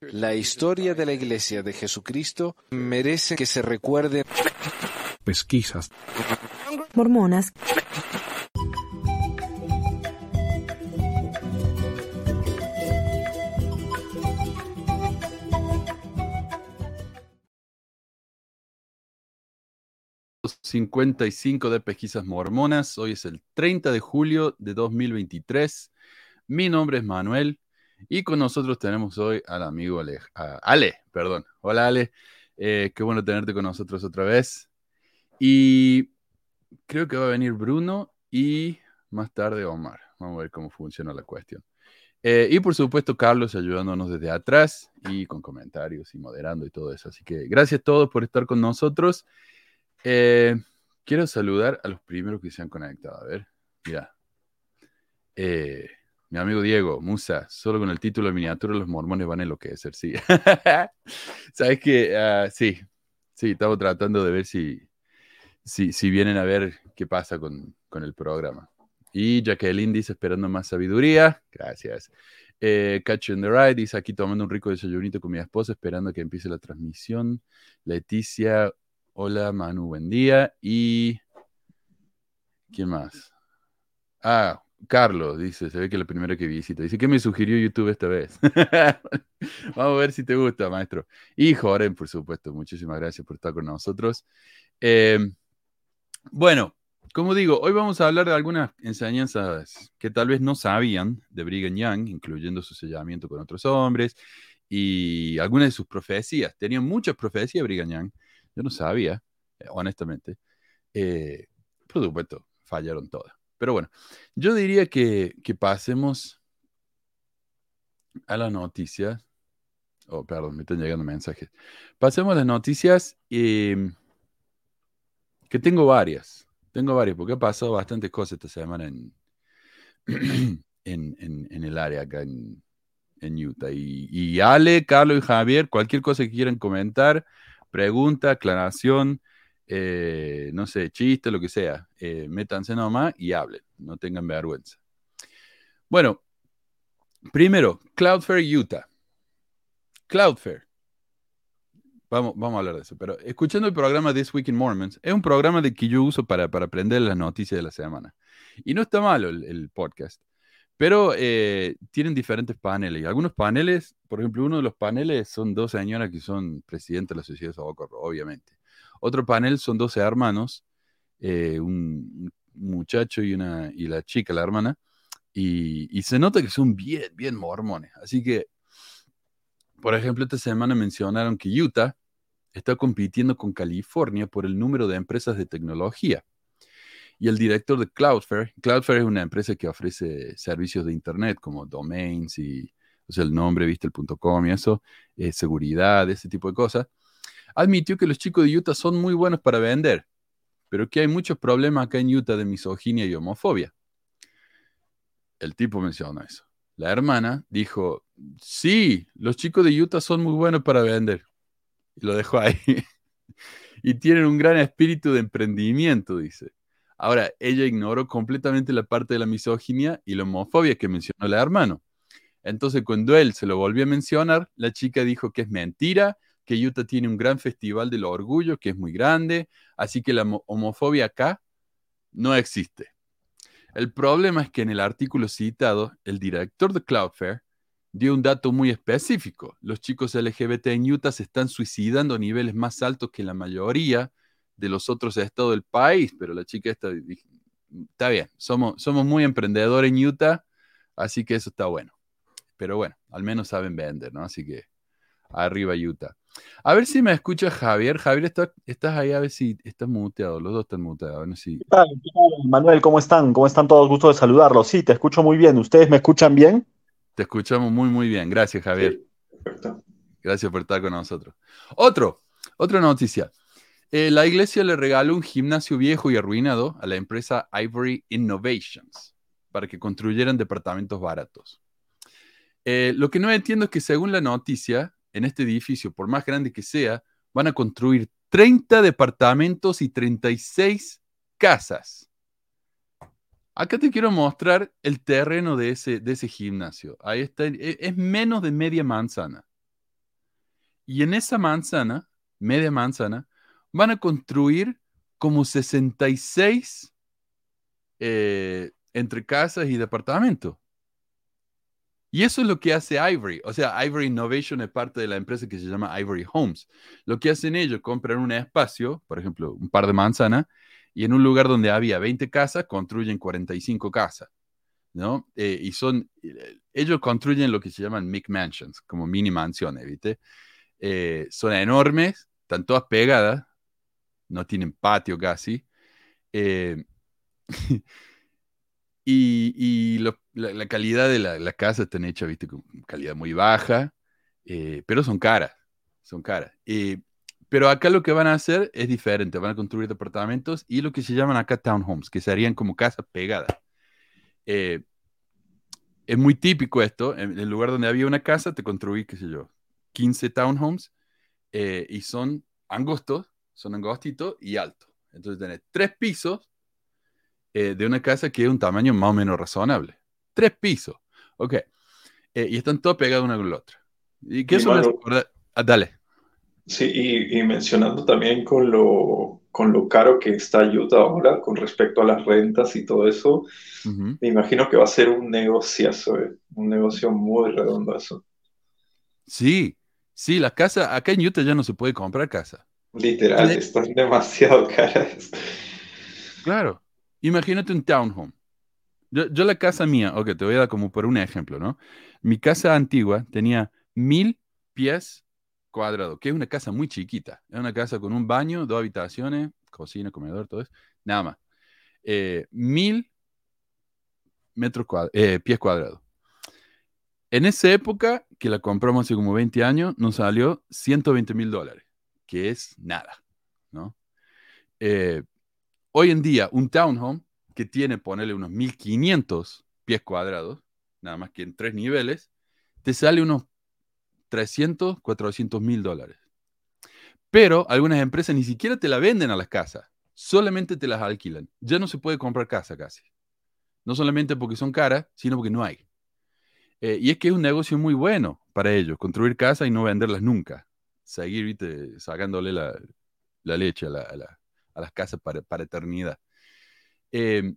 La historia de la Iglesia de Jesucristo merece que se recuerde. Pesquisas. Mormonas. ...55 de pesquisas mormonas. Hoy es el 30 de julio de 2023. Mi nombre es Manuel y con nosotros tenemos hoy al amigo Ale. Ale, perdón. Hola Ale, eh, qué bueno tenerte con nosotros otra vez. Y creo que va a venir Bruno y más tarde Omar. Vamos a ver cómo funciona la cuestión. Eh, y por supuesto Carlos ayudándonos desde atrás y con comentarios y moderando y todo eso. Así que gracias a todos por estar con nosotros. Eh, quiero saludar a los primeros que se han conectado. A ver, mira. Eh, mi amigo Diego, Musa, solo con el título de miniatura los mormones van a enloquecer, sí. Sabes que, ah, sí, sí, estamos tratando de ver si, si, si, vienen a ver qué pasa con, con el programa. Y Jacqueline dice, esperando más sabiduría. Gracias. Eh, Catch in the Ride dice, aquí tomando un rico desayunito con mi esposa, esperando que empiece la transmisión. Leticia, hola Manu, buen día. Y... ¿Quién más? Ah, Carlos dice, se ve que la primera que visita. Dice, ¿qué me sugirió YouTube esta vez? Vamos a ver si te gusta, maestro. Y Joren, por supuesto, muchísimas gracias por estar con nosotros. Eh, bueno, como digo, hoy vamos a hablar de algunas enseñanzas que tal vez no sabían de Brigham Young, incluyendo su sellamiento con otros hombres y algunas de sus profecías. Tenían muchas profecías Brigham Young. Yo no sabía, eh, honestamente. Eh, por supuesto, fallaron todas. Pero bueno, yo diría que, pasemos a las noticias. Oh, perdón, me están llegando mensajes. Pasemos a las noticias em, que tengo varias. Tengo varias porque ha pasado bastantes cosas esta semana en, en, el área acá en, Utah. Y, y, Ale, Carlos y Javier, cualquier cosa que quieran comentar, pregunta, aclaración, eh, no sé, chiste, lo que sea, eh, métanse nomás y hablen, no tengan vergüenza. Bueno, primero, Cloudflare Utah. Cloudflare. Vamos, vamos a hablar de eso, pero escuchando el programa This Week in Mormons, es un programa de que yo uso para, para aprender las noticias de la semana. Y no está malo el, podcast, pero eh, tienen diferentes paneles. Y algunos paneles, por ejemplo, uno de los paneles son dos señoras que son presidentes de la sociedad Socorro, obviamente. Otro panel son 12 hermanos, eh, un muchacho y, una, y la chica, la hermana, y, se nota que son bien, bien mormones. Así que, por ejemplo, esta semana mencionaron que Utah está compitiendo con California por el número de empresas de tecnología. Y el director de Cloudflare, Cloudflare es una empresa que ofrece servicios de Internet como domains y, o sea, el nombre, viste, el .com y eso, eh, seguridad, ese tipo de cosas admitió que los chicos de Utah son muy buenos para vender, pero que hay muchos problemas acá en Utah de misoginia y homofobia. El tipo mencionó eso. La hermana dijo, sí, los chicos de Utah son muy buenos para vender. Y lo dejó ahí. y tienen un gran espíritu de emprendimiento, dice. Ahora, ella ignoró completamente la parte de la misoginia y la homofobia que mencionó la hermana. Entonces, cuando él se lo volvió a mencionar, la chica dijo que es mentira que Utah tiene un gran festival del orgullo que es muy grande, así que la homofobia acá no existe. El problema es que en el artículo citado, el director de Cloudflare dio un dato muy específico. Los chicos LGBT en Utah se están suicidando a niveles más altos que la mayoría de los otros estados del país, pero la chica está, está bien, somos, somos muy emprendedores en Utah, así que eso está bueno. Pero bueno, al menos saben vender, ¿no? Así que arriba Utah. A ver si me escucha Javier. Javier, estás ahí a ver si estás muteado. Los dos están muteados. ¿Qué tal? Manuel, ¿cómo están? ¿Cómo están todos? Gusto de saludarlos. Sí, te escucho muy bien. ¿Ustedes me escuchan bien? Te escuchamos muy, muy bien. Gracias, Javier. Gracias por estar con nosotros. Otro, otra noticia. Eh, la iglesia le regaló un gimnasio viejo y arruinado a la empresa Ivory Innovations para que construyeran departamentos baratos. Eh, lo que no entiendo es que según la noticia, en este edificio, por más grande que sea, van a construir 30 departamentos y 36 casas. Acá te quiero mostrar el terreno de ese, de ese gimnasio. Ahí está, e, es menos de media manzana. Y en esa manzana, media manzana, van a construir como 66 eh, entre casas y departamentos. Y eso es lo que hace Ivory. O sea, Ivory Innovation es parte de la empresa que se llama Ivory Homes. Lo que hacen ellos, compran un espacio, por ejemplo, un par de manzanas, y en un lugar donde había 20 casas, construyen 45 casas. ¿no? Eh, y son, eh, ellos construyen lo que se llaman Mic Mansions, como mini mansiones, ¿viste? Eh, son enormes, están todas pegadas, no tienen patio casi. y, la, calidad de la, casa está hecha, ¿viste? Con calidad muy baja, pero son caras, son caras. pero acá lo que van a hacer es diferente, van a construir departamentos y lo que se llaman acá townhomes, que serían como casas pegadas. Eh, es muy típico esto. En el lugar donde había una casa, te construí, qué sé yo, 15 townhomes eh, y son angostos, son angostitos y altos. Entonces tenés tres pisos eh, de una casa que es un tamaño más o menos razonable. Tres pisos. Ok. y están todos pegados una con la otra. ¿Y qué es ah, dale. Sí, y, y mencionando también con lo con lo caro que está Utah ahora con respecto a las rentas y todo eso, me imagino que va a ser un negociazo, eh, un negocio muy redondo eso. Sí, sí, la casa, acá en Utah ya no se puede comprar casa. Literal, están demasiado caras. Claro, imagínate un townhome. Yo, la casa mía, ok, te voy a dar como por un ejemplo, ¿no? Mi casa antigua tenía mil pies cuadrado, que es una casa muy chiquita. Es una casa con un baño, dos habitaciones, cocina, comedor, todo eso. Nada más. Eh, mil metros cuadrados, eh, pies cuadrados. En esa época, que la compramos hace como 20 años, nos salió 120 mil dólares, que es nada, ¿no? Eh, hoy en día, un townhome que tiene, ponerle unos 1500 pies cuadrados, nada más que en tres niveles, te sale unos 300, 400 mil dólares. Pero algunas empresas ni siquiera te la venden a las casas, solamente te las alquilan. Ya no se puede comprar casa casi. No solamente porque son caras, sino porque no hay. Eh, y es que es un negocio muy bueno para ellos, construir casas y no venderlas nunca. Seguir sacándole la, leche a, las casas para, para eternidad. Eh,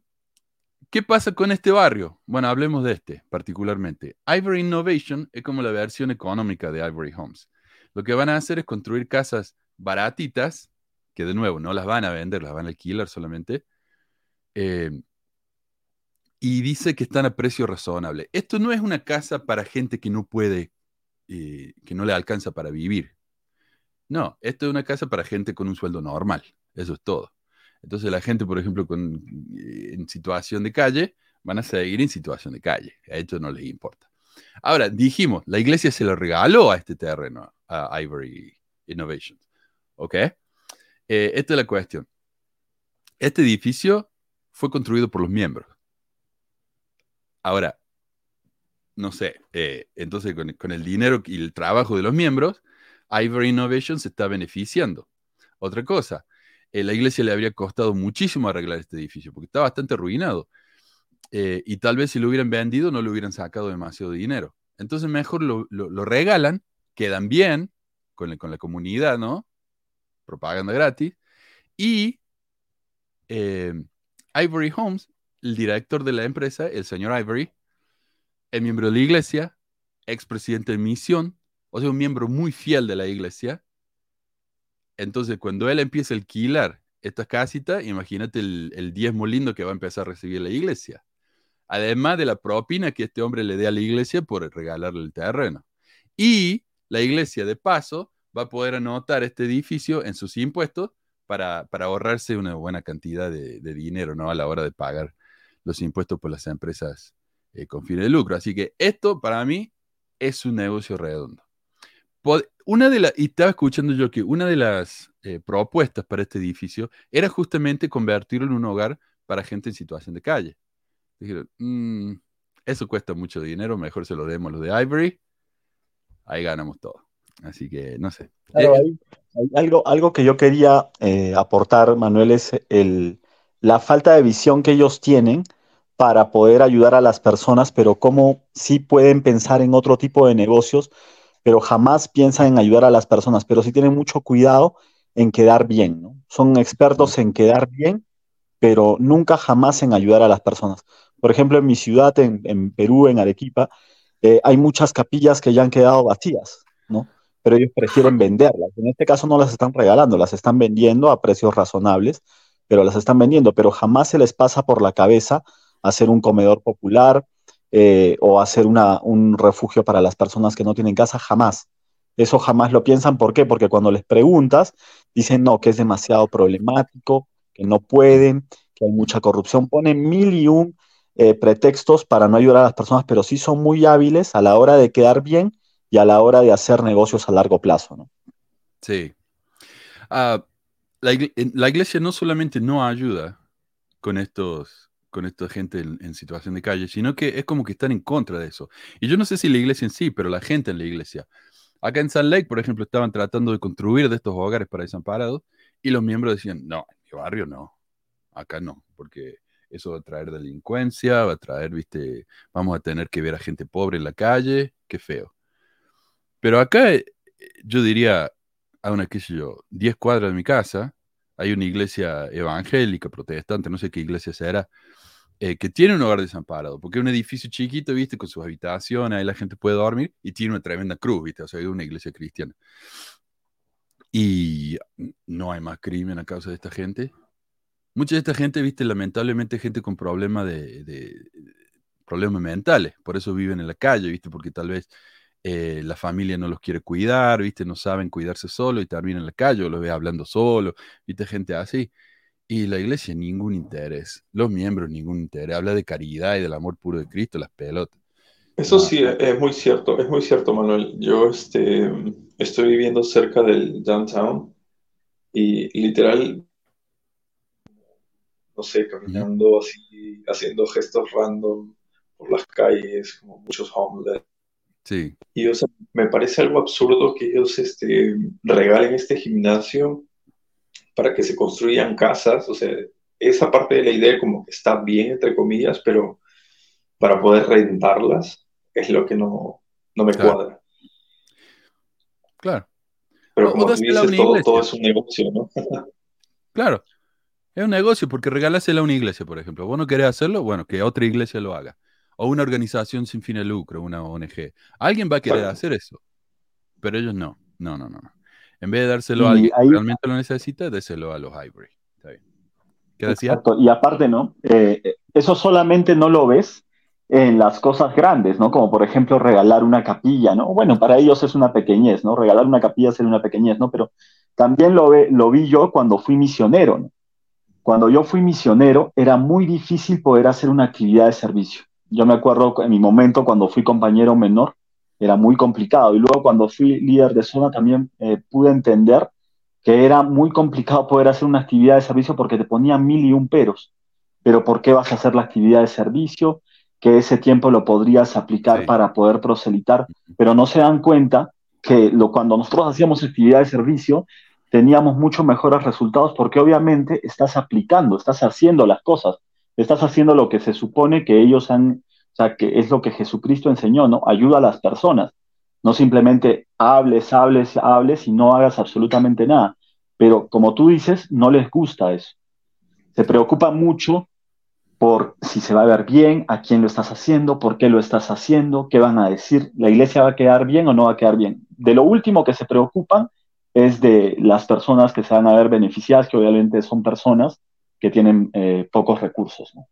¿Qué pasa con este barrio? Bueno, hablemos de este particularmente. Ivory Innovation es como la versión económica de Ivory Homes. Lo que van a hacer es construir casas baratitas, que de nuevo no las van a vender, las van a alquilar solamente. Eh, y dice que están a precio razonable. Esto no es una casa para gente que no puede, eh, que no le alcanza para vivir. No, esto es una casa para gente con un sueldo normal. Eso es todo. Entonces la gente, por ejemplo, con, en situación de calle, van a seguir en situación de calle. A ellos no les importa. Ahora, dijimos, la iglesia se lo regaló a este terreno, a Ivory Innovations. ¿Ok? Eh, esta es la cuestión. Este edificio fue construido por los miembros. Ahora, no sé, eh, entonces con, con, el dinero y el trabajo de los miembros, Ivory Innovations se está beneficiando. Otra cosa, eh, la iglesia le habría costado muchísimo arreglar este edificio, porque está bastante arruinado. Eh, y tal vez si lo hubieran vendido no le hubieran sacado demasiado dinero. Entonces mejor lo, regalan, quedan bien con, la comunidad, ¿no? Propaganda gratis. Y eh, Ivory Holmes, el director de la empresa, el señor Ivory, es miembro de la iglesia, expresidente de misión, o sea, un miembro muy fiel de la iglesia, entonces, cuando él empieza a alquilar esta casita, imagínate el, diezmo lindo que va a empezar a recibir la iglesia. Además de la propina que este hombre le dé a la iglesia por regalarle el terreno. Y la iglesia, de paso, va a poder anotar este edificio en sus impuestos para, ahorrarse una buena cantidad de, dinero ¿no? a la hora de pagar los impuestos por las empresas eh, con fines de lucro. Así que esto para mí es un negocio redondo una de las, y estaba escuchando yo que una de las eh, propuestas para este edificio era justamente convertirlo en un hogar para gente en situación de calle. Dijeron, mm, eso cuesta mucho dinero, mejor se lo demos a los de Ivory, ahí ganamos todo. Así que, no sé. Eh, hay, algo, algo que yo quería eh, aportar, Manuel, es el, la falta de visión que ellos tienen para poder ayudar a las personas, pero cómo sí pueden pensar en otro tipo de negocios pero jamás piensan en ayudar a las personas, pero sí tienen mucho cuidado en quedar bien, ¿no? Son expertos en quedar bien, pero nunca jamás en ayudar a las personas. Por ejemplo, en mi ciudad, en, Perú, en Arequipa, eh, hay muchas capillas que ya han quedado vacías, ¿no? Pero ellos prefieren venderlas. En este caso no las están regalando, las están vendiendo a precios razonables, pero las están vendiendo, pero jamás se les pasa por la cabeza hacer un comedor popular eh, o hacer una, un refugio para las personas que no tienen casa, jamás. Eso jamás lo piensan. ¿Por qué? Porque cuando les preguntas, dicen no, que es demasiado problemático, que no pueden, que hay mucha corrupción. Ponen mil y un eh, pretextos para no ayudar a las personas, pero sí son muy hábiles a la hora de quedar bien y a la hora de hacer negocios a largo plazo. ¿no? Sí. Ah, la, iglesia no solamente no ayuda con estos con esta gente en, situación de calle, sino que es como que están en contra de eso. Y yo no sé si la iglesia en sí, pero la gente en la iglesia. Acá en San Lake, por ejemplo, estaban tratando de construir de estos hogares para desamparados y los miembros decían, no, en mi barrio no, acá no, porque eso va a traer delincuencia, va a traer, viste, vamos a tener que ver a gente pobre en la calle, qué feo. Pero acá eh, yo diría, a una, qué sé yo, 10 cuadras de mi casa, hay una iglesia evangélica, protestante, no sé qué iglesia será, eh, que tiene un hogar desamparado, porque es un edificio chiquito, viste, con sus habitaciones, ahí la gente puede dormir y tiene una tremenda cruz, viste, o sea, es una iglesia cristiana. Y no hay más crimen a causa de esta gente. Mucha de esta gente, viste, lamentablemente gente con problemas de, problemas mentales, por eso viven en la calle, viste, porque tal vez eh, la familia no los quiere cuidar, viste, no saben cuidarse solo y terminan en la calle o los ve hablando solo, viste, gente así. Y la iglesia ningún interés, los miembros ningún interés, habla de caridad y del amor puro de Cristo, las pelotas. Eso sí, es muy cierto, es muy cierto, Manuel. Yo este, estoy viviendo cerca del downtown y literal, no sé, caminando así, haciendo gestos random por las calles, como muchos homeless. Sí. Y o sea, me parece algo absurdo que ellos este, regalen este gimnasio para que se construyan casas, o sea, esa parte de la idea como que está bien, entre comillas, pero para poder rentarlas es lo que no, no me cuadra. Claro. Pero como tú dices, todo, todo, es un negocio, ¿no? claro. Es un negocio porque regalásela a una iglesia, por ejemplo. Vos no querés hacerlo, bueno, que otra iglesia lo haga. O una organización sin fin de lucro, una ONG. Alguien va a querer hacer eso. Pero ellos no. No, no, no. En vez de dárselo a alguien que realmente lo necesita, déselo a los. Está bien. ¿Qué decía? Y aparte, ¿no? Eh, eso solamente no lo ves en las cosas grandes, ¿no? Como por ejemplo regalar una capilla, ¿no? Bueno, para ellos es una pequeñez, ¿no? Regalar una capilla es una pequeñez, ¿no? Pero también lo, ve, lo vi yo cuando fui misionero, ¿no? Cuando yo fui misionero era muy difícil poder hacer una actividad de servicio. Yo me acuerdo en mi momento cuando fui compañero menor, era muy complicado. Y luego cuando fui líder de zona también eh, pude entender que era muy complicado poder hacer una actividad de servicio porque te ponían mil y un peros. Pero ¿por qué vas a hacer la actividad de servicio? Que ese tiempo lo podrías aplicar para poder proselitar, pero no se dan cuenta que lo, cuando nosotros hacíamos actividad de servicio teníamos mucho mejores resultados porque obviamente estás aplicando, estás haciendo las cosas, estás haciendo lo que se supone que ellos han sea, que es lo que Jesucristo enseñó, ¿no? Ayuda a las personas. No simplemente hables, hables, hables y no hagas absolutamente nada. Pero como tú dices, no les gusta eso. Se preocupa mucho por si se va a ver bien, a quién lo estás haciendo, por qué lo estás haciendo, qué van a decir, la iglesia va a quedar bien o no va a quedar bien. De lo último que se preocupan es de las personas que se van a ver beneficiadas, que obviamente son personas que tienen eh, pocos recursos. ¿no?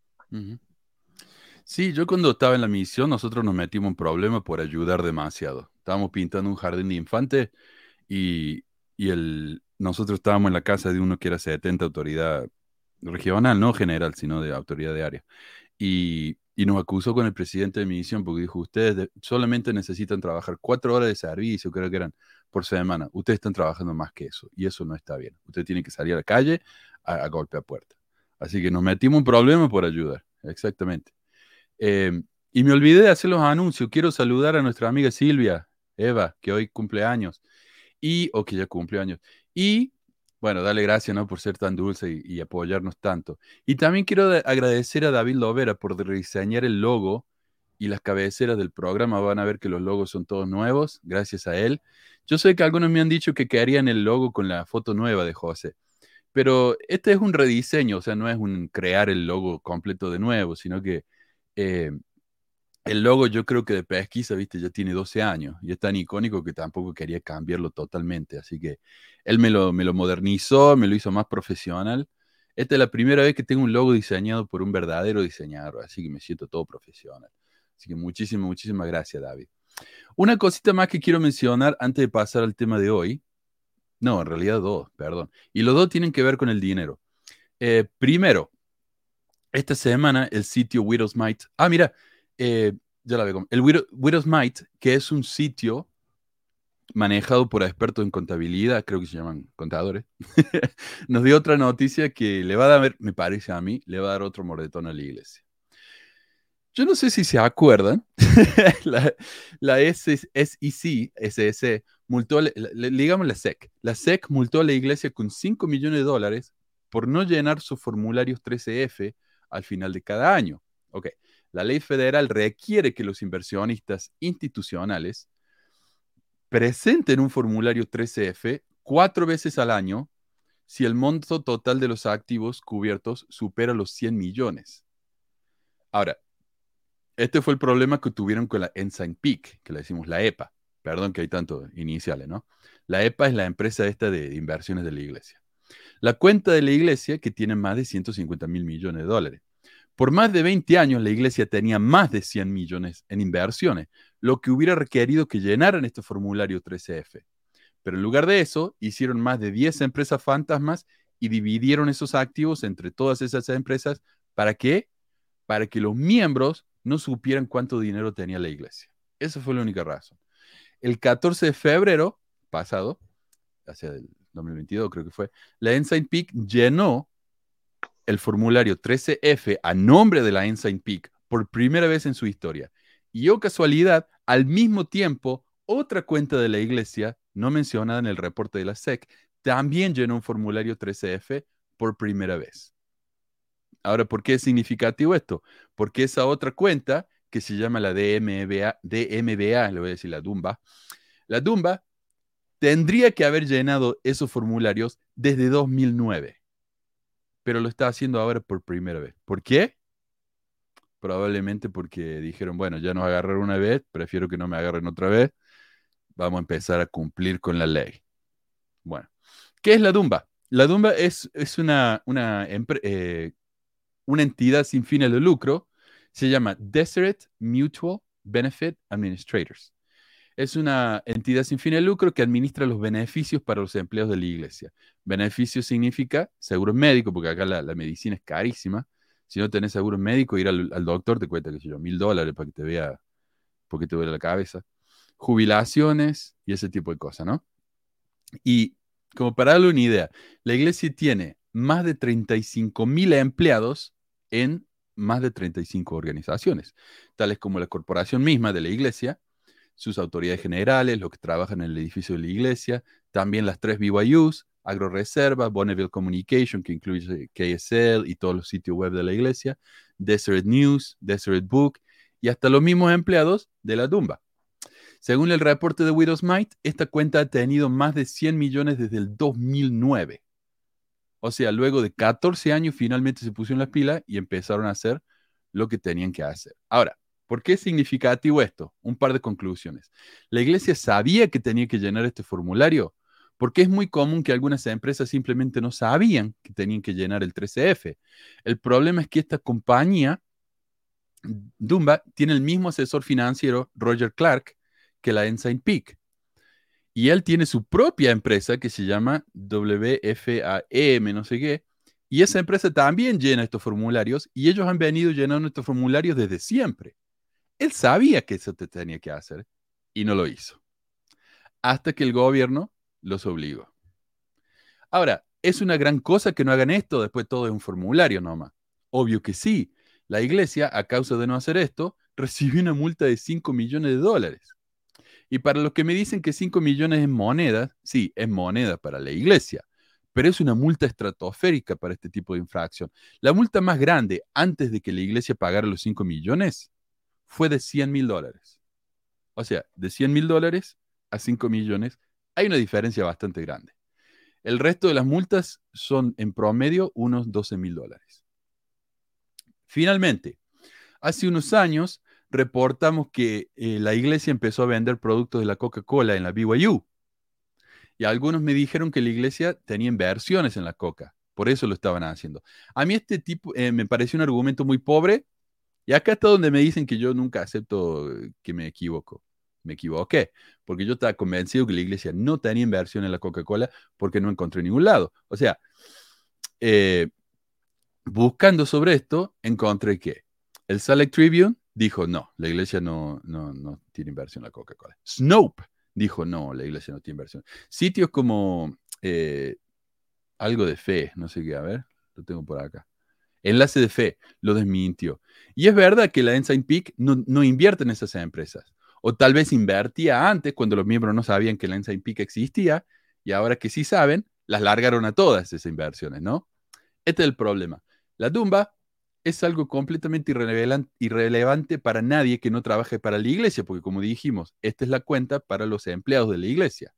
Sí, yo cuando estaba en la misión, nosotros nos metimos en problema por ayudar demasiado. Estábamos pintando un jardín de infante y, el, nosotros estábamos en la casa de uno que era 70 autoridad regional, no general, sino de autoridad de área. Y, nos acusó con el presidente de misión porque dijo, ustedes solamente necesitan trabajar cuatro horas de servicio, creo que eran por semana. Ustedes están trabajando más que eso y eso no está bien. Ustedes tienen que salir a la calle a, a golpe a puerta. Así que nos metimos en problema por ayudar, exactamente. Em, y me olvidé de hacer los anuncios. Quiero saludar a nuestra amiga Silvia, Eva, que hoy cumple años. Y, o que ya cumple años. Y, bueno, dale gracias, ¿no? Por ser tan dulce y, apoyarnos tanto. Y también quiero agradecer a David Lovera por diseñar el logo y las cabeceras del programa van a ver que los logos son todos nuevos, gracias a él. Yo sé que algunos me han dicho que quedarían el logo con la foto nueva de José, pero este es un rediseño, o sea, no es un crear el logo completo de nuevo, sino que eh, el logo yo creo que de pesquisa, viste, ya tiene 12 años y es tan icónico que tampoco quería cambiarlo totalmente. Así que él me lo, me lo modernizó, me lo hizo más profesional. Esta es la primera vez que tengo un logo diseñado por un verdadero diseñador, así que me siento todo profesional. Así que muchísimas, muchísimas gracias, David. Una cosita más que quiero mencionar antes de pasar al tema de hoy. No, en realidad dos, perdón. Y los dos tienen que ver con el dinero. Eh, primero, esta semana el sitio Widow's Might. Ah, mira, eh, ya la veo. El Widow's Might, que es un sitio manejado por expertos en contabilidad, creo que se llaman contadores, nos dio otra noticia que le va a dar, me parece a mí, le va a dar otro mordetón a la iglesia. Yo no sé si se acuerdan, la, la SEC, SEC, multó, digamos la SEC, la SEC multó a la iglesia con 5 millones de dólares por no llenar sus formularios 13F al final de cada año. Ok, la ley federal requiere que los inversionistas institucionales presenten un formulario 13F cuatro veces al año si el monto total de los activos cubiertos supera los 100 millones. Ahora, este fue el problema que tuvieron con la Ensign Peak, que le decimos la EPA. Perdón que hay tanto iniciales, ¿no? La EPA es la empresa esta de, inversiones de la iglesia. La cuenta de la iglesia que tiene más de 150 mil millones de dólares. Por más de 20 años la iglesia tenía más de 100 millones en inversiones, lo que hubiera requerido que llenaran este formulario 13F. Pero en lugar de eso, hicieron más de 10 empresas fantasmas y dividieron esos activos entre todas esas empresas. ¿Para qué? Para que los miembros no supieran cuánto dinero tenía la iglesia. Esa fue la única razón. El 14 de febrero pasado, hacia el 2022 creo que fue, la Ensign Peak llenó el formulario 13F a nombre de la Ensign Peak por primera vez en su historia. Y oh casualidad, al mismo tiempo, otra cuenta de la iglesia, no mencionada en el reporte de la SEC, también llenó un formulario 13F por primera vez. Ahora, ¿por qué es significativo esto? Porque esa otra cuenta, que se llama la DMBA, DMBA, le voy a decir la Dumba, la Dumba tendría que haber llenado esos formularios desde 2009 pero lo está haciendo ahora por primera vez. ¿Por qué? Probablemente porque dijeron, bueno, ya nos agarraron una vez, prefiero que no me agarren otra vez, vamos a empezar a cumplir con la ley. Bueno, ¿qué es la Dumba? La Dumba es, una, eh, una entidad sin fines de lucro, se llama Deseret Mutual Benefit Administrators es una entidad sin fin de lucro que administra los beneficios para los empleados de la iglesia. Beneficio significa seguro médico, porque acá la, medicina es carísima. Si no tenés seguro médico, ir al, doctor te cuesta, qué sé yo, mil dólares para que te vea, porque te duele la cabeza. Jubilaciones y ese tipo de cosas, ¿no? Y como para darle una idea, la iglesia tiene más de 35 mil empleados en más de 35 organizaciones, tales como la corporación misma de la iglesia, sus autoridades generales, los que trabajan en el edificio de la iglesia, también las tres BYUs, AgroReserva, Bonneville Communication, que incluye KSL y todos los sitios web de la iglesia, Desert News, Desert Book y hasta los mismos empleados de la tumba. Según el reporte de Widow's Might, esta cuenta ha tenido más de 100 millones desde el 2009. O sea, luego de 14 años finalmente se pusieron las pilas y empezaron a hacer lo que tenían que hacer. Ahora, ¿Por qué es significativo esto? Un par de conclusiones. La iglesia sabía que tenía que llenar este formulario porque es muy común que algunas empresas simplemente no sabían que tenían que llenar el 13F. El problema es que esta compañía, Dumba, tiene el mismo asesor financiero, Roger Clark, que la Ensign Peak. Y él tiene su propia empresa que se llama WFAM, no sé qué. Y esa empresa también llena estos formularios y ellos han venido llenando estos formularios desde siempre. Él sabía que eso te tenía que hacer y no lo hizo. Hasta que el gobierno los obligó. Ahora, ¿es una gran cosa que no hagan esto? Después todo es un formulario nomás. Obvio que sí. La iglesia, a causa de no hacer esto, recibió una multa de 5 millones de dólares. Y para los que me dicen que 5 millones es moneda, sí, es moneda para la iglesia, pero es una multa estratosférica para este tipo de infracción. La multa más grande antes de que la iglesia pagara los 5 millones fue de 100 mil dólares. O sea, de 100 mil dólares a 5 millones hay una diferencia bastante grande. El resto de las multas son en promedio unos 12 mil dólares. Finalmente, hace unos años reportamos que eh, la iglesia empezó a vender productos de la Coca-Cola en la BYU. Y algunos me dijeron que la iglesia tenía inversiones en la Coca. Por eso lo estaban haciendo. A mí este tipo eh, me pareció un argumento muy pobre. Y acá está donde me dicen que yo nunca acepto que me equivoco. Me equivoqué, porque yo estaba convencido que la iglesia no tenía inversión en la Coca-Cola porque no encontré ningún lado. O sea, eh, buscando sobre esto, encontré que el Select Tribune dijo, no, la iglesia no, no, tiene inversión en la Coca-Cola. Snope dijo, no, la iglesia no tiene inversión. Sitios como eh, algo de fe, no sé qué, a ver, lo tengo por acá. Enlace de fe, lo desmintió. Y es verdad que la Ensign Peak no, no invierte en esas empresas. O tal vez invertía antes cuando los miembros no sabían que la Ensign Peak existía y ahora que sí saben, las largaron a todas esas inversiones, ¿no? Este es el problema. La tumba es algo completamente irrelevante para nadie que no trabaje para la iglesia, porque como dijimos, esta es la cuenta para los empleados de la iglesia.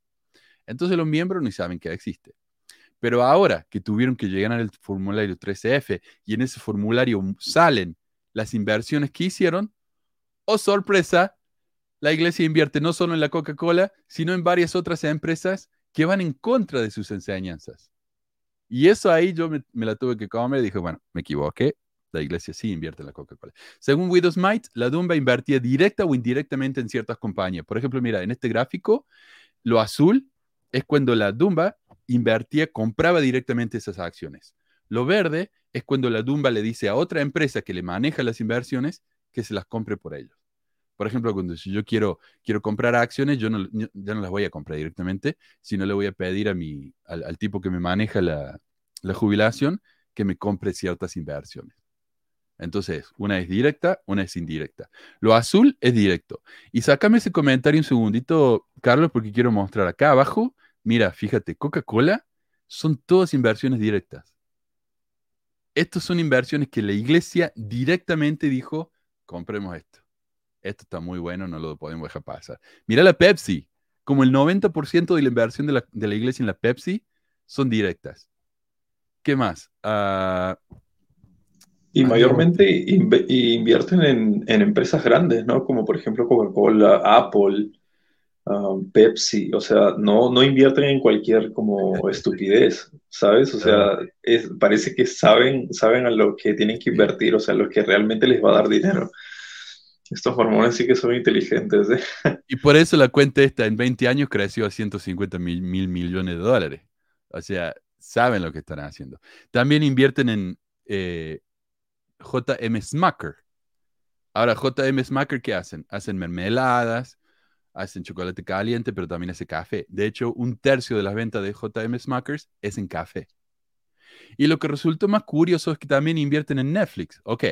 Entonces los miembros ni saben que existe. Pero ahora que tuvieron que llegar al formulario 13F y en ese formulario salen las inversiones que hicieron, oh sorpresa, la iglesia invierte no solo en la Coca-Cola, sino en varias otras empresas que van en contra de sus enseñanzas. Y eso ahí yo me, la tuve que comer y dije, bueno, me equivoqué, la iglesia sí invierte en la Coca-Cola. Según Widows Might, la Dumba invertía directa o indirectamente en ciertas compañías. Por ejemplo, mira, en este gráfico, lo azul es cuando la Dumba invertía, compraba directamente esas acciones. Lo verde es cuando la Dumba le dice a otra empresa que le maneja las inversiones que se las compre por ellos. Por ejemplo, cuando si yo quiero, quiero comprar acciones, yo no, ya no las voy a comprar directamente, sino le voy a pedir a mi, al, tipo que me maneja la, la jubilación que me compre ciertas inversiones. Entonces, una es directa, una es indirecta. Lo azul es directo. Y sácame ese comentario un segundito, Carlos, porque quiero mostrar acá abajo. Mira, fíjate, Coca-Cola son todas inversiones directas. Estas son inversiones que la iglesia directamente dijo, compremos esto. Esto está muy bueno, no lo podemos dejar pasar. Mira la Pepsi, como el 90% de la inversión de la, iglesia en la Pepsi son directas. ¿Qué más? Ah, y mayormente invierten en, empresas grandes, ¿no? Como por ejemplo Coca-Cola, Apple, um, Pepsi. O sea, no, no invierten en cualquier como estupidez, ¿sabes? O sea, parece que saben, saben a lo que tienen que invertir, o sea, lo que realmente les va a dar dinero. Estos mormones sí que son inteligentes. ¿eh? Y por eso la cuenta esta en 20 años creció a 150 mil, mil millones de dólares. O sea, saben lo que están haciendo. También invierten en eh, JM Smacker. Ahora, JM Smacker, ¿qué hacen? Hacen mermeladas, hacen chocolate caliente, pero también hace café. De hecho, un tercio de las ventas de JM Smackers es en café. Y lo que resultó más curioso es que también invierten en Netflix. Ok,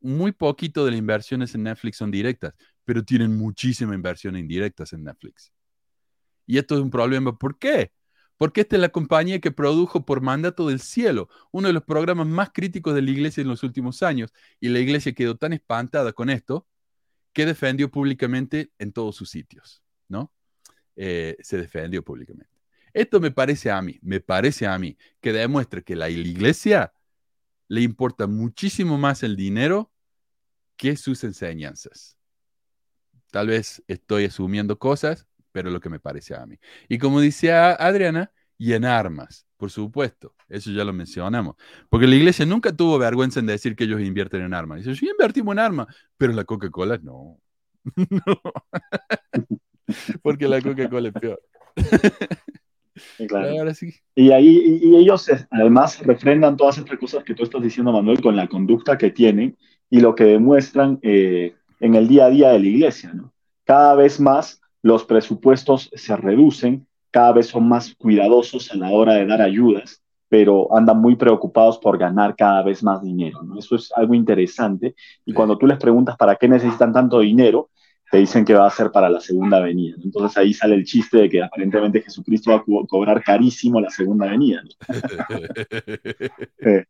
muy poquito de las inversiones en Netflix son directas, pero tienen muchísima inversión indirectas en Netflix. Y esto es un problema. ¿Por qué? porque esta es la compañía que produjo por mandato del cielo uno de los programas más críticos de la iglesia en los últimos años, y la iglesia quedó tan espantada con esto que defendió públicamente en todos sus sitios, ¿no? Eh, se defendió públicamente. Esto me parece a mí, me parece a mí, que demuestra que la iglesia le importa muchísimo más el dinero que sus enseñanzas. Tal vez estoy asumiendo cosas, pero lo que me parece a mí. Y como decía Adriana, y en armas, por supuesto, eso ya lo mencionamos, porque la iglesia nunca tuvo vergüenza en decir que ellos invierten en armas. Dice, sí, invertimos en armas, pero la Coca-Cola no. no. porque la Coca-Cola es peor. Claro. sí. Y ahí y ellos eh, además refrendan todas estas cosas que tú estás diciendo, Manuel, con la conducta que tienen y lo que demuestran eh, en el día a día de la iglesia. ¿no? Cada vez más los presupuestos se reducen, cada vez son más cuidadosos a la hora de dar ayudas, pero andan muy preocupados por ganar cada vez más dinero. Eso es algo interesante. Y cuando tú les preguntas para qué necesitan tanto dinero, te dicen que va a ser para la segunda venida. Entonces ahí sale el chiste de que aparentemente Jesucristo va a cobrar carísimo la segunda venida.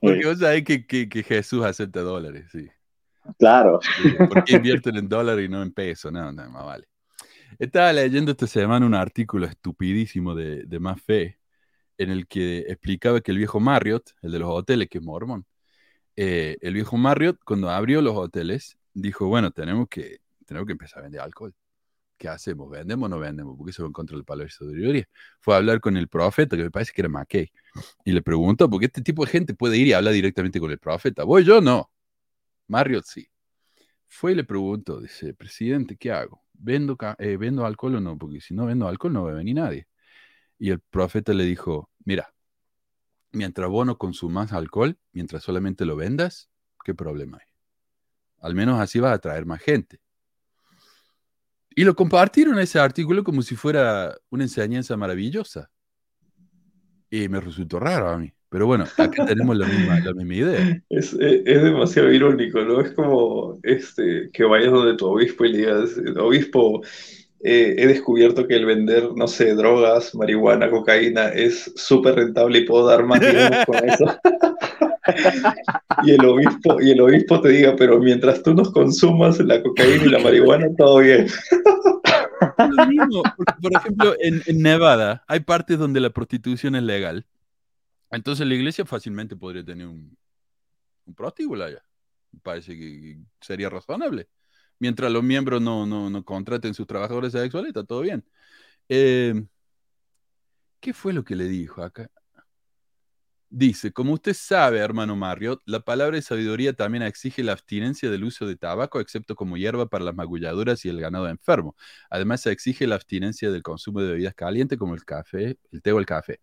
Porque vos sabés que, que, Jesús acepta dólares, sí. Claro. ¿Por qué invierten en dólar y no en peso? No, no, más vale. Estaba leyendo esta semana un artículo estupidísimo de, de Más Fe, en el que explicaba que el viejo Marriott, el de los hoteles, que es mormón, eh, el viejo Marriott, cuando abrió los hoteles, dijo, bueno, tenemos que, tenemos que empezar a vender alcohol. ¿Qué hacemos? ¿Vendemos o no vendemos? Porque eso va en contra del palo de sabiduría. Fue a hablar con el profeta, que me parece que era McKay, y le preguntó, porque este tipo de gente puede ir y hablar directamente con el profeta. ¿Voy yo? No. Marriott sí. Fue y le preguntó, dice, presidente, ¿qué hago? ¿Vendo, eh, ¿Vendo alcohol o no? Porque si no vendo alcohol no va a venir nadie. Y el profeta le dijo, mira, mientras vos no consumas alcohol, mientras solamente lo vendas, ¿qué problema hay? Al menos así vas a atraer más gente. Y lo compartieron ese artículo como si fuera una enseñanza maravillosa. Y me resultó raro a mí. Pero bueno, acá tenemos la misma, la misma idea. Es, es, demasiado irónico, ¿no? Es como este, que vayas donde tu obispo y le digas, obispo, eh, he descubierto que el vender, no sé, drogas, marihuana, cocaína es súper rentable y puedo dar más dinero con eso. y, el obispo, y el obispo te diga, pero mientras tú nos consumas la cocaína y la marihuana, todo bien. por ejemplo, en, Nevada hay partes donde la prostitución es legal. Entonces la iglesia fácilmente podría tener un, un prostíbulo allá. Parece que sería razonable mientras los miembros no, no, no contraten sus trabajadores sexuales, está todo bien. Eh, ¿Qué fue lo que le dijo acá? Dice, como usted sabe, hermano Marriott, la palabra de sabiduría también exige la abstinencia del uso de tabaco, excepto como hierba para las magulladuras y el ganado enfermo. Además, se exige la abstinencia del consumo de bebidas calientes como el café, el té o el café.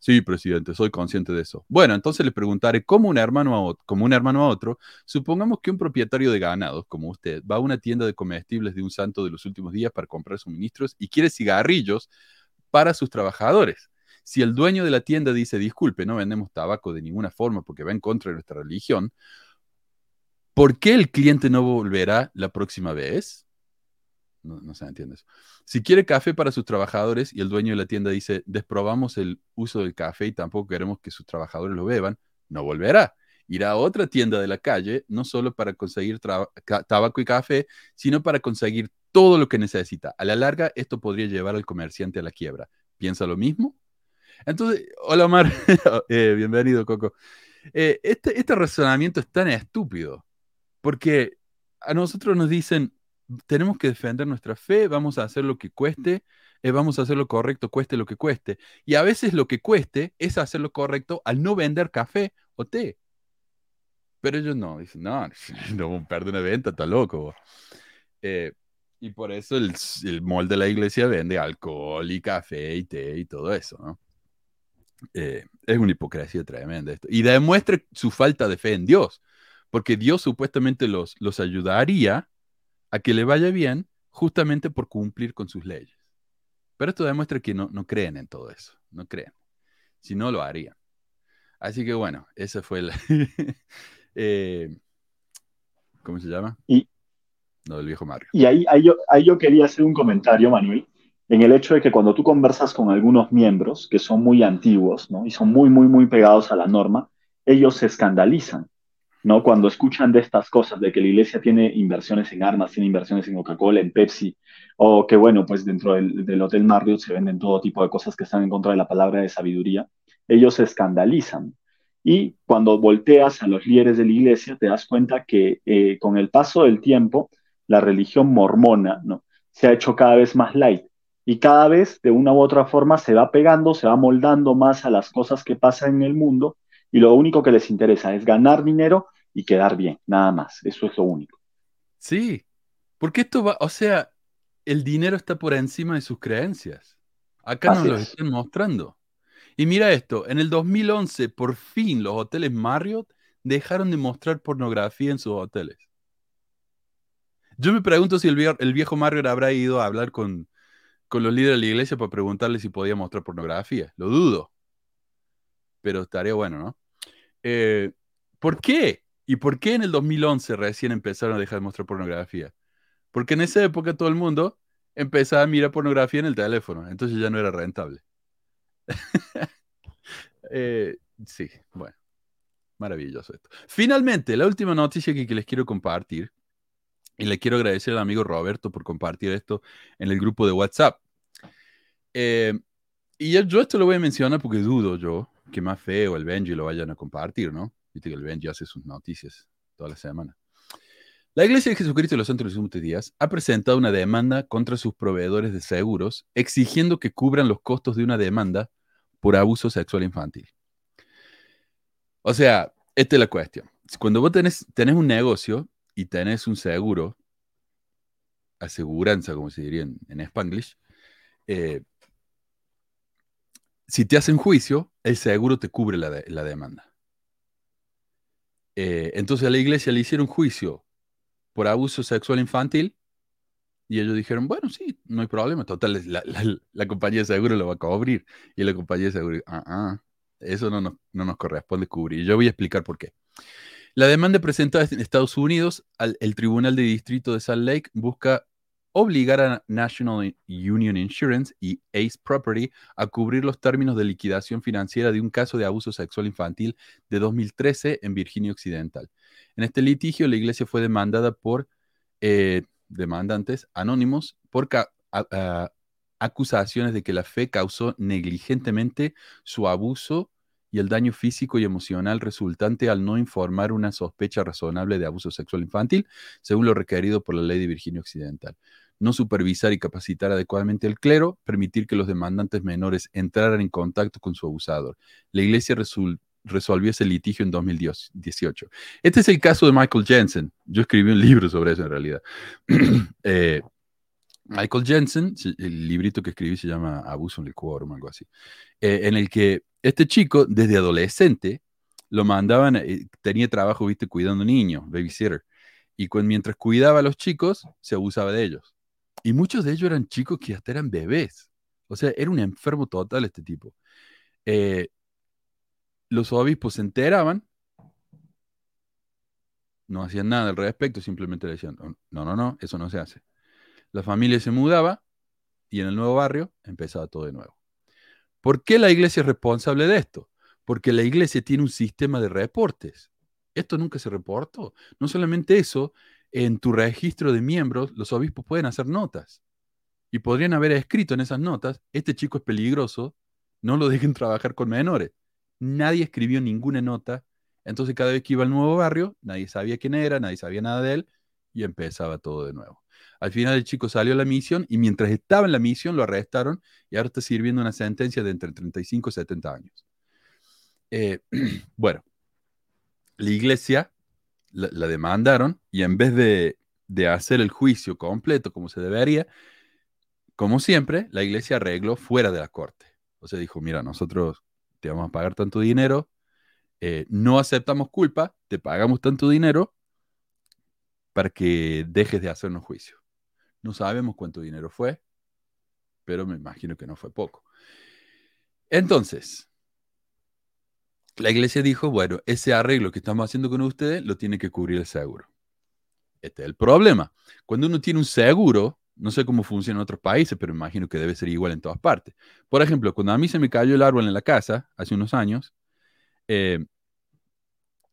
Sí, presidente, soy consciente de eso. Bueno, entonces le preguntaré, como un hermano a otro, como un hermano a otro, supongamos que un propietario de ganados, como usted, va a una tienda de comestibles de un santo de los últimos días para comprar suministros y quiere cigarrillos para sus trabajadores. Si el dueño de la tienda dice, disculpe, no vendemos tabaco de ninguna forma porque va en contra de nuestra religión, ¿por qué el cliente no volverá la próxima vez? No, se entiende eso. Si quiere café para sus trabajadores y el dueño de la tienda dice, desprobamos el uso del café y tampoco queremos que sus trabajadores lo beban, no volverá. Irá a otra tienda de la calle, no solo para conseguir tabaco y café, sino para conseguir todo lo que necesita. A la larga, esto podría llevar al comerciante a la quiebra. ¿Piensa lo mismo? Entonces, hola Omar, eh, bienvenido Coco. Eh, este, este razonamiento es tan estúpido, porque a nosotros nos dicen, tenemos que defender nuestra fe, vamos a hacer lo que cueste, eh, vamos a hacer lo correcto, cueste lo que cueste. Y a veces lo que cueste es hacer lo correcto al no vender café o té. Pero ellos no, dicen, no, no perder una venta, está loco. Eh, y por eso el, el molde de la iglesia vende alcohol y café y té y todo eso, ¿no? Eh, es una hipocresía tremenda esto. Y demuestra su falta de fe en Dios, porque Dios supuestamente los, los ayudaría a que le vaya bien justamente por cumplir con sus leyes. Pero esto demuestra que no, no creen en todo eso, no creen. Si no, lo harían. Así que bueno, ese fue el... Eh, ¿Cómo se llama? Y, no, del viejo Mario. Y ahí, ahí, yo, ahí yo quería hacer un comentario, Manuel, en el hecho de que cuando tú conversas con algunos miembros que son muy antiguos ¿no? y son muy, muy, muy pegados a la norma, ellos se escandalizan ¿no? Cuando escuchan de estas cosas, de que la iglesia tiene inversiones en armas, tiene inversiones en Coca-Cola, en Pepsi, o que, bueno, pues dentro del, Hotel Marriott se venden todo tipo de cosas que están en contra de la palabra de sabiduría, ellos se escandalizan. Y cuando volteas a los líderes de la iglesia, te das cuenta que eh, con el paso del tiempo, la religión mormona ¿no? se ha hecho cada vez más light y cada vez de una u otra forma se va pegando, se va moldando más a las cosas que pasan en el mundo y lo único que les interesa es ganar dinero y quedar bien, nada más. Eso es lo único. Sí, porque esto va, o sea, el dinero está por encima de sus creencias. Acá nos lo están mostrando. Y mira esto, en el 2011, por fin los hoteles Marriott dejaron de mostrar pornografía en sus hoteles. Yo me pregunto si el, viejo, el viejo Marriott habrá ido a hablar con, con los líderes de la iglesia para preguntarle si podía mostrar pornografía. Lo dudo pero estaría bueno, ¿no? Eh, ¿Por qué? ¿Y por qué en el 2011 recién empezaron a dejar de mostrar pornografía? Porque en esa época todo el mundo empezaba a mirar pornografía en el teléfono, entonces ya no era rentable. Eh, sí, bueno. Maravilloso esto. Finalmente, la última noticia que, les quiero compartir, y le quiero agradecer al amigo Roberto por compartir esto en el grupo de WhatsApp. Eh, y yo, esto lo voy a mencionar porque dudo yo que más feo el Benji lo vayan a compartir, ¿no? Viste que el Benji hace sus noticias toda la semana. La Iglesia de Jesucristo de los Santos de los Últimos Días ha presentado una demanda contra sus proveedores de seguros, exigiendo que cubran los costos de una demanda por abuso sexual infantil. O sea, esta es la cuestión. Cuando vos tenés, un negocio y tenés un seguro, aseguranza, como se diría en, en Spanglish, eh, si te hacen juicio, el seguro te cubre la, demanda. Eh, entonces a la iglesia le hicieron juicio por abuso sexual infantil y ellos dijeron, bueno, sí, no hay problema, total, la, compañía de seguro lo va a cubrir. Y la compañía de seguro, ah, ah eso no nos, no nos corresponde cubrir. Yo voy a explicar por qué. La demanda presentada en Estados Unidos, al, el Tribunal de Distrito de Salt Lake busca obligar a National Union Insurance y Ace Property a cubrir los términos de liquidación financiera de un caso de abuso sexual infantil de 2013 en Virginia Occidental. En este litigio, la iglesia fue demandada por eh, demandantes anónimos por acusaciones de que la fe causó negligentemente su abuso y el daño físico y emocional resultante al no informar una sospecha razonable de abuso sexual infantil, según lo requerido por la ley de Virginia Occidental. No supervisar y capacitar adecuadamente el clero, permitir que los demandantes menores entraran en contacto con su abusador. La iglesia resolvió ese litigio en 2018. Este es el caso de Michael Jensen. Yo escribí un libro sobre eso en realidad. eh, Michael Jensen, el librito que escribí se llama Abuso en el Quórum, algo así, eh, en el que este chico, desde adolescente, lo mandaban, eh, tenía trabajo, viste, cuidando niños, babysitter, y mientras cuidaba a los chicos, se abusaba de ellos. Y muchos de ellos eran chicos que hasta eran bebés. O sea, era un enfermo total este tipo. Eh, los obispos se enteraban, no hacían nada al respecto, simplemente le decían, no, no, no, eso no se hace la familia se mudaba y en el nuevo barrio empezaba todo de nuevo. ¿Por qué la iglesia es responsable de esto? Porque la iglesia tiene un sistema de reportes. Esto nunca se reportó. No solamente eso, en tu registro de miembros, los obispos pueden hacer notas. Y podrían haber escrito en esas notas, este chico es peligroso, no lo dejen trabajar con menores. Nadie escribió ninguna nota. Entonces cada vez que iba al nuevo barrio, nadie sabía quién era, nadie sabía nada de él y empezaba todo de nuevo. Al final el chico salió a la misión y mientras estaba en la misión lo arrestaron y ahora está sirviendo una sentencia de entre 35 y 70 años. Eh, bueno, la iglesia la, demandaron y en vez de, de hacer el juicio completo como se debería, como siempre, la iglesia arregló fuera de la corte. O sea, dijo, mira, nosotros te vamos a pagar tanto dinero, eh, no aceptamos culpa, te pagamos tanto dinero para que dejes de hacernos juicio. No sabemos cuánto dinero fue, pero me imagino que no fue poco. Entonces, la iglesia dijo, bueno, ese arreglo que estamos haciendo con ustedes lo tiene que cubrir el seguro. Este es el problema. Cuando uno tiene un seguro, no sé cómo funciona en otros países, pero imagino que debe ser igual en todas partes. Por ejemplo, cuando a mí se me cayó el árbol en la casa hace unos años, eh,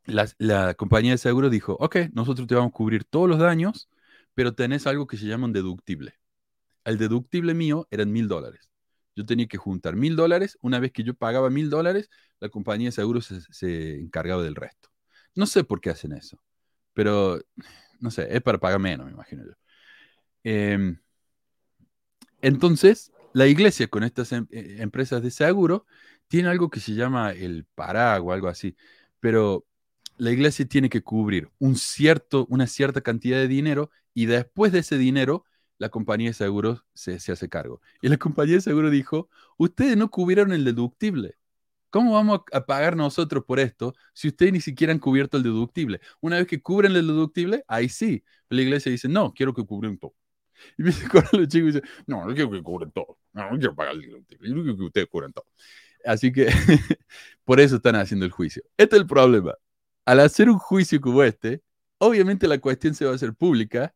la, compañía de seguro dijo, ok, nosotros te vamos a cubrir todos los daños pero tenés algo que se llama un deductible. El deductible mío eran mil dólares. Yo tenía que juntar mil dólares. Una vez que yo pagaba mil dólares, la compañía de seguros se, encargaba del resto. No sé por qué hacen eso, pero no sé, es para pagar menos, me imagino yo. Em, entonces, la iglesia con estas em, eh, empresas de seguro tiene algo que se llama el paraguas, algo así, pero la iglesia tiene que cubrir un cierto, una cierta cantidad de dinero y después de ese dinero, la compañía de seguros se, hace cargo. Y la compañía de seguros dijo, ustedes no cubrieron el deductible. ¿Cómo vamos a pagar nosotros por esto si ustedes ni siquiera han cubierto el deductible? Una vez que cubren el deductible, ahí sí. La iglesia dice, no, quiero que cubren todo. Y me dicen los chicos y dicen, no, no quiero que cubren todo. No, no quiero pagar el deductible. Yo quiero que ustedes cubran todo. Así que por eso están haciendo el juicio. Este es el problema. Al hacer un juicio como este, obviamente la cuestión se va a hacer pública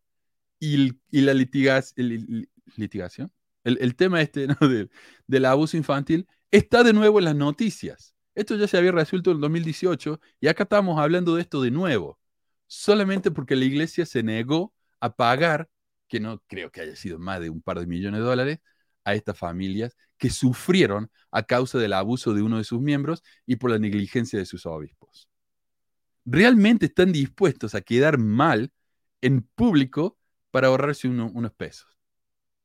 y, la litigación, el, tema este del abuso infantil, está de nuevo en las noticias. Esto ya se había resuelto en 2018 y acá estamos hablando de esto de nuevo, solamente porque la iglesia se negó a pagar, que no creo que haya sido más de un par de millones de dólares, a estas familias que sufrieron a causa del abuso de uno de sus miembros y por la negligencia de sus obispos. Realmente están dispuestos a quedar mal en público para ahorrarse unos pesos.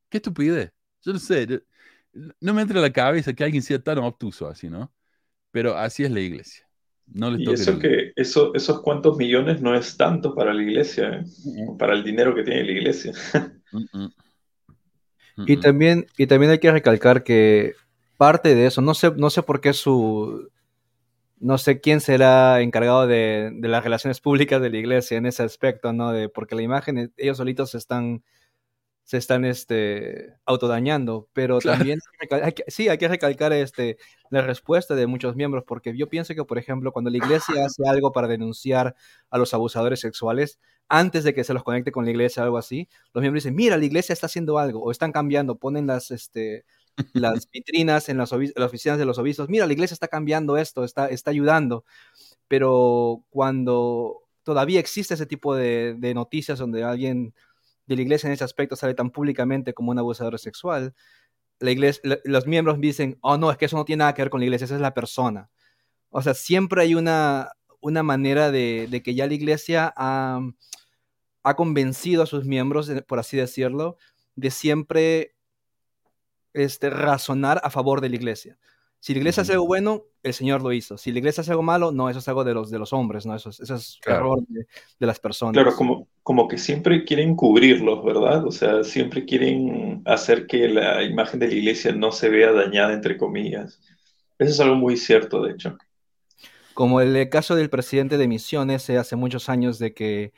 Qué estupidez. Yo no sé, no me entra en la cabeza que alguien sea tan obtuso así, ¿no? Pero así es la iglesia. No les y eso que eso, esos cuantos millones no es tanto para la iglesia, ¿eh? para el dinero que tiene la iglesia. y, también, y también hay que recalcar que parte de eso, no sé, no sé por qué su, no sé quién será encargado de, de, las relaciones públicas de la iglesia en ese aspecto, ¿no? De, porque la imagen, ellos solitos están se están este, autodañando, pero también sí, hay que recalcar este, la respuesta de muchos miembros, porque yo pienso que, por ejemplo, cuando la iglesia hace algo para denunciar a los abusadores sexuales, antes de que se los conecte con la iglesia o algo así, los miembros dicen, mira, la iglesia está haciendo algo, o están cambiando, ponen las, este, las vitrinas en las, oficinas de los obispos, mira, la iglesia está cambiando esto, está, está ayudando, pero cuando todavía existe ese tipo de, de noticias donde alguien de la iglesia en ese aspecto sale tan públicamente como un abusador sexual, la iglesia, los miembros dicen, oh no, es que eso no tiene nada que ver con la iglesia, esa es la persona. O sea, siempre hay una, una manera de, que ya la iglesia ha, ha, convencido a sus miembros, por así decirlo, de siempre este, razonar a favor de la iglesia. Si la iglesia hace algo bueno, el Señor lo hizo. Si la iglesia hace algo malo, no, eso es algo de los, de los hombres, ¿no? Eso es, eso es error de, las personas. Claro, como, como que siempre quieren cubrirlos, ¿verdad? O sea, siempre quieren hacer que la imagen de la iglesia no se vea dañada, entre comillas. Eso es algo muy cierto, de hecho. Como el caso del presidente de Misiones eh, hace muchos años de que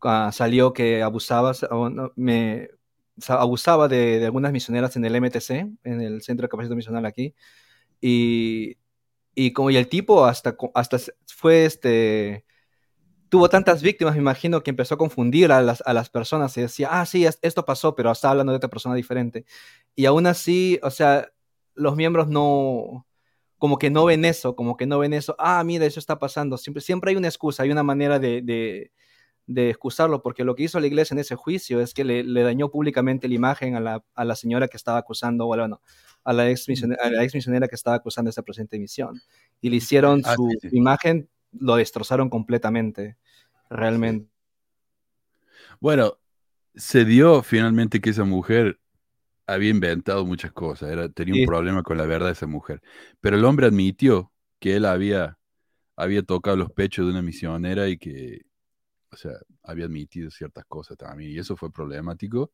ah, salió que abusaba, me, abusaba de, de algunas misioneras en el MTC, en el Centro de Capacitación Misional aquí, y, y como y el tipo hasta, hasta fue este, tuvo tantas víctimas, me imagino que empezó a confundir a las, a las personas y decía, ah, sí, esto pasó, pero está hablando de otra persona diferente. Y aún así, o sea, los miembros no, como que no ven eso, como que no ven eso, ah, mira, eso está pasando. Siempre, siempre hay una excusa, hay una manera de, de, de excusarlo, porque lo que hizo la iglesia en ese juicio es que le, le dañó públicamente la imagen a la, a la señora que estaba acusando, bueno, a la ex misionera, que estaba acusando esa presente misión. Y le hicieron ah, su imagen, lo destrozaron completamente, realmente. Bueno, se dio finalmente que esa mujer había inventado muchas cosas, era, tenía un problema con la verdad de esa mujer. Pero el hombre admitió que él había, había tocado los pechos de una misionera y que, o sea, había admitido ciertas cosas también. Y eso fue problemático.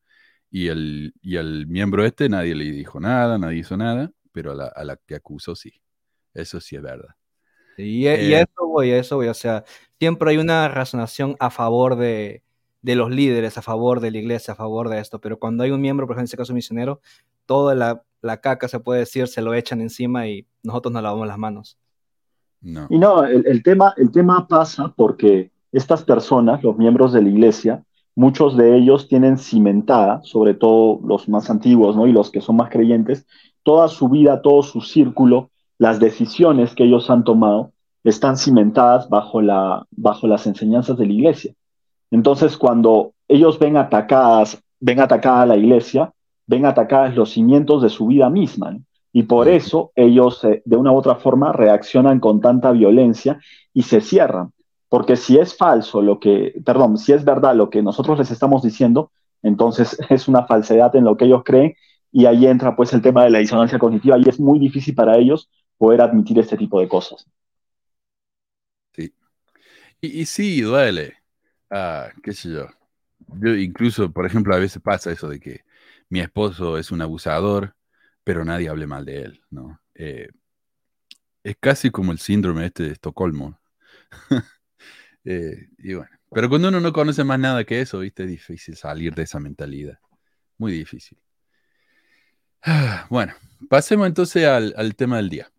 Y el, y el miembro este nadie le dijo nada, nadie hizo nada, pero a la, a la que acusó sí. Eso sí es verdad. Y, y eh, eso voy, eso voy. O sea, siempre hay una razonación a favor de, de, los líderes, a favor de la iglesia, a favor de esto. Pero cuando hay un miembro, por ejemplo, en este caso misionero, toda la, la caca, se puede decir, se lo echan encima y nosotros nos lavamos las manos. No. Y no, el, el, tema, el tema pasa porque estas personas, los miembros de la iglesia, muchos de ellos tienen cimentada, sobre todo los más antiguos ¿no? y los que son más creyentes, toda su vida, todo su círculo, las decisiones que ellos han tomado están cimentadas bajo, la, bajo las enseñanzas de la iglesia. Entonces, cuando ellos ven atacadas, ven atacada la iglesia, ven atacadas los cimientos de su vida misma. Y por eso ellos, eh, de una u otra forma, reaccionan con tanta violencia y se cierran. Porque si es falso lo que, perdón, si es verdad lo que nosotros les estamos diciendo, entonces es una falsedad en lo que ellos creen y ahí entra pues el tema de la disonancia cognitiva y es muy difícil para ellos poder admitir este tipo de cosas. Sí. Y, sí, duele. Ah, qué sé yo. Yo incluso, por ejemplo, a veces pasa eso de que mi esposo es un abusador, pero nadie hable mal de él, ¿no? Eh, es casi como el síndrome este de Estocolmo. Eh, y bueno, pero cuando uno no conoce más nada que eso, ¿viste? Es difícil salir de esa mentalidad. Muy difícil. Bueno, pasemos entonces al, al tema del día.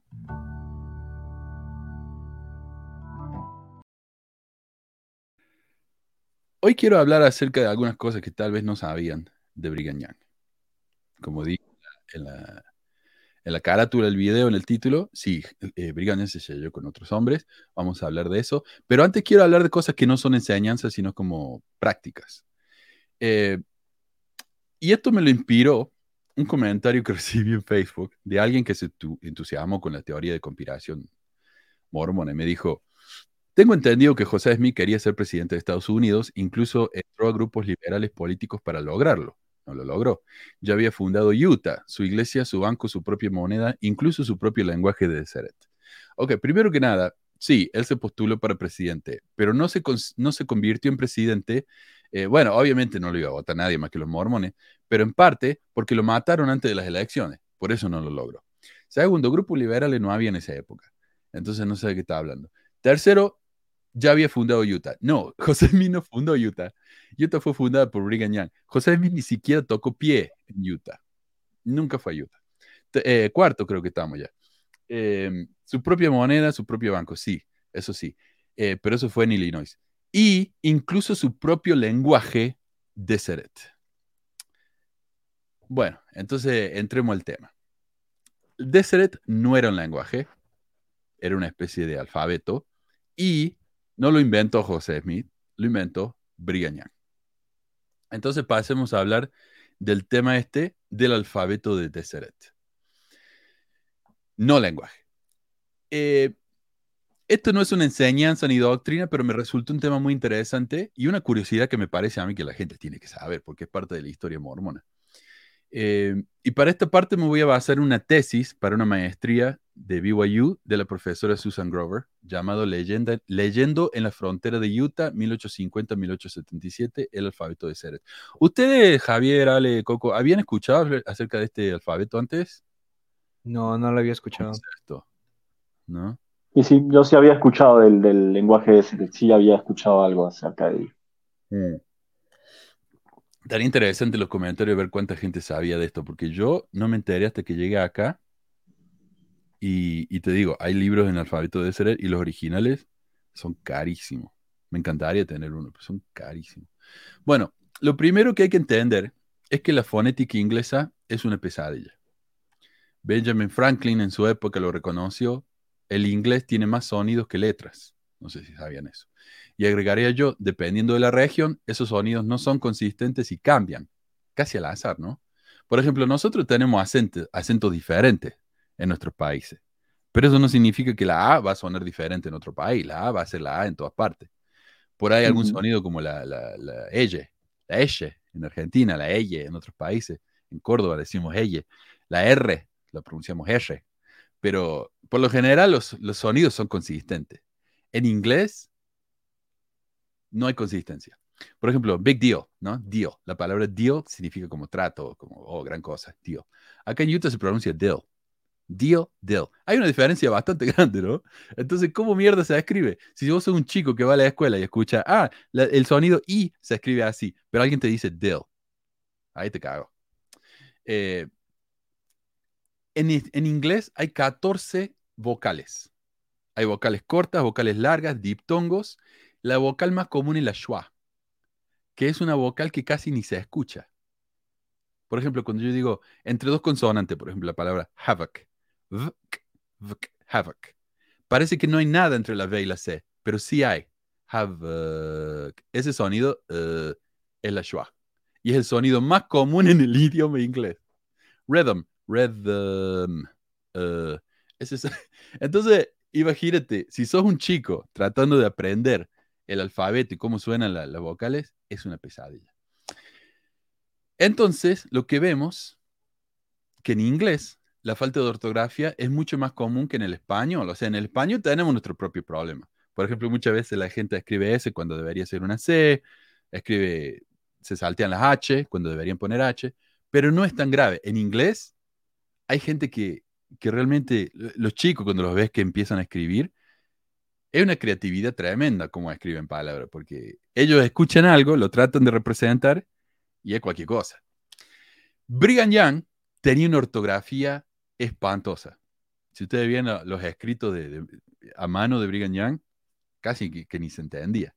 Hoy quiero hablar acerca de algunas cosas que tal vez no sabían de Brigham Young. Como dije en la, En la carátula del video, en el título, sí, eh, Brigham se selló con otros hombres, vamos a hablar de eso, pero antes quiero hablar de cosas que no son enseñanzas, sino como prácticas. Eh, y esto me lo inspiró un comentario que recibí en Facebook de alguien que se entusiasmó con la teoría de conspiración mormona y me dijo, tengo entendido que José Smith quería ser presidente de Estados Unidos, incluso entró a grupos liberales políticos para lograrlo. No lo logró. Ya había fundado Utah, su iglesia, su banco, su propia moneda, incluso su propio lenguaje de Deseret. Ok, primero que nada, sí, él se postuló para presidente, pero no se, no se convirtió en presidente. Eh, bueno, obviamente no lo iba a votar nadie más que los mormones, pero en parte porque lo mataron antes de las elecciones. Por eso no lo logró. Segundo, grupos liberales no había en esa época. Entonces no sé de qué está hablando. Tercero, ya había fundado Utah. No, José Smith no fundó Utah. Utah fue fundada por Brigham Young. José Smith ni siquiera tocó pie en Utah. Nunca fue a Utah. Eh, cuarto creo que estamos ya. Em, su propia moneda, su propio banco, sí, eso sí. Eh, pero eso fue en Illinois. Y incluso su propio lenguaje, Deseret. Bueno, entonces entremos al tema. Deseret no era un lenguaje, era una especie de alfabeto y no lo inventó José Smith, lo inventó Brigham Young. Entonces pasemos a hablar del tema este del alfabeto de Deseret. No lenguaje. Eh, esto no es una enseñanza ni doctrina, pero me resulta un tema muy interesante y una curiosidad que me parece a mí que la gente tiene que saber, porque es parte de la historia mormona. Eh, y para esta parte me voy a basar en una tesis para una maestría de BYU de la profesora Susan Grover, llamado Leyenda, Leyendo en la frontera de Utah, 1850-1877, el alfabeto de Seret. ¿Ustedes, Javier, Ale, Coco, habían escuchado acerca de este alfabeto antes? No, no lo había escuchado. ¿No? Y sí, yo sí había escuchado del, del lenguaje de Seret, sí había escuchado algo acerca de él. Mm. Tan interesante los comentarios ver cuánta gente sabía de esto, porque yo no me enteré hasta que llegué acá y, te digo, hay libros en alfabeto de Seret y los originales son carísimos. Me encantaría tener uno, pero son carísimos. Bueno, lo primero que hay que entender es que la fonética inglesa es una pesadilla. Benjamin Franklin en su época lo reconoció. El inglés tiene más sonidos que letras. No sé si sabían eso. Y agregaría yo, dependiendo de la región, esos sonidos no son consistentes y cambian, casi al azar, ¿no? Por ejemplo, nosotros tenemos acentos, acentos diferentes en nuestros países. Pero eso no significa que la A va a sonar diferente en otro país. La A va a ser la A en todas partes. Por ahí algún sonido como la, la, la elle, la elle en Argentina, la elle en otros países. En Córdoba decimos elle. La R la pronunciamos R. Pero por lo general los, los sonidos son consistentes. En inglés no hay consistencia. Por ejemplo, big deal, ¿no? Deal. La palabra deal significa como trato, como, oh, gran cosa, deal. Acá en Utah se pronuncia deal. Deal, deal. Hay una diferencia bastante grande, ¿no? Entonces, ¿cómo mierda se escribe? Si vos sos un chico que va a la escuela y escucha, ah, el sonido I se escribe así, pero alguien te dice deal. Ahí te cago. Eh, en, en, inglés hay 14 vocales. Hay vocales cortas, vocales largas, diptongos. La vocal más común es la schwa, que es una vocal que casi ni se escucha. Por ejemplo, cuando yo digo entre dos consonantes, por ejemplo, la palabra havoc, havoc. Parece que no hay nada entre la V y la C, pero sí hay. Havoc. Ese sonido uh, es la schwa. Y es el sonido más común en el idioma inglés. Rhythm, rhythm. Uh, Entonces, imagínate, si sos un chico tratando de aprender el alfabeto y cómo suenan las vocales, es una pesadilla. Entonces, lo que vemos, que en inglés la falta de ortografía es mucho más común que en el español. O sea, en el español tenemos nuestro propio problema. Por ejemplo, muchas veces la gente escribe S cuando debería ser una C, escribe, se saltean las H cuando deberían poner H, pero no es tan grave. En inglés hay gente que, que realmente, los chicos cuando los ves que empiezan a escribir, es una creatividad tremenda como escriben palabras, porque ellos escuchan algo, lo tratan de representar y es cualquier cosa. Brigham Young tenía una ortografía espantosa. Si ustedes ven los escritos de, a mano de Brigham Young, casi que, ni se entendía,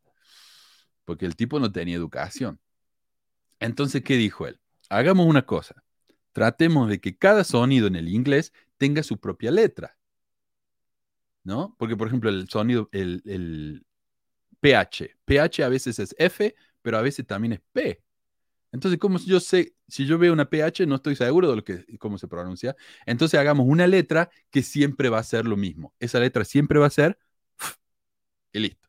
porque el tipo no tenía educación. Entonces, ¿qué dijo él? Hagamos una cosa. Tratemos de que cada sonido en el inglés tenga su propia letra. ¿No? Porque, por ejemplo, el sonido, el, el PH. PH a veces es F, pero a veces también es P. Entonces, como yo sé, si yo veo una PH, no estoy seguro de lo que, cómo se pronuncia. Entonces, hagamos una letra que siempre va a ser lo mismo. Esa letra siempre va a ser y listo.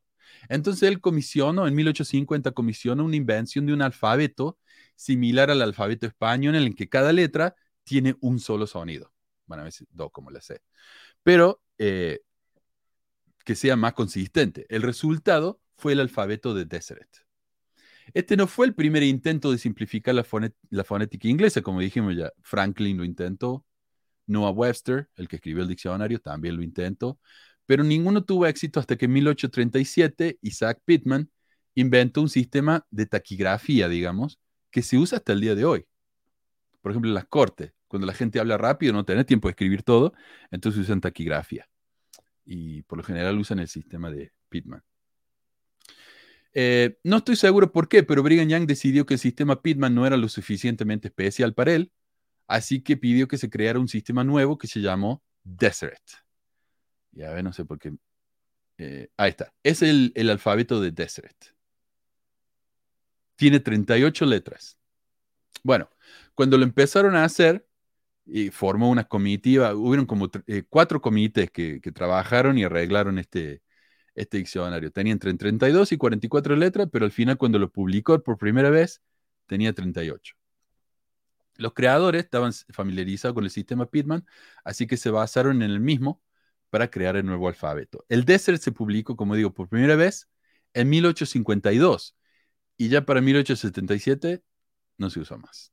Entonces, él comisionó, en 1850, comisionó una invención de un alfabeto similar al alfabeto español, en el que cada letra tiene un solo sonido. Bueno, a veces dos, como la sé. Pero eh, que sea más consistente. El resultado fue el alfabeto de Deseret. Este no fue el primer intento de simplificar la, fonética inglesa, como dijimos ya. Franklin lo intentó, Noah Webster, el que escribió el diccionario, también lo intentó, pero ninguno tuvo éxito hasta que en 1837 Isaac Pittman inventó un sistema de taquigrafía, digamos, que se usa hasta el día de hoy. Por ejemplo, en las cortes, cuando la gente habla rápido, no tiene tiempo de escribir todo, entonces usan taquigrafía. Y por lo general usan el sistema de Pittman. Eh, no estoy seguro por qué, pero Brigham Young decidió que el sistema Pitman no era lo suficientemente especial para él, así que pidió que se creara un sistema nuevo que se llamó Deseret. Ya ver, no sé por qué. Eh, ahí está. Es el, alfabeto de Deseret. Tiene 38 letras. Bueno, cuando lo empezaron a hacer, y formó una comitiva, hubieron como eh, cuatro comités que, que, trabajaron y arreglaron este, este diccionario. Tenía entre 32 y 44 letras, pero al final cuando lo publicó por primera vez tenía 38. Los creadores estaban familiarizados con el sistema Pitman, así que se basaron en el mismo para crear el nuevo alfabeto. El Desert se publicó, como digo, por primera vez en 1852 y ya para 1877 no se usó más.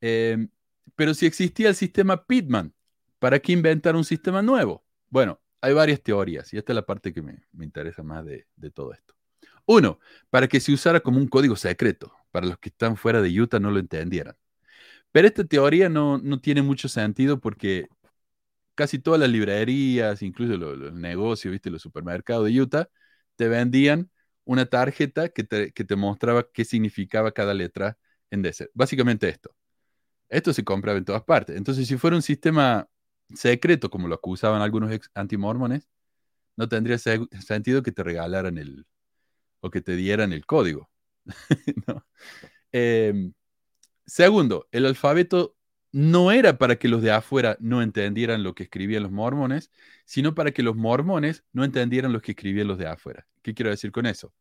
Em, pero si existía el sistema Pitman, ¿para qué inventar un sistema nuevo? Bueno, hay varias teorías y esta es la parte que me, interesa más de, todo esto. Uno, para que se usara como un código secreto, para los que están fuera de Utah no lo entendieran. Pero esta teoría no, tiene mucho sentido porque casi todas las librerías, incluso los, negocios, ¿viste? los supermercados de Utah, te vendían una tarjeta que te, que te mostraba qué significaba cada letra en Desert. Básicamente esto. Esto se compraba en todas partes. Entonces, si fuera un sistema secreto, como lo acusaban algunos antimormones, no tendría sentido que te regalaran el o que te dieran el código. Em, segundo, el alfabeto no era para que los de afuera no entendieran lo que escribían los mormones, sino para que los mormones no entendieran lo que escribían los de afuera. ¿Qué quiero decir con eso?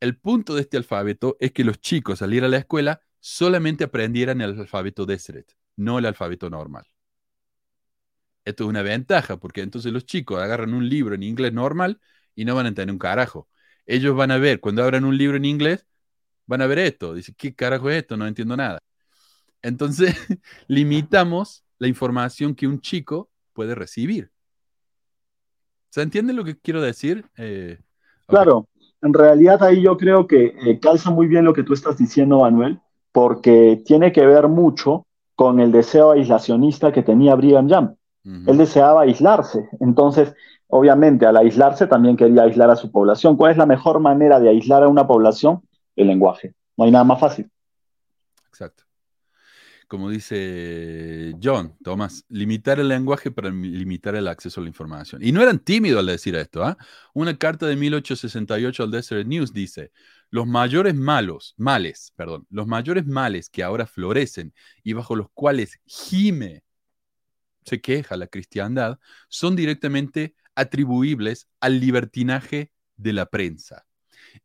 El punto de este alfabeto es que los chicos al ir a la escuela solamente aprendieran el alfabeto Deseret, no el alfabeto normal. Esto es una ventaja, porque entonces los chicos agarran un libro en inglés normal y no van a entender un carajo. Ellos van a ver, cuando abran un libro en inglés, van a ver esto. Dicen, ¿qué carajo es esto? No entiendo nada. Entonces, limitamos la información que un chico puede recibir. ¿Se entiende lo que quiero decir? Eh, claro, en realidad ahí yo creo que eh, calza muy bien lo que tú estás diciendo, Manuel, porque tiene que ver mucho con el deseo aislacionista que tenía Brigham Young. Él deseaba aislarse. Entonces, obviamente, al aislarse también quería aislar a su población. ¿Cuál es la mejor manera de aislar a una población? El lenguaje. No hay nada más fácil. Exacto. Como dice John, Tomás, limitar el lenguaje para limitar el acceso a la información. Y no eran tímidos al decir esto. ¿ah? Una carta de 1868 al Desert News dice, los mayores malos, males, perdón, los mayores males que ahora florecen y bajo los cuales gime se queja la cristiandad son directamente atribuibles al libertinaje de la prensa.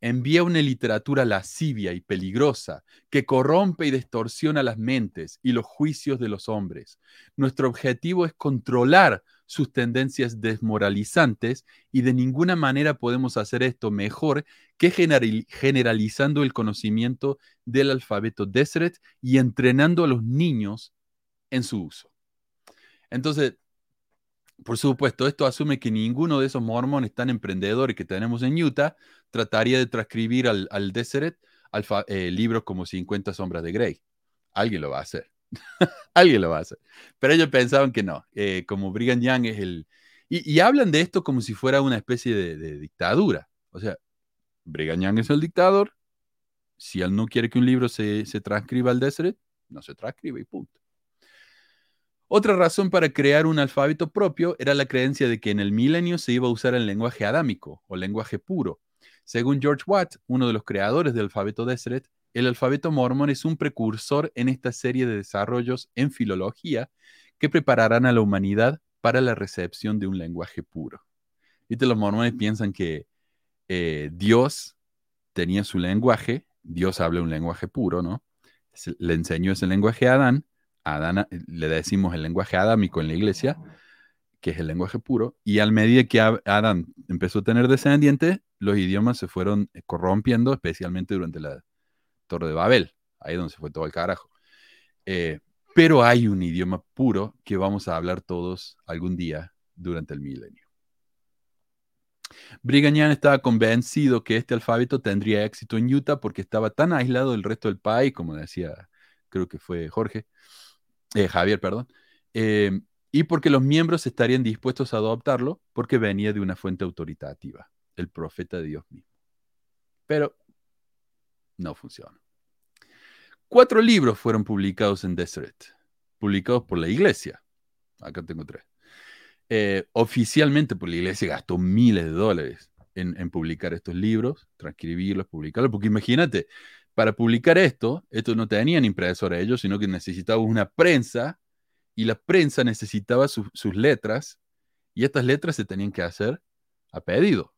Envía una literatura lascivia y peligrosa que corrompe y distorsiona las mentes y los juicios de los hombres. Nuestro objetivo es controlar sus tendencias desmoralizantes y de ninguna manera podemos hacer esto mejor que generalizando el conocimiento del alfabeto Deseret y entrenando a los niños en su uso. Entonces, por supuesto, esto asume que ninguno de esos mormones tan emprendedores que tenemos en Utah trataría de transcribir al, al Deseret eh, libros como 50 sombras de Grey. Alguien lo va a hacer. Alguien lo va a hacer. Pero ellos pensaban que no. Eh, como Brigham Young es el... Y, hablan de esto como si fuera una especie de, dictadura. O sea, Brigham Young es el dictador. Si él no quiere que un libro se, se transcriba al Deseret, no se transcribe y punto. Otra razón para crear un alfabeto propio era la creencia de que en el milenio se iba a usar el lenguaje adámico o lenguaje puro. Según George Watt, uno de los creadores del alfabeto Deseret, el alfabeto mormón es un precursor en esta serie de desarrollos en filología que prepararán a la humanidad para la recepción de un lenguaje puro. ¿Viste? Los mormones piensan que eh, Dios tenía su lenguaje, Dios habla un lenguaje puro, ¿no? le enseñó ese lenguaje a Adán, a Adán le decimos el lenguaje adámico en la iglesia, que es el lenguaje puro, y al medida que Adán empezó a tener descendientes, los idiomas se fueron corrompiendo, especialmente durante la Torre de Babel, ahí donde se fue todo el carajo. Eh, pero hay un idioma puro que vamos a hablar todos algún día durante el milenio. Brigham estaba convencido que este alfabeto tendría éxito en Utah porque estaba tan aislado del resto del país, como decía, creo que fue Jorge, eh, Javier, perdón, eh, y porque los miembros estarían dispuestos a adoptarlo porque venía de una fuente autoritativa, el profeta de Dios mismo. Pero no funciona. Cuatro libros fueron publicados en Deseret, publicados por la iglesia. Acá tengo tres. Eh, oficialmente por la iglesia gastó miles de dólares en, publicar estos libros, transcribirlos, publicarlos, porque imagínate, para publicar esto, esto no tenían impresora ellos, sino que necesitaban una prensa y la prensa necesitaba sus letras y estas letras se tenían que hacer a pedido.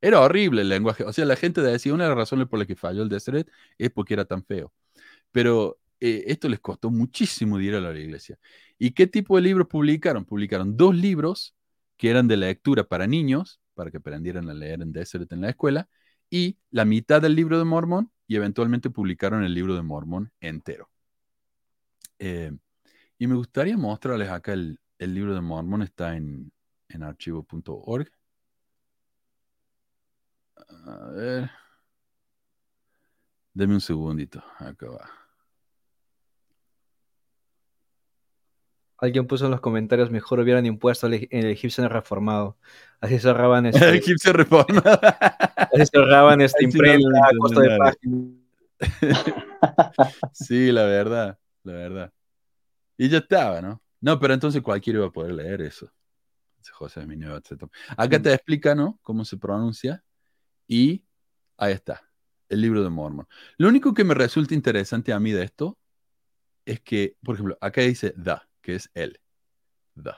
Era horrible el lenguaje. O sea, la gente decía, una de las razones por las que falló el Deseret es porque era tan feo. Pero eh, esto les costó muchísimo dinero a la iglesia. ¿Y qué tipo de libros publicaron? Publicaron dos libros que eran de lectura para niños, para que aprendieran a leer en Deseret en la escuela, y la mitad del libro de Mormón, y eventualmente publicaron el libro de Mormón entero. Eh, y me gustaría mostrarles acá el, libro de Mormón, está en, en archivo.org. A ver. Deme un segundito, acá va. Alguien puso en los comentarios, mejor hubieran impuesto el, el egipcio reformado. Así cerraban este... El egipcio reformado. Así cerraban este imprenta a costo de página. sí, la verdad, la verdad. Y ya estaba, ¿no? No, pero entonces cualquiera iba a poder leer eso. José Mineo, etc. Acá te explica, ¿no? Cómo se pronuncia. Y ahí está, el libro de Mormon. Lo único que me resulta interesante a mí de esto es que, por ejemplo, acá dice da que es él. Da.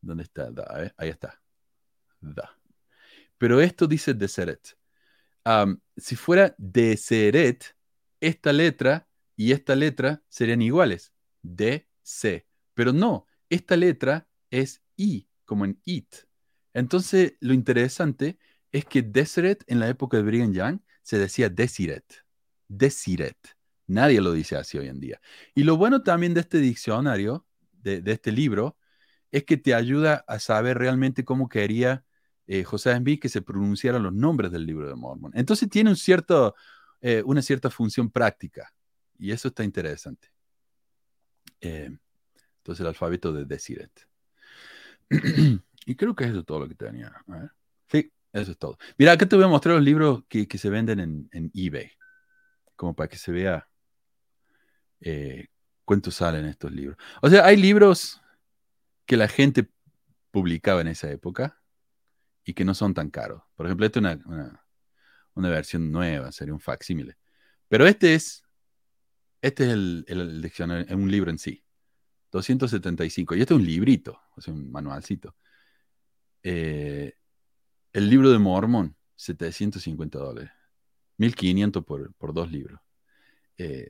¿Dónde está da? Ahí está. Da. Pero esto dice Deseret. si fuera Deseret, esta letra y esta letra serían iguales. D, C. Pero no, esta letra es I, como en it. Entonces, lo interesante es que Deseret en la época de Brigham Young se decía Desiret. Desiret. Nadie lo dice así hoy en día. Y lo bueno también de este diccionario, de, este libro, es que te ayuda a saber realmente cómo quería eh, José Smith que se pronunciaran los nombres del libro de Mormon. Entonces tiene un cierto, eh, una cierta función práctica y eso está interesante. Eh, entonces el alfabeto de Desiret. y creo que eso es todo lo que tenía. Sí, eso es todo. Mira, acá te voy a mostrar los libros que, se venden en, en eBay, como para que se vea eh, cuánto salen estos libros. O sea, hay libros que la gente publicaba en esa época y que no son tan caros. Por ejemplo, esta es una, versión nueva, sería un facsímile. Pero este es, este es el, diccionario, un libro en sí. 275. Y este es un librito, o sea, un manualcito. Eh, el libro de Mormon, 750 dólares. 1500 por, por dos libros. Eh,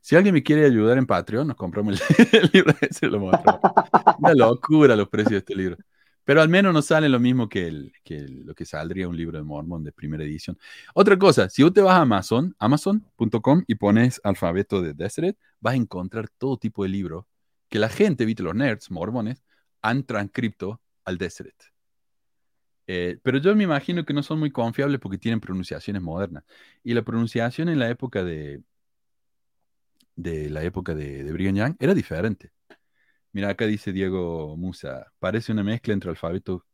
Si alguien me quiere ayudar en Patreon, nos compramos el, libro ese, lo Una locura los precios de este libro. Pero al menos no sale lo mismo que, el, que lo que saldría un libro de Mormon de primera edición. Otra cosa, si usted vas a Amazon, amazon.com y pones alfabeto de Deseret, vas a encontrar todo tipo de libros que la gente, viste, los nerds, mormones, han transcripto al Deseret. Eh, pero yo me imagino que no son muy confiables porque tienen pronunciaciones modernas. Y la pronunciación en la época de, de la época de, de Brigham era diferente. Mira, acá dice Diego Musa, parece una mezcla entre alfabeto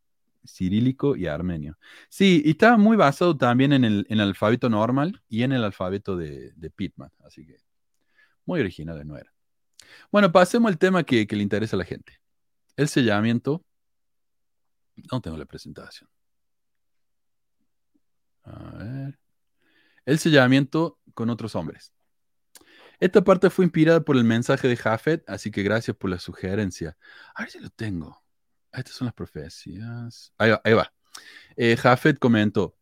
cirílico y armenio. Sí, y estaba muy basado también en el, alfabeto normal y en el alfabeto de, de Pittman, así que muy original no era. Bueno, pasemos al tema que, que le interesa a la gente. El sellamiento. No tengo la presentación. A ver. El sellamiento con otros hombres. Esta parte fue inspirada por el mensaje de Jafet, así que gracias por la sugerencia. A ver si lo tengo. Estas son las profecías. Ahí va. Ahí va. Eh, Jafet comentó,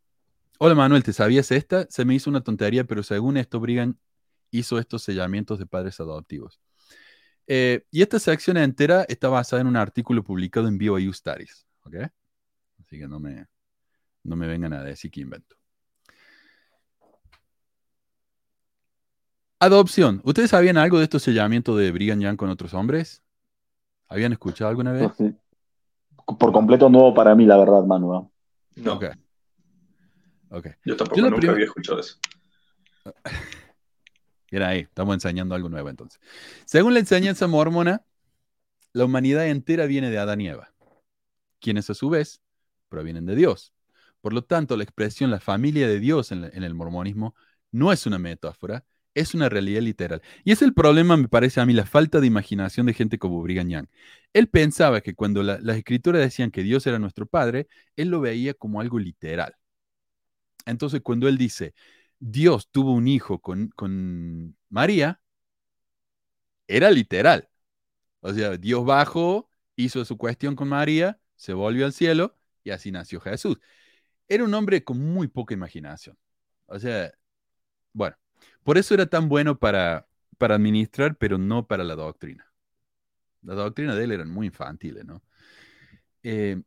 hola Manuel, ¿te sabías esta? Se me hizo una tontería, pero según esto, Brigham hizo estos sellamientos de padres adoptivos. Eh, y esta sección entera está basada en un artículo publicado en BYU Studies. ¿Ok? Así que no me, no me vengan a decir que invento. Adopción. ¿Ustedes sabían algo de estos sellamientos de Brigham Young con otros hombres? ¿Habían escuchado alguna vez? Por completo nuevo para mí, la verdad, Manu. No. Ok. Ok. Yo tampoco Yo nunca había escuchado eso. Mira ahí, estamos enseñando algo nuevo entonces. Según la enseñanza mormona, la humanidad entera viene de Adán y Eva, quienes a su vez provienen de Dios. Por lo tanto, la expresión la familia de Dios en, el mormonismo no es una metáfora, es una realidad literal. Y es el problema, me parece a mí, la falta de imaginación de gente como Brigham Young. Él pensaba que cuando la- las escrituras decían que Dios era nuestro Padre, él lo veía como algo literal. Entonces, cuando él dice, Dios tuvo un hijo con, con María, era literal. O sea, Dios bajó, hizo su cuestión con María, se volvió al cielo y así nació Jesús. Era un hombre con muy poca imaginación. O sea, bueno, por eso era tan bueno para, para administrar, pero no para la doctrina. La doctrina de él eran muy infantiles, ¿no? Eh,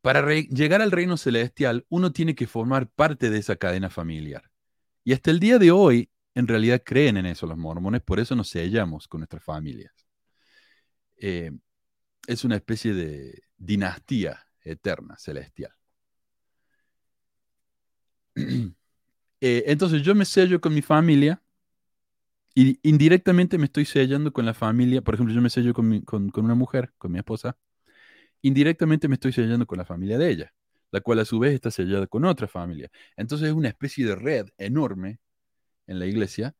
para llegar al reino celestial, uno tiene que formar parte de esa cadena familiar. Y hasta el día de hoy, en realidad creen en eso los mormones, por eso nos sellamos con nuestras familias. Eh, es una especie de dinastía eterna, celestial. Eh, entonces yo me sello con mi familia y indirectamente me estoy sellando con la familia. Por ejemplo, yo me sello con, con una mujer, con mi esposa. Indirectamente me estoy sellando con la familia de ella, la cual a su vez está sellada con otra familia. Entonces es una especie de red enorme en la iglesia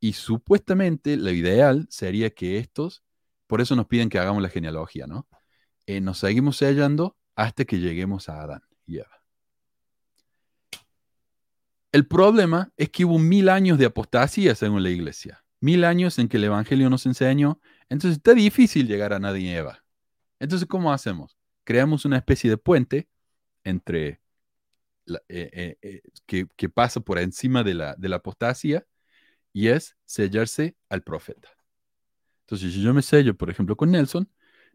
y supuestamente lo ideal sería que estos, por eso nos piden que hagamos la genealogía, ¿no? Eh, nos seguimos sellando hasta que lleguemos a Adán y Eva. El problema es que hubo mil años de apostasía según la iglesia, mil años en que el evangelio nos enseñó, entonces está difícil llegar a Adán y Eva. Entonces, ¿cómo hacemos? Creamos una especie de puente entre eh, eh, que, que pasa por encima de la, de la apostasía y es sellarse al profeta. Entonces, si yo me sello, por ejemplo, con Nelson,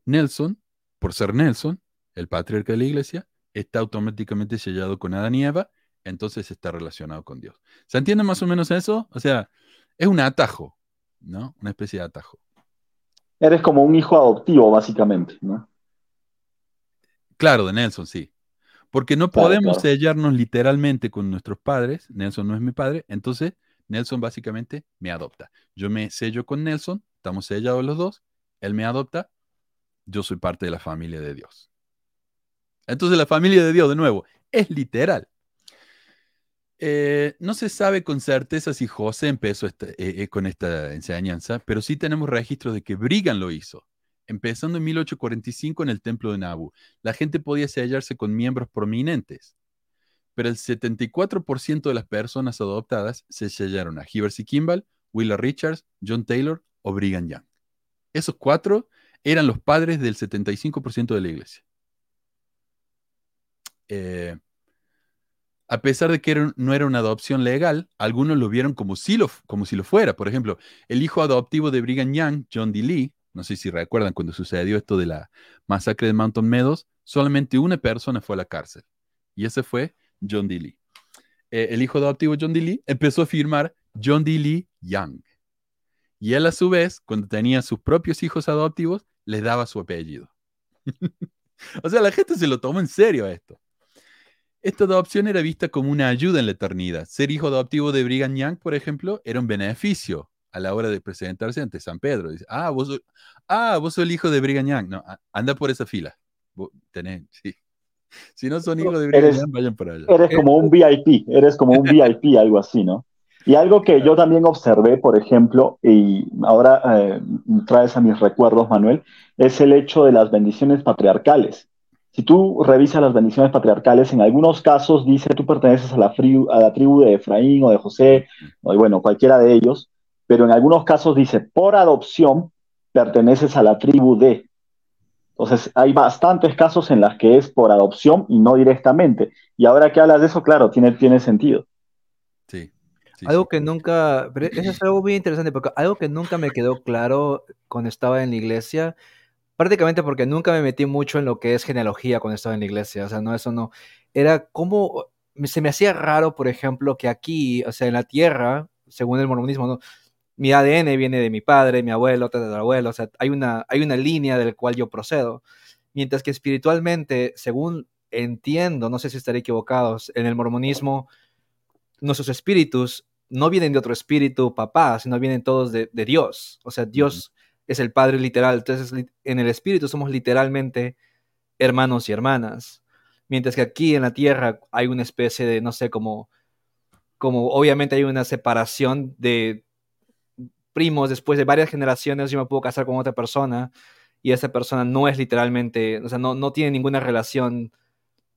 Nelson, por ser Nelson, el patriarca de la iglesia, está automáticamente sellado con Adán y Eva, entonces está relacionado con Dios. ¿Se entiende más o menos eso? O sea, es un atajo, ¿no? Una especie de atajo. Eres como un hijo adoptivo, básicamente, ¿no? Claro, de Nelson, sí. Porque no Claro, podemos claro. sellarnos literalmente con nuestros padres. Nelson no es mi padre. Entonces, Nelson básicamente me adopta. Yo me sello con Nelson, estamos sellados los dos. Él me adopta. Yo soy parte de la familia de Dios. Entonces, la familia de Dios, de nuevo, es literal. Eh, no se sabe con certeza si José empezó esta- eh, eh, con esta enseñanza, pero sí tenemos registros de que Brigham lo hizo, empezando en 1845 en el templo de Nabu. La gente podía sellarse con miembros prominentes, pero el 74% de las personas adoptadas se sellaron a Heber C. Kimball, Willa Richards, John Taylor o Brigham Young. Esos cuatro eran los padres del 75% de la iglesia. Eh, a pesar de que no era una adopción legal, algunos lo vieron como si lo, como si lo fuera. Por ejemplo, el hijo adoptivo de Brigham Young, John D. Lee, no sé si recuerdan cuando sucedió esto de la masacre de Mountain Meadows, solamente una persona fue a la cárcel y ese fue John D. Lee. Eh, el hijo adoptivo John D. Lee empezó a firmar John D. Lee Young. Y él a su vez, cuando tenía sus propios hijos adoptivos, les daba su apellido. o sea, la gente se lo tomó en serio a esto. Esta adopción era vista como una ayuda en la eternidad. Ser hijo adoptivo de Brigham Young, por ejemplo, era un beneficio a la hora de presentarse ante San Pedro. Dice, ah, vos sos, ah, vos sos el hijo de Brigham Young. No, anda por esa fila. Vos tenés, sí. Si no son hijos de Brigham Eres- Young, vayan para allá. Eres como un VIP, eres como un VIP, algo así, ¿no? Y algo que yo también observé, por ejemplo, y ahora eh, traes a mis recuerdos, Manuel, es el hecho de las bendiciones patriarcales. Si tú revisas las bendiciones patriarcales, en algunos casos dice tú perteneces a la, a la tribu de Efraín o de José, o bueno, cualquiera de ellos, pero en algunos casos dice por adopción perteneces a la tribu de. Entonces, hay bastantes casos en las que es por adopción y no directamente. Y ahora que hablas de eso, claro, tiene, tiene sentido. Sí. algo que nunca, pero eso es algo muy interesante, porque algo que nunca me quedó claro cuando estaba en la iglesia, prácticamente porque nunca me metí mucho en lo que es genealogía cuando estaba en la iglesia, o sea, no, eso no, era como, se me hacía raro, por ejemplo, que aquí, o sea, en la tierra, según el mormonismo, ¿no? mi ADN viene de mi padre, mi abuelo, abuelo, o sea, hay una, hay una línea del cual yo procedo. Mientras que espiritualmente, según entiendo, no sé si estaré equivocado, en el mormonismo, nuestros espíritus no vienen de otro espíritu, papá, sino vienen todos de, Dios. O sea, Dios es el Padre literal. Entonces, en el espíritu somos literalmente hermanos y hermanas. Mientras que aquí en la tierra hay una especie de, no sé, como, como obviamente hay una separación de primos, después de varias generaciones yo me puedo casar con otra persona y esa persona no es literalmente, o sea, no, no tiene ninguna relación,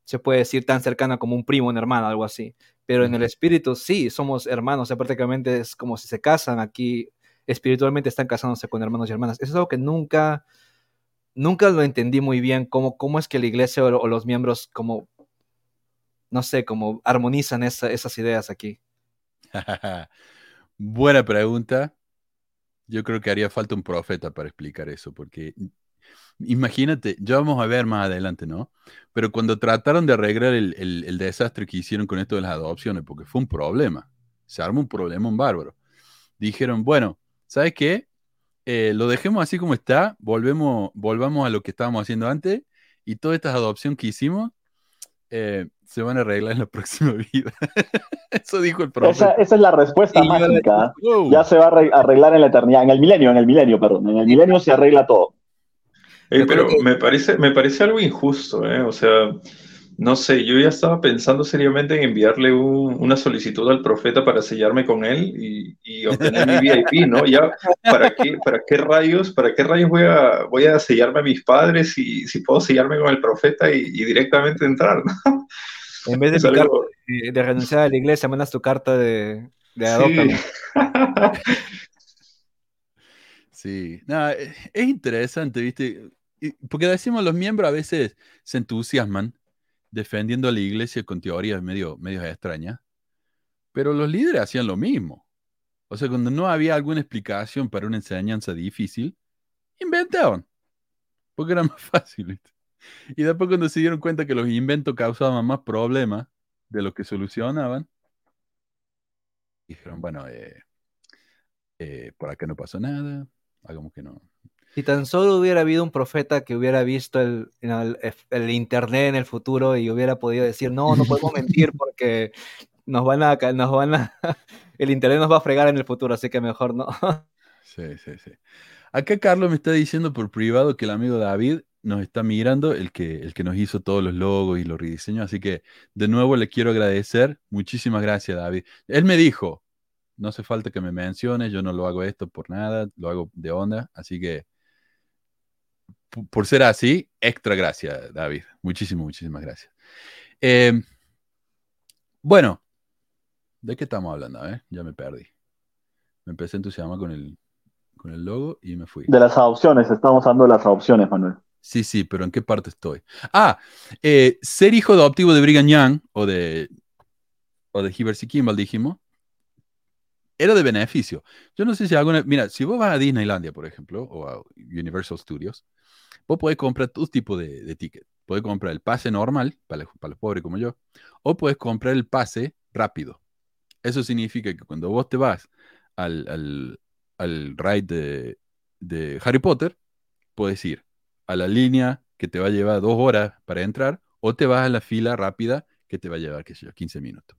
se puede decir, tan cercana como un primo, un hermano, algo así. Pero en el espíritu sí, somos hermanos, o sea, prácticamente es como si se casan aquí, espiritualmente están casándose con hermanos y hermanas. Eso es algo que nunca, nunca lo entendí muy bien, cómo, cómo es que la iglesia o, los miembros, como, no sé, como armonizan esas ideas aquí. Buena pregunta yo creo que haría falta un profeta para explicar eso, porque imagínate, ya vamos a ver más adelante, ¿no? Pero cuando trataron de arreglar el, desastre que hicieron con esto de las adopciones, porque fue un problema, se armó un problema, un bárbaro, dijeron, bueno, ¿sabes qué? Eh, lo dejemos así como está, volvemos, volvamos a lo que estábamos haciendo antes, y todas estas adopciones que hicimos, eh, se van a arreglar en la próxima vida. Eso dijo el profesor. Esa, es la respuesta mágica. Ya se va a arreglar en la eternidad, en el milenio, en el milenio, perdón. En el milenio se arregla todo. Pero me parece, me parece algo injusto, ¿eh? O sea, no sé, yo ya estaba pensando seriamente en enviarle una solicitud al profeta para sellarme con él y, obtener mi VIP, ¿no? Ya, ¿para qué, para qué rayos, para qué rayos voy a, voy a sellarme a mis padres si, si puedo sellarme con el profeta y, directamente entrar, ¿no? En vez de, de, renunciar a la iglesia, mandas tu carta de, de Sí, sí. es interesante, ¿viste? Porque decimos los miembros a veces se entusiasman defendiendo a la iglesia con teorías medio, medio extrañas, pero los líderes hacían lo mismo. O sea, cuando no había alguna explicación para una enseñanza difícil, inventaban, porque era más fácil. Y después cuando se dieron cuenta que los inventos causaban más problemas de lo que solucionaban, dijeron, bueno, eh, eh, por acá no pasó nada, hagamos que no. Si tan solo hubiera habido un profeta que hubiera visto el, el, Internet en el futuro y hubiera podido decir, no, no podemos mentir porque nos van a, nos van a, el Internet nos va a fregar en el futuro, así que mejor no. Sí, sí, sí. Acá Carlos me está diciendo por privado que el amigo David nos está mirando, el que, el que nos hizo todos los logos y los rediseños. Así que de nuevo le quiero agradecer. Muchísimas gracias, David. Él me dijo, no hace falta que me menciones, yo no lo hago esto por nada, lo hago de onda. Así que por ser así, extra gracias, David. Muchísimas, muchísimas gracias. Em, bueno, ¿de qué estamos hablando? Ya me perdí. Me empecé a entusiasmar con el, con el logo y me fui. De las adopciones, estamos hablando de las adopciones, Manuel. Sí, sí, pero ¿en qué parte estoy? Ah, eh, ser hijo adoptivo de Brigham Young o de, o de Hibbert Kimball, dijimos, era de beneficio. Yo no sé si alguna. Mira, si vos vas a Disneylandia, por ejemplo, o a Universal Studios, vos podés comprar todo tipo de, de tickets. Podés comprar el pase normal, para, para los pobres como yo, o puedes comprar el pase rápido. Eso significa que cuando vos te vas al, al, al ride de, de Harry Potter, puedes ir a la línea que te va a llevar dos horas para entrar, o te vas a la fila rápida que te va a llevar, qué sé yo, 15 minutos.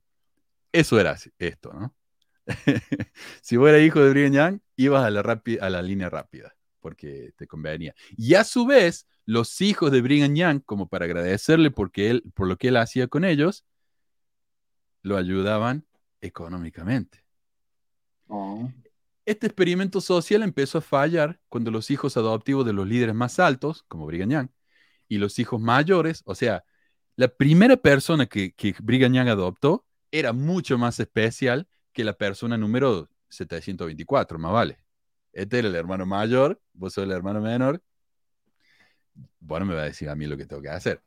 Eso era esto, ¿no? si vos eras hijo de Brian Young, ibas a la, a la línea rápida, porque te convenía. Y a su vez, los hijos de Brigham Young, como para agradecerle porque él, por lo que él hacía con ellos, lo ayudaban económicamente. Oh. Este experimento social empezó a fallar cuando los hijos adoptivos de los líderes más altos, como Brigham Young, y los hijos mayores, o sea, la primera persona que, que Brigham Young adoptó era mucho más especial que la persona número 724, más vale. Este era el hermano mayor, vos sos el hermano menor. Bueno, me va a decir a mí lo que tengo que hacer.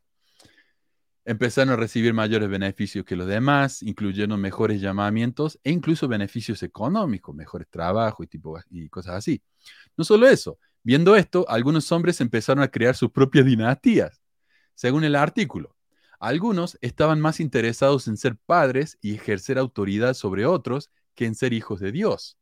Empezaron a recibir mayores beneficios que los demás, incluyendo mejores llamamientos e incluso beneficios económicos, mejores trabajos y, y cosas así. No solo eso, viendo esto, algunos hombres empezaron a crear sus propias dinastías. Según el artículo, algunos estaban más interesados en ser padres y ejercer autoridad sobre otros que en ser hijos de Dios.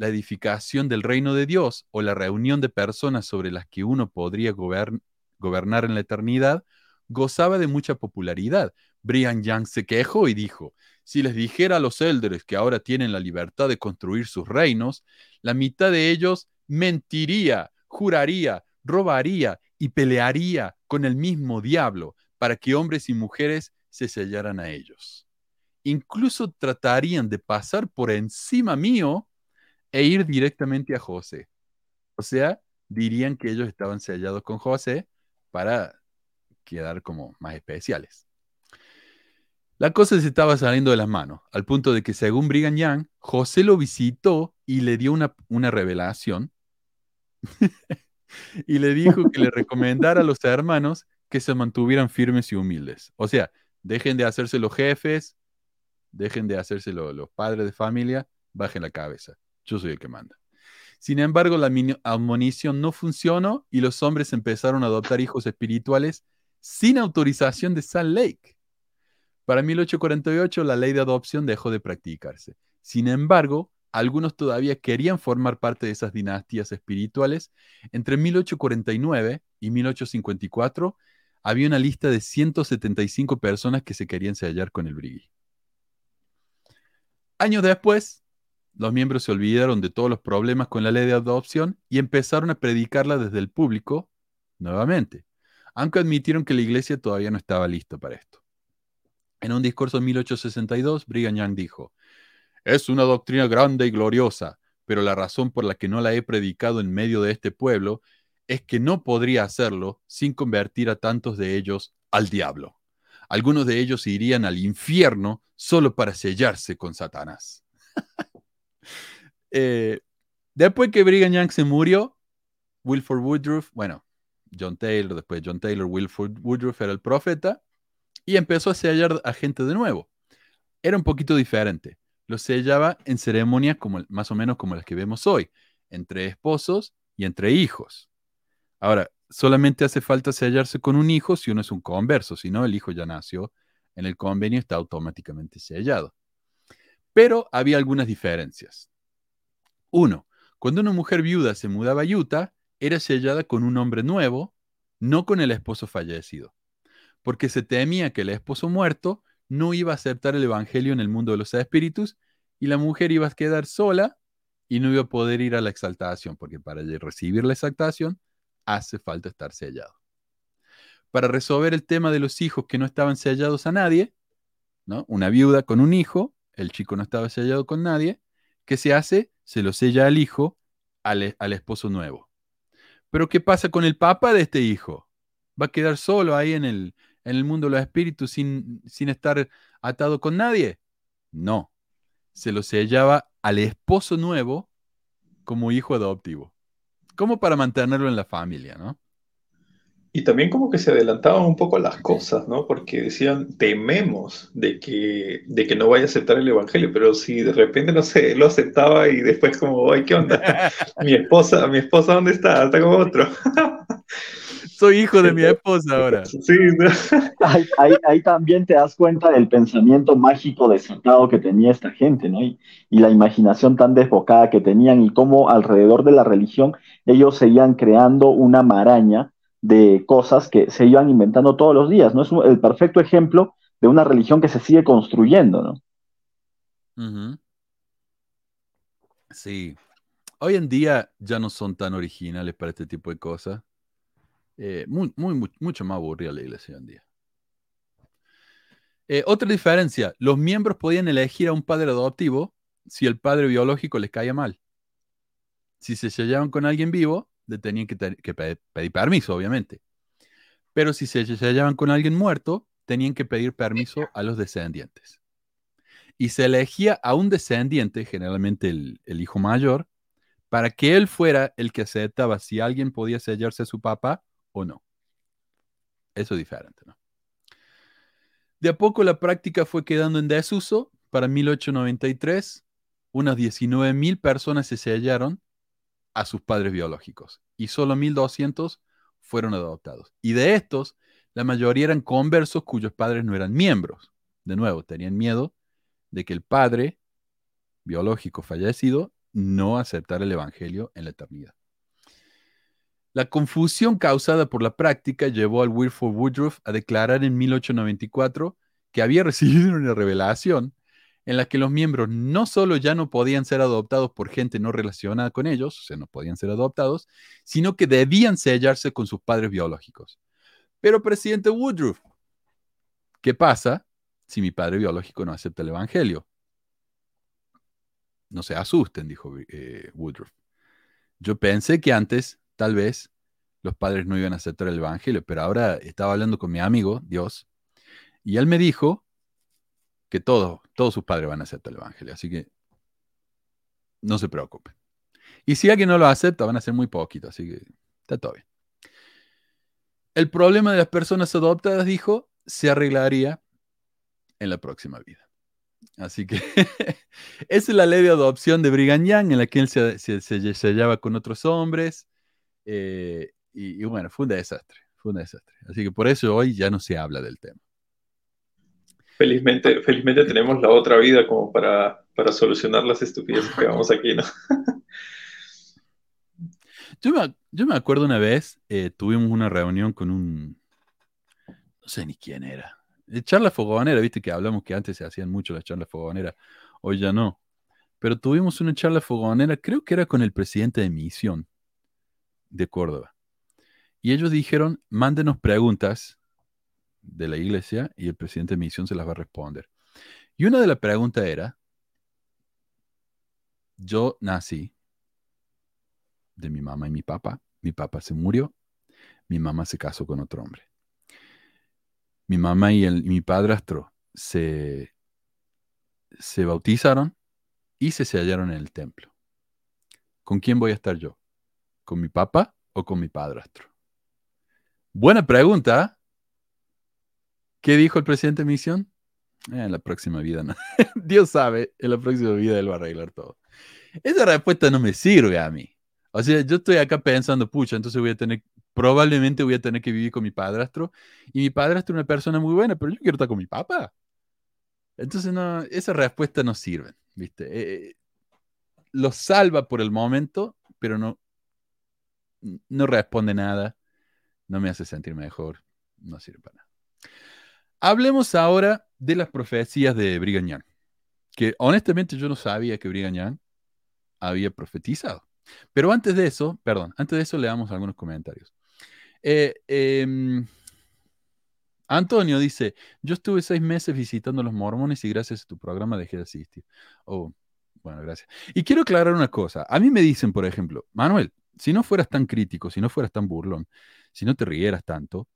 La edificación del reino de Dios o la reunión de personas sobre las que uno podría gobernar en la eternidad gozaba de mucha popularidad. Brian Young se quejó y dijo, si les dijera a los élderes que ahora tienen la libertad de construir sus reinos, la mitad de ellos mentiría, juraría, robaría y pelearía con el mismo diablo para que hombres y mujeres se sellaran a ellos. Incluso tratarían de pasar por encima mío e ir directamente a José. O sea, dirían que ellos estaban sellados con José para quedar como más especiales. La cosa se estaba saliendo de las manos, al punto de que según Brigham Young, José lo visitó y le dio una, una revelación y le dijo que le recomendara a los hermanos que se mantuvieran firmes y humildes. O sea, dejen de hacerse los jefes, dejen de hacerse los padres de familia, bajen la cabeza. Yo soy el que manda. Sin embargo, la admonición no funcionó y los hombres empezaron a adoptar hijos espirituales sin autorización de Salt Lake. Para 1848 la ley de adopción dejó de practicarse. Sin embargo, algunos todavía querían formar parte de esas dinastías espirituales. Entre 1849 y 1854 había una lista de 175 personas que se querían sellar con el Brigui. Años después, los miembros se olvidaron de todos los problemas con la ley de adopción y empezaron a predicarla desde el público nuevamente aunque admitieron que la iglesia todavía no estaba lista para esto. En un discurso en 1862, Brigham Young dijo, es una doctrina grande y gloriosa, pero la razón por la que no la he predicado en medio de este pueblo es que no podría hacerlo sin convertir a tantos de ellos al diablo. Algunos de ellos irían al infierno solo para sellarse con Satanás. Eh, después que Brigham Young se murió, Wilford Woodruff, bueno, John Taylor, después John Taylor, Wilford Woodruff era el profeta, y empezó a sellar a gente de nuevo. Era un poquito diferente. Lo sellaba en ceremonias como, más o menos como las que vemos hoy, entre esposos y entre hijos. Ahora, solamente hace falta sellarse con un hijo si uno es un converso, si no, el hijo ya nació en el convenio, está automáticamente sellado. Pero había algunas diferencias. Uno, cuando una mujer viuda se mudaba a Utah, era sellada con un hombre nuevo, no con el esposo fallecido, porque se temía que el esposo muerto no iba a aceptar el Evangelio en el mundo de los espíritus y la mujer iba a quedar sola y no iba a poder ir a la exaltación, porque para recibir la exaltación hace falta estar sellado. Para resolver el tema de los hijos que no estaban sellados a nadie, ¿no? una viuda con un hijo, el chico no estaba sellado con nadie, ¿qué se hace? Se lo sella al hijo, al, esposo nuevo. Pero ¿qué pasa con el papá de este hijo? ¿Va a quedar solo ahí en el, el mundo de los espíritus sin, sin estar atado con nadie? No. Se lo sellaba al esposo nuevo como hijo adoptivo. Como para mantenerlo en la familia, ¿no? Y también como que se adelantaban un poco las cosas, ¿no? Porque decían, tememos de que, de que no vaya a aceptar el Evangelio, pero si de repente, no sé, lo aceptaba y después como, ay, ¿qué onda? mi esposa, mi esposa, ¿dónde está? Está con otro. Soy hijo de mi esposa ahora. Sí. Ahí, también te das cuenta del pensamiento mágico desatado que tenía esta gente, ¿no? Y, y la imaginación tan desbocada que tenían y cómo alrededor de la religión ellos seguían creando una maraña de cosas que se iban inventando todos los días, ¿no? Es el perfecto ejemplo de una religión que se sigue construyendo, ¿no? Sí. Hoy en día ya no son tan originales para este tipo de cosas. Eh, muy, muy, mucho más aburrida la iglesia hoy en día. Eh, otra diferencia, los miembros podían elegir a un padre adoptivo si el padre biológico les caía mal. Si se hallaban con alguien vivo, tenían que, pedir permiso, obviamente. Pero si se hallaban con alguien muerto, tenían que pedir permiso a los descendientes. Y se elegía a un descendiente, generalmente el, el hijo mayor, para que él fuera el que aceptaba si alguien podía sellarse a su papá o no. Eso es diferente, ¿no? De a poco la práctica fue quedando en desuso. Para 1893, unas 19.000 personas se sellaron a sus padres biológicos y solo 1.200 fueron adoptados. Y de estos, la mayoría eran conversos cuyos padres no eran miembros. De nuevo, tenían miedo de que el padre biológico fallecido no aceptara el Evangelio en la eternidad. La confusión causada por la práctica llevó al Wilford Woodruff a declarar en 1894 que había recibido una revelación en la que los miembros no solo ya no podían ser adoptados por gente no relacionada con ellos, o sea, no podían ser adoptados, sino que debían sellarse con sus padres biológicos. Pero, presidente Woodruff, ¿qué pasa si mi padre biológico no acepta el Evangelio? No se asusten, dijo eh, Woodruff. Yo pensé que antes, tal vez, los padres no iban a aceptar el Evangelio, pero ahora estaba hablando con mi amigo, Dios, y él me dijo que todos, todos sus padres van a aceptar el Evangelio, así que no se preocupen. Y si alguien no lo acepta, van a ser muy poquitos, así que está todo bien. El problema de las personas adoptadas, dijo, se arreglaría en la próxima vida. Así que esa es la ley de adopción de Brigham Young, en la que él se, se, hallaba con otros hombres. Eh, y, bueno, fue un desastre, fue un desastre. Así que por eso hoy ya no se habla del tema. Felizmente, felizmente tenemos la otra vida como para, para solucionar las estupideces que vamos aquí, ¿no? yo, me, yo me acuerdo una vez, eh, tuvimos una reunión con un, no sé ni quién era, de charla fogonera, viste que hablamos que antes se hacían mucho las charlas fogoneras, hoy ya no. Pero tuvimos una charla fogonera, creo que era con el presidente de misión de Córdoba. Y ellos dijeron, mándenos preguntas de la iglesia y el presidente de misión se las va a responder. Y una de las preguntas era, yo nací de mi mamá y mi papá, mi papá se murió, mi mamá se casó con otro hombre. Mi mamá y, el, mi padrastro se, se bautizaron y se sellaron en el templo. ¿Con quién voy a estar yo? ¿Con mi papá o con mi padrastro? Buena pregunta. ¿Qué dijo el presidente de misión? Eh, en la próxima vida, no. Dios sabe, en la próxima vida él va a arreglar todo. Esa respuesta no me sirve a mí. O sea, yo estoy acá pensando, pucha, entonces voy a tener, probablemente voy a tener que vivir con mi padrastro. Y mi padrastro es una persona muy buena, pero yo quiero estar con mi papá. Entonces, no, esa respuesta no sirve, ¿viste? Eh, eh, lo salva por el momento, pero no, no responde nada, no me hace sentir mejor, no sirve para nada. Hablemos ahora de las profecías de Brigham Young, que honestamente yo no sabía que Brigham Young había profetizado. Pero antes de eso, perdón, antes de eso le damos algunos comentarios. Eh, em, Antonio dice, yo estuve seis meses visitando a los mormones y gracias a tu programa dejé de asistir. Oh, bueno, gracias. Y quiero aclarar una cosa. A mí me dicen, por ejemplo, Manuel, si no fueras tan crítico, si no fueras tan burlón, si no te rieras tanto,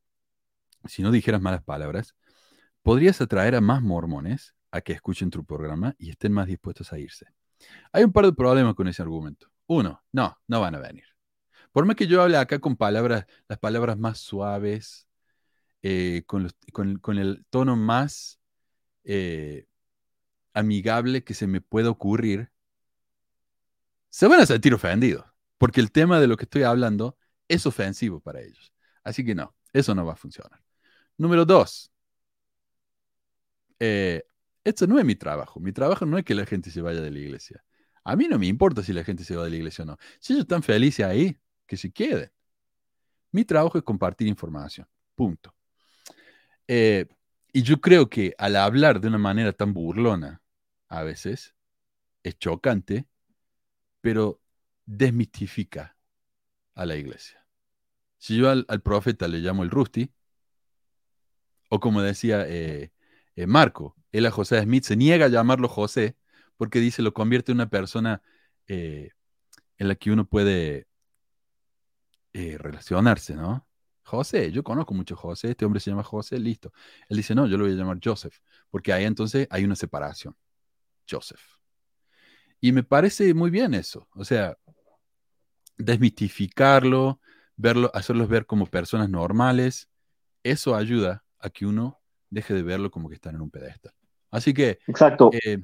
si no dijeras malas palabras, podrías atraer a más mormones a que escuchen tu programa y estén más dispuestos a irse. Hay un par de problemas con ese argumento. Uno, no, no van a venir. Por más que yo hable acá con palabras, las palabras más suaves, eh, con, el tono más eh, amigable que se me pueda ocurrir, se van a sentir ofendidos, porque el tema de lo que estoy hablando es ofensivo para ellos. Así que no, eso no va a funcionar. Número dos, eh, esto no es mi trabajo. Mi trabajo no es que la gente se vaya de la iglesia. A mí no me importa si la gente se va de la iglesia o no. Si ellos están felices ahí, que se queden. Mi trabajo es compartir información. Punto. Eh, y yo creo que al hablar de una manera tan burlona, a veces, es chocante, pero desmitifica a la iglesia. Si yo al, profeta le llamo el Rusty, o como decía eh, eh, Marco, él a José Smith se niega a llamarlo José porque dice, lo convierte en una persona eh, en la que uno puede eh, relacionarse, ¿no? José, yo conozco mucho a José, este hombre se llama José, listo. Él dice, no, yo lo voy a llamar Joseph, porque ahí entonces hay una separación. Joseph. Y me parece muy bien eso, o sea, desmitificarlo, verlo, hacerlos ver como personas normales, eso ayuda a que uno deje de verlo como que están en un pedestal. Así que... Exacto. Eh,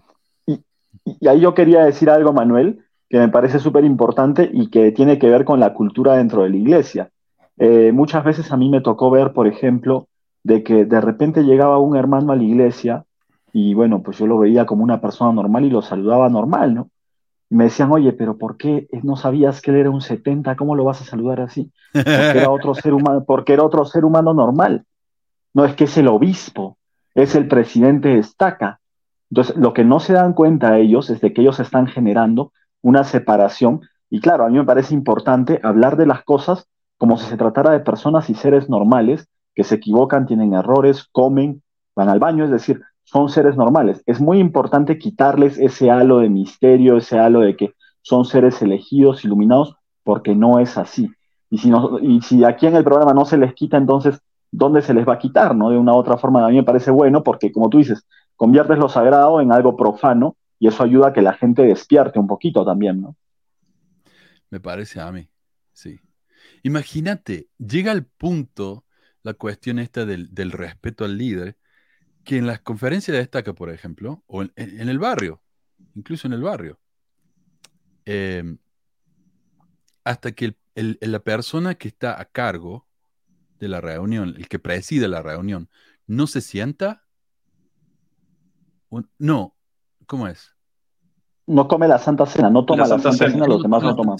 y, y, ahí yo quería decir algo, Manuel, que me parece súper importante y que tiene que ver con la cultura dentro de la iglesia. Eh, muchas veces a mí me tocó ver, por ejemplo, de que de repente llegaba un hermano a la iglesia y bueno, pues yo lo veía como una persona normal y lo saludaba normal, ¿no? Y me decían, oye, pero ¿por qué no sabías que él era un 70? ¿Cómo lo vas a saludar así? Porque era otro ser humano, porque era otro ser humano normal. No es que es el obispo, es el presidente de estaca. Entonces, lo que no se dan cuenta ellos es de que ellos están generando una separación. Y claro, a mí me parece importante hablar de las cosas como si se tratara de personas y seres normales que se equivocan, tienen errores, comen, van al baño, es decir, son seres normales. Es muy importante quitarles ese halo de misterio, ese halo de que son seres elegidos, iluminados, porque no es así. Y si, no, y si aquí en el programa no se les quita, entonces, ¿dónde se les va a quitar? ¿no? De una u otra forma, a mí me parece bueno, porque como tú dices, conviertes lo sagrado en algo profano y eso ayuda a que la gente despierte un poquito también, ¿no? Me parece a mí, sí. Imagínate, llega al punto la cuestión esta del, respeto al líder, que en las conferencias de destaca, por ejemplo, o en, el barrio, incluso en el barrio, em, hasta que la persona que está a cargo de la reunión, el que preside la reunión, no se sienta, no, ¿Cómo es? No come la Santa Cena, no toma la Santa, Cena, los demás no, toman.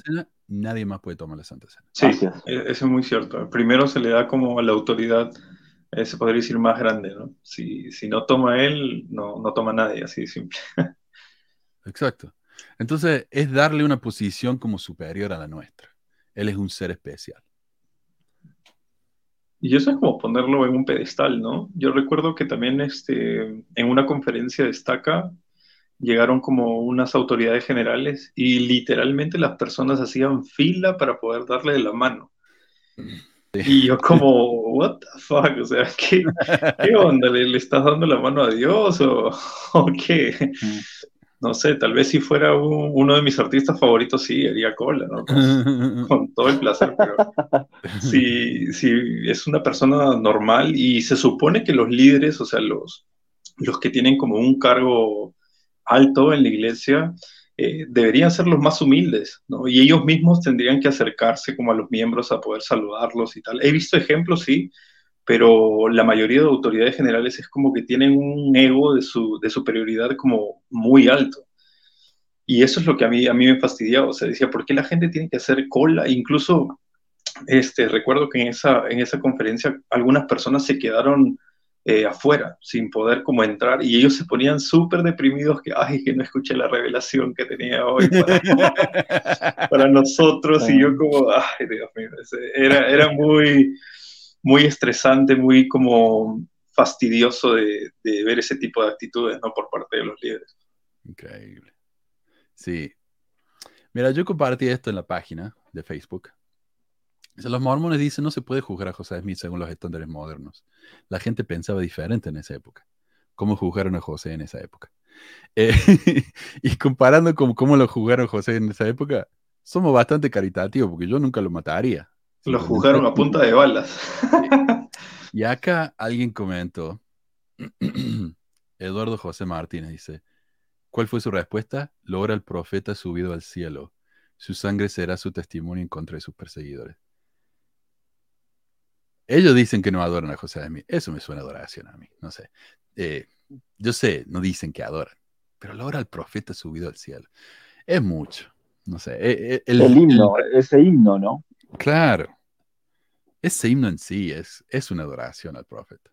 nadie más puede tomar la Santa Cena. Sí, e-, eso es muy cierto. Primero se le da como la autoridad, eh, se podría decir, más grande, ¿no? Si, si no toma él, no, no toma nadie, así de simple. Exacto. Entonces es darle una posición como superior a la nuestra. Él es un ser especial. Y eso es como ponerlo en un pedestal, ¿no? Yo recuerdo que también este, en una conferencia destaca llegaron como unas autoridades generales y literalmente las personas hacían fila para poder darle la mano. Y yo como, what the fuck, o sea, ¿qué, qué onda? ¿Le, estás dando la mano a Dios o, o qué? No sé, tal vez si fuera uno de mis artistas favoritos, sí, haría cola, ¿no? Con, todo el placer, pero si, si es una persona normal y se supone que los líderes, o sea, los, los que tienen como un cargo alto en la iglesia, eh, deberían ser los más humildes, ¿no? Y ellos mismos tendrían que acercarse como a los miembros a poder saludarlos y tal. He visto ejemplos, sí, pero la mayoría de autoridades generales es como que tienen un ego de, su, de superioridad como muy alto. Y eso es lo que a mí, a mí me fastidiaba, o sea, decía, ¿por qué la gente tiene que hacer cola? Incluso, este, recuerdo que en esa, en esa conferencia algunas personas se quedaron eh, afuera, sin poder como entrar, y ellos se ponían súper deprimidos que, ay, que no escuché la revelación que tenía hoy para, nosotros, y yo como, ay, Dios mío, era, era muy, muy estresante, muy como fastidioso de, ver ese tipo de actitudes, ¿no? Por parte de los líderes. Increíble. Sí. Mira, yo compartí esto en la página de Facebook los mormones dicen no se puede juzgar a José Smith según los estándares modernos. La gente pensaba diferente en esa época. ¿Cómo juzgaron a José en esa época? Eh, y comparando con cómo lo juzgaron a José en esa época, somos bastante caritativos porque yo nunca lo mataría. Lo juzgaron a punta de balas. y acá alguien comentó, Eduardo José Martínez dice, ¿cuál fue su respuesta? Logra el profeta subido al cielo. Su sangre será su testimonio en contra de sus perseguidores. Ellos dicen que no adoran a José de mí. Eso me suena a adoración a mí. No sé. Eh, yo sé, no dicen que adoran, pero la hora al profeta subido al cielo. Es mucho. No sé. Eh, eh, el, himno, ese himno, ¿no? Claro. Ese himno en sí es, es una adoración al profeta.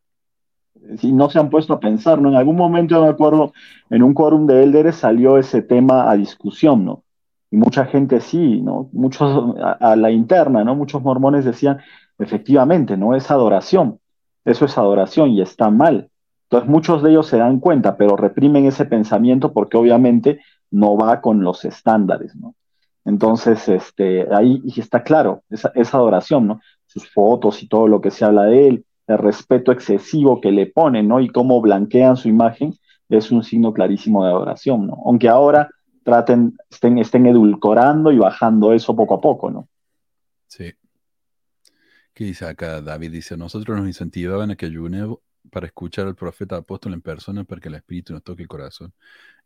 Si no se han puesto a pensar, ¿no? En algún momento, yo me acuerdo, en un quórum de élderes salió ese tema a discusión, ¿no? Y mucha gente sí, ¿no? Muchos a la interna, ¿no? Muchos mormones decían, efectivamente, no es adoración. Eso es adoración y está mal. Entonces muchos de ellos se dan cuenta, pero reprimen ese pensamiento porque obviamente no va con los estándares, ¿no? Entonces, este, ahí está claro, esa, adoración, ¿no? Sus fotos y todo lo que se habla de él, el respeto excesivo que le ponen, ¿no? Y cómo blanquean su imagen, es un signo clarísimo de adoración, ¿no? Aunque ahora traten, estén, estén edulcorando y bajando eso poco a poco, ¿no? Sí. ¿Qué dice acá? David dice, nosotros nos incentivaban a que ayunemos para escuchar al profeta apóstol en persona para que el Espíritu nos toque el corazón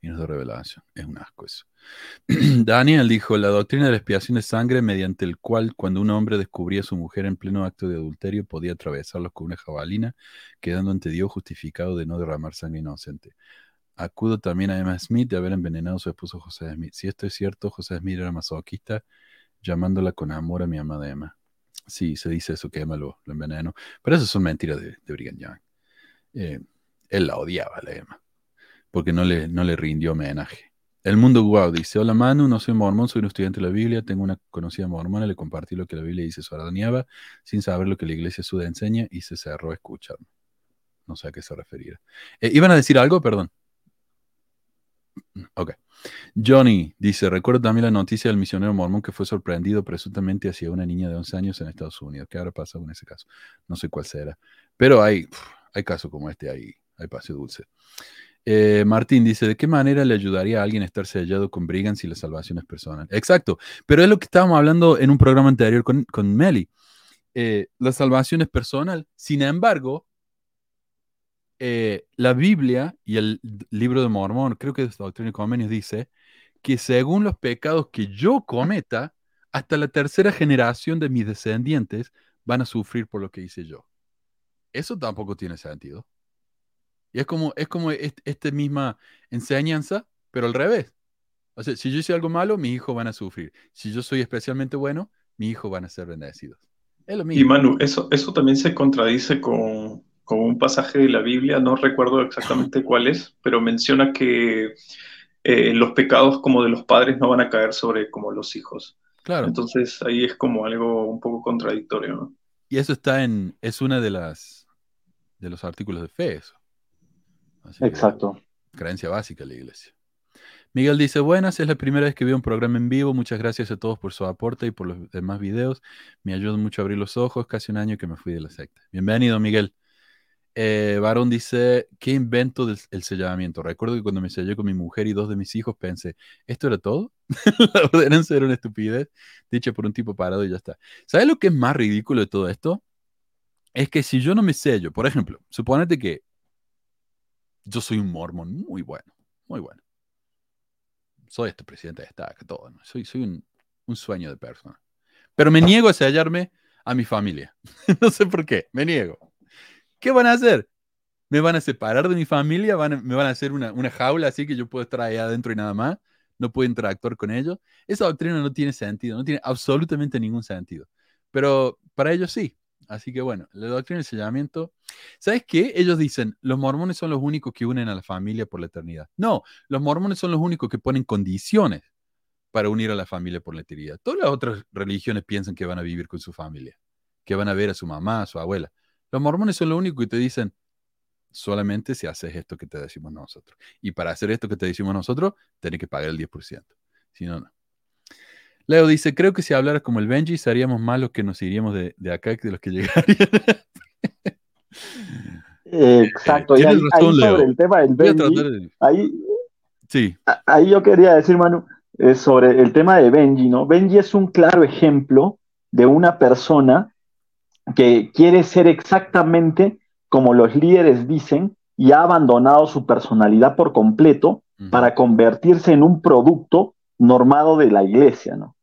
y nos dé revelación. Es un asco eso. Daniel dijo, la doctrina de la expiación de sangre mediante el cual cuando un hombre descubría a su mujer en pleno acto de adulterio podía atravesarlos con una jabalina, quedando ante Dios justificado de no derramar sangre inocente. Acudo también a Emma Smith de haber envenenado a su esposo José Smith. Si esto es cierto, José Smith era masoquista, llamándola con amor a mi amada Emma. Sí, se dice eso, que Emma lo, envenenó. Pero eso son mentiras de, de Brigham Young. Eh, él la odiaba, la Emma, porque no le, no le rindió homenaje. El mundo guau dice, hola Manu, no soy mormón, soy un estudiante de la Biblia, tengo una conocida mormona, le compartí lo que la Biblia dice sobre Adoniaba, sin saber lo que la iglesia suda enseña, y se cerró a escucharme. No sé a qué se refería. Eh, ¿Iban a decir algo? Perdón. Ok. Johnny dice, recuerdo también la noticia del misionero mormón que fue sorprendido presuntamente hacia una niña de 11 años en Estados Unidos. ¿Qué habrá pasado en ese caso? No sé cuál será. Pero hay, hay casos como este, hay, hay paseo dulce. Eh, Martín dice, ¿de qué manera le ayudaría a alguien a estar sellado con Brigham si la salvación es personal? Exacto, pero es lo que estábamos hablando en un programa anterior con, con Meli. Eh, la salvación es personal. Sin embargo, eh, la Biblia y el libro de Mormón, creo que es Doctrina y Convenios, dice que según los pecados que yo cometa, hasta la tercera generación de mis descendientes van a sufrir por lo que hice yo. Eso tampoco tiene sentido. Y es como, es como esta misma enseñanza, pero al revés. O sea, si yo hice algo malo, mis hijos van a sufrir. Si yo soy especialmente bueno, mis hijos van a ser bendecidos. Es lo mismo. Y Manu, eso, eso también se contradice con, con un pasaje de la Biblia, no recuerdo exactamente cuál es, pero menciona que eh, los pecados como de los padres no van a caer sobre como los hijos. Claro. Entonces ahí es como algo un poco contradictorio, ¿no? Y eso está en, es una de las, de los artículos de fe, eso. Exacto. creencia básica de la iglesia. Miguel dice, buenas, es la primera vez que veo un programa en vivo. Muchas gracias a todos por su aporte y por los demás videos. Me ayudan mucho a abrir los ojos. Casi un año que me fui de la secta. Bienvenido, Miguel. Eh, Varón dice, ¿qué invento del sellamiento? Recuerdo que cuando me sellé con mi mujer y dos de mis hijos pensé, ¿esto era todo? la ordenanza era una estupidez, dicha por un tipo parado y ya está. ¿Sabes lo que es más ridículo de todo esto? Es que si yo no me sello, por ejemplo, suponete que yo soy un mormón muy bueno, muy bueno. Soy este presidente de Estado, todo, soy, soy un, un sueño de persona. Pero me niego a sellarme a mi familia. no sé por qué, me niego. ¿Qué van a hacer? ¿Me van a separar de mi familia? ¿Me van a hacer una, una, jaula así que yo puedo estar ahí adentro y nada más? ¿No puedo interactuar con ellos? Esa doctrina no tiene sentido, no tiene absolutamente ningún sentido. Pero para ellos sí. Así que bueno, la doctrina del sellamiento. ¿Sabes qué? Ellos dicen, los mormones son los únicos que unen a la familia por la eternidad. No, los mormones son los únicos que ponen condiciones para unir a la familia por la eternidad. Todas las otras religiones piensan que van a vivir con su familia, que van a ver a su mamá, a su abuela. Los mormones son los únicos que te dicen, solamente si haces esto que te decimos nosotros. Y para hacer esto que te decimos nosotros, tenés que pagar el 10%. Si no, no. Leo dice, creo que si hablaras como el Benji, seríamos más los que nos iríamos de, acá que de los que llegarían. Exacto, y ahí, sobre el tema del Benji, ahí, sí. ahí yo quería decir, Manu, eh, sobre el tema de Benji, ¿no? Benji es un claro ejemplo de una persona que quiere ser exactamente como los líderes dicen y ha abandonado su personalidad por completo para convertirse en un producto normado de la iglesia, ¿no?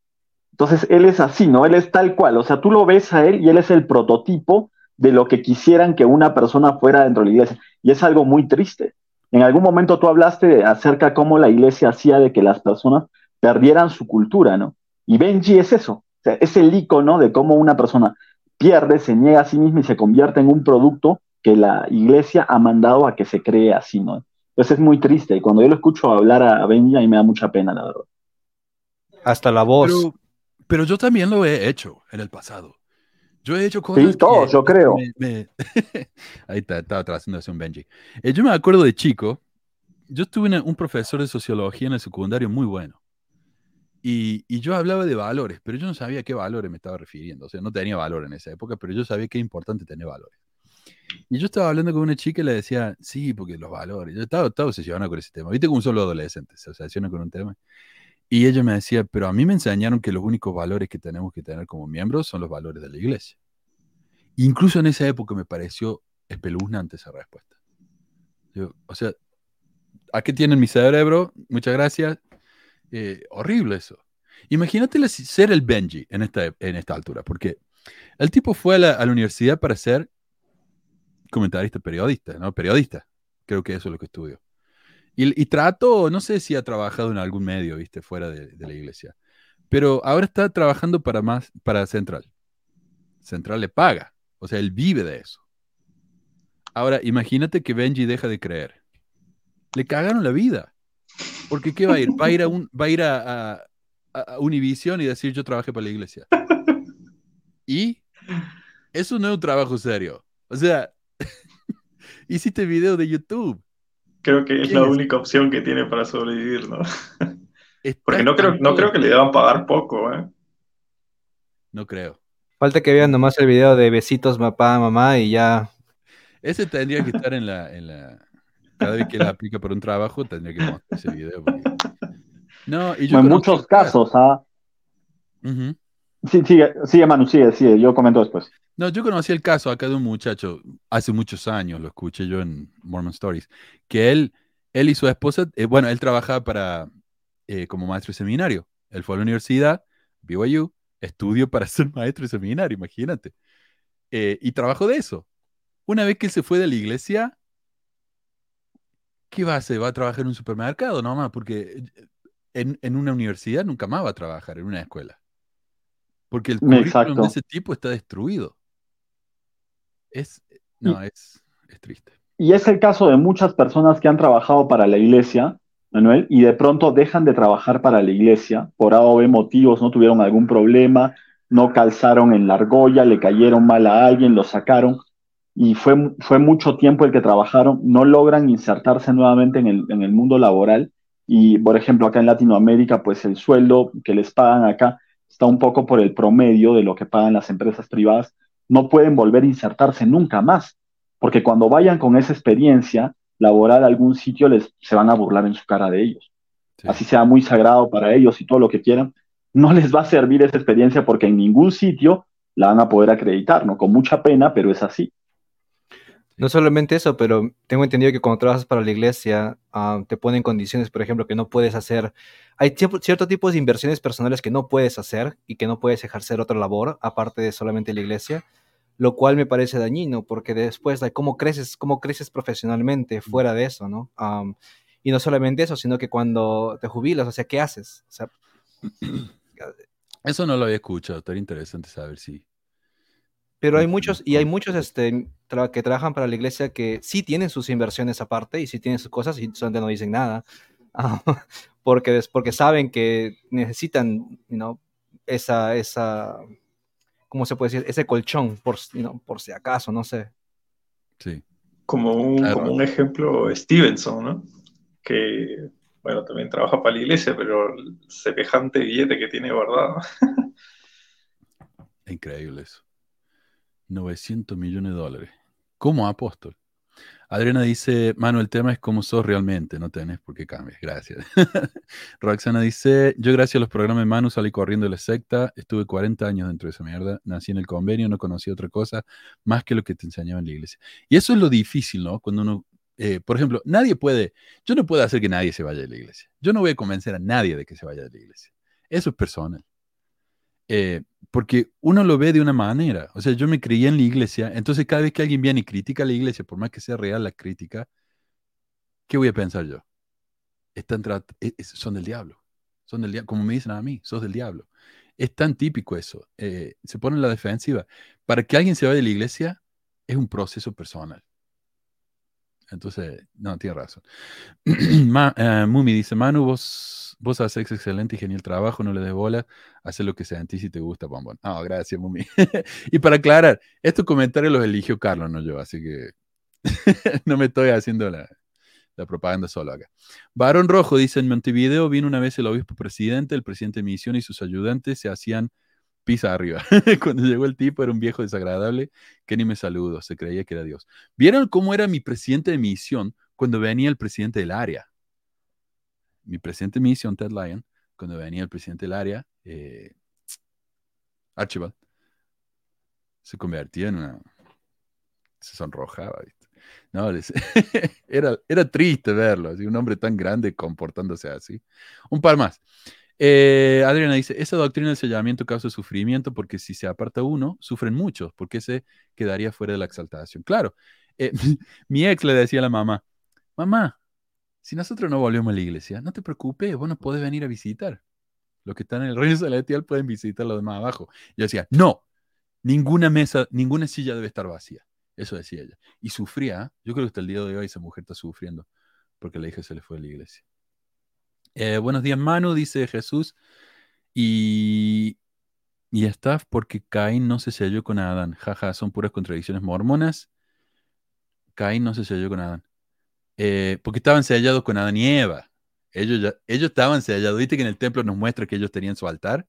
Entonces, él es así, ¿no? Él es tal cual, o sea, tú lo ves a él y él es el prototipo de lo que quisieran que una persona fuera dentro de la iglesia. Y es algo muy triste. En algún momento tú hablaste acerca de cómo la iglesia hacía de que las personas perdieran su cultura, ¿no? Y Benji es eso, o sea, es el icono de cómo una persona pierde, se niega a sí misma y se convierte en un producto que la iglesia ha mandado a que se cree así, ¿no? Entonces es muy triste y cuando yo lo escucho hablar a Benji, a mí me da mucha pena, la verdad. Hasta la voz. Pero, yo también lo he hecho en el pasado. Yo he hecho cosas. Sí, todos, yo creo. Ahí está, estaba trazando hacia un Benji. Eh, yo me acuerdo de chico, yo tuve un profesor de sociología en el secundario muy bueno. Y, y, yo hablaba de valores, pero yo no sabía a qué valores me estaba refiriendo. O sea, no tenía valor en esa época, pero yo sabía que importante tener valores. Y yo estaba hablando con una chica y le decía, sí, porque los valores. Yo estaba, estaba obsesionado con ese tema. Viste como un solo adolescente se obsesiona con un tema. Y ella me decía, pero a mí me enseñaron que los únicos valores que tenemos que tener como miembros son los valores de la iglesia. Incluso en esa época me pareció espeluznante esa respuesta. o sea, ¿a qué tienen mi cerebro? Muchas gracias. Eh, horrible eso. Imagínate ser el Benji en esta, en esta altura, porque el tipo fue a la, universidad para ser comentarista periodista, ¿no? Periodista. Creo que eso es lo que estudió. Y, trato, no sé si ha trabajado en algún medio, viste, fuera de, la iglesia. Pero ahora está trabajando para más, para Central. Central le paga. O sea, él vive de eso. Ahora, imagínate que Benji deja de creer. Le cagaron la vida. Porque ¿qué va a ir? Va a ir a, un, va a, ir a, a Univision y decir yo trabajé para la iglesia. Y eso no es un trabajo serio. O sea, hiciste video de YouTube. Creo que es la única opción que tiene para sobrevivir, ¿no? Porque no creo, no creo que le deban pagar poco, ¿eh? No creo. Falta que vean nomás el video de besitos papá, mamá y ya. Ese tendría que estar en la, en la... Cada vez que él aplica por un trabajo, tendría que mostrar ese video. No, y yo en muchos casos, ¿ah? Sí, sigue, sigue, Manu, sigue, sigue, yo comento después. No, yo conocí el caso acá de un muchacho, hace muchos años, lo escuché yo en Mormon Stories, que él, él y su esposa, eh, bueno, él trabajaba para, eh, como maestro de seminario. Él fue a la universidad, BYU, estudió para ser maestro de seminario, imagínate. Eh, y trabajó de eso. Una vez que él se fue de la iglesia, ¿qué va a hacer? ¿Va a trabajar en un supermercado? No más, porque en, en una universidad nunca más va a trabajar, en una escuela. Porque el currículum de ese tipo está destruido. Es, no, es, es triste. Y es el caso de muchas personas que han trabajado para la iglesia, Manuel, y de pronto dejan de trabajar para la iglesia por A o B motivos, no tuvieron algún problema, no calzaron en la argolla, le cayeron mal a alguien, lo sacaron, y fue, fue mucho tiempo el que trabajaron, no logran insertarse nuevamente en el, en el mundo laboral. Y, por ejemplo, acá en Latinoamérica, pues el sueldo que les pagan acá está un poco por el promedio de lo que pagan las empresas privadas, no pueden volver a insertarse nunca más, porque cuando vayan con esa experiencia laboral a algún sitio, les, se van a burlar en su cara de ellos. Así sea muy sagrado para ellos y todo lo que quieran, no les va a servir esa experiencia porque en ningún sitio la van a poder acreditar, ¿no? Con mucha pena, pero es así. No solamente eso, pero tengo entendido que cuando trabajas para la iglesia ah, te ponen condiciones, por ejemplo, que no puedes hacer. Hay ciertos tipos de inversiones personales que no puedes hacer y que no puedes ejercer otra labor aparte de solamente la iglesia, lo cual me parece dañino porque después de cómo creces, cómo creces profesionalmente fuera de eso, ¿no? y no solamente eso, sino que cuando te jubilas, o sea, ¿qué haces? O sea, eso no lo había escuchado, estaría interesante saber si pero hay muchos, y hay muchos este, que trabajan para la iglesia que sí tienen sus inversiones aparte y sí tienen sus cosas y solamente no dicen nada. porque, porque saben que necesitan you esa, esa, ¿cómo se puede decir? Ese colchón, por, por si acaso, no sé. Sí. Como un, como un ejemplo Stevenson, ¿no? Que, bueno, también trabaja para la iglesia, pero el semejante billete que tiene guardado. Increíble eso. 900 millones de dólares. Como apóstol. Adriana dice, Manu, el tema es cómo sos realmente, no tenés por qué cambiar. Gracias. Roxana dice, yo gracias a los programas de Manu salí corriendo de la secta, estuve 40 años dentro de esa mierda, nací en el convenio, no conocí otra cosa más que lo que te enseñaba en la iglesia. Y eso es lo difícil, ¿no? Cuando uno, eh, por ejemplo, nadie puede, yo no puedo hacer que nadie se vaya de la iglesia. Yo no voy a convencer a nadie de que se vaya de la iglesia. Eso es personal. Eh, porque uno lo ve de una manera. O sea, yo me creía en la iglesia, entonces cada vez que alguien viene y critica a la iglesia, por más que sea real la crítica, ¿qué voy a pensar yo? Están e, son del diablo. Son del diablo. Como me dicen a mí, sos del diablo. Es tan típico eso. Eh, se pone en la defensiva. Para que alguien se vaya de la iglesia, es un proceso personal. Entonces, no, tiene razón. Eh, Mumi dice, Manu, vos, vos haces excelente y genial trabajo, no le des bola, haces lo que sea en ti si te gusta, bombón. Ah, gracias, Mumi. y para aclarar, estos comentarios los eligió Carlos, no yo, así que no me estoy haciendo la, la propaganda solo acá. Barón Rojo dice, en Montevideo vino una vez el obispo presidente, el presidente de misión y sus ayudantes se hacían pisa arriba. Cuando llegó el tipo era un viejo desagradable que ni me saludó, se creía que era Dios. ¿Vieron cómo era mi presidente de misión cuando venía el presidente del área? Mi presidente de misión, Ted Lyon, cuando venía el presidente del área, eh, Archibald, se convertía en una... se sonrojaba. No, era, era triste verlo, así, un hombre tan grande comportándose así. Un par más. Eh, Adriana dice, esa doctrina del sellamiento causa sufrimiento porque si se aparta uno, sufren muchos, porque se quedaría fuera de la exaltación. Claro, eh, mi ex le decía a la mamá, mamá, si nosotros no volvemos a la iglesia, no te preocupes, vos nos podés venir a visitar. Los que están en el reino celestial pueden visitar los demás abajo. Yo decía, no, ninguna mesa, ninguna silla debe estar vacía. Eso decía ella. Y sufría, yo creo que hasta el día de hoy esa mujer está sufriendo porque la hija se le fue a la iglesia. Eh, buenos días, Manu, dice Jesús. Y, y está porque Caín no se selló con Adán. Jaja, son puras contradicciones mormonas. Caín no se selló con Adán. Eh, porque estaban sellados con Adán y Eva. Ellos, ellos estaban sellados. Viste que en el templo nos muestra que ellos tenían su altar.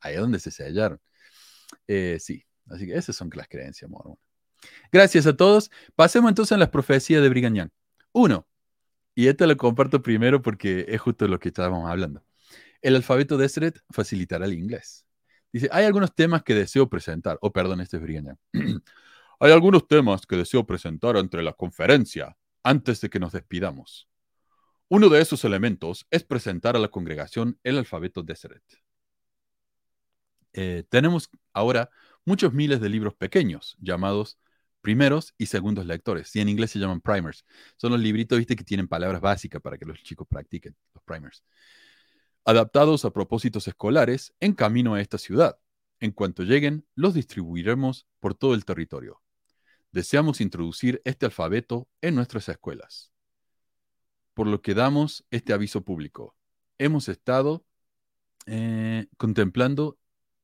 Ahí es donde se sellaron. sí, así que esas son las creencias mormonas. Gracias a todos. Pasemos entonces a las profecías de Brigham Uno, y esta lo comparto primero porque es justo lo que estábamos hablando. El alfabeto de Esret facilitará el inglés. Dice, hay algunos temas que deseo presentar. Oh, perdón, este es Brigham hay algunos temas que deseo presentar entre la conferencia antes de que nos despidamos. Uno de esos elementos es presentar a la congregación el alfabeto Deseret. Eh, tenemos ahora muchos miles de libros pequeños llamados primeros y segundos lectores. Y en inglés se llaman primers. Son los libritos, viste, que tienen palabras básicas para que los chicos practiquen, los primers. Adaptados a propósitos escolares en camino a esta ciudad. En cuanto lleguen, los distribuiremos por todo el territorio. Deseamos introducir este alfabeto en nuestras escuelas. Por lo que damos este aviso público. Hemos estado eh, contemplando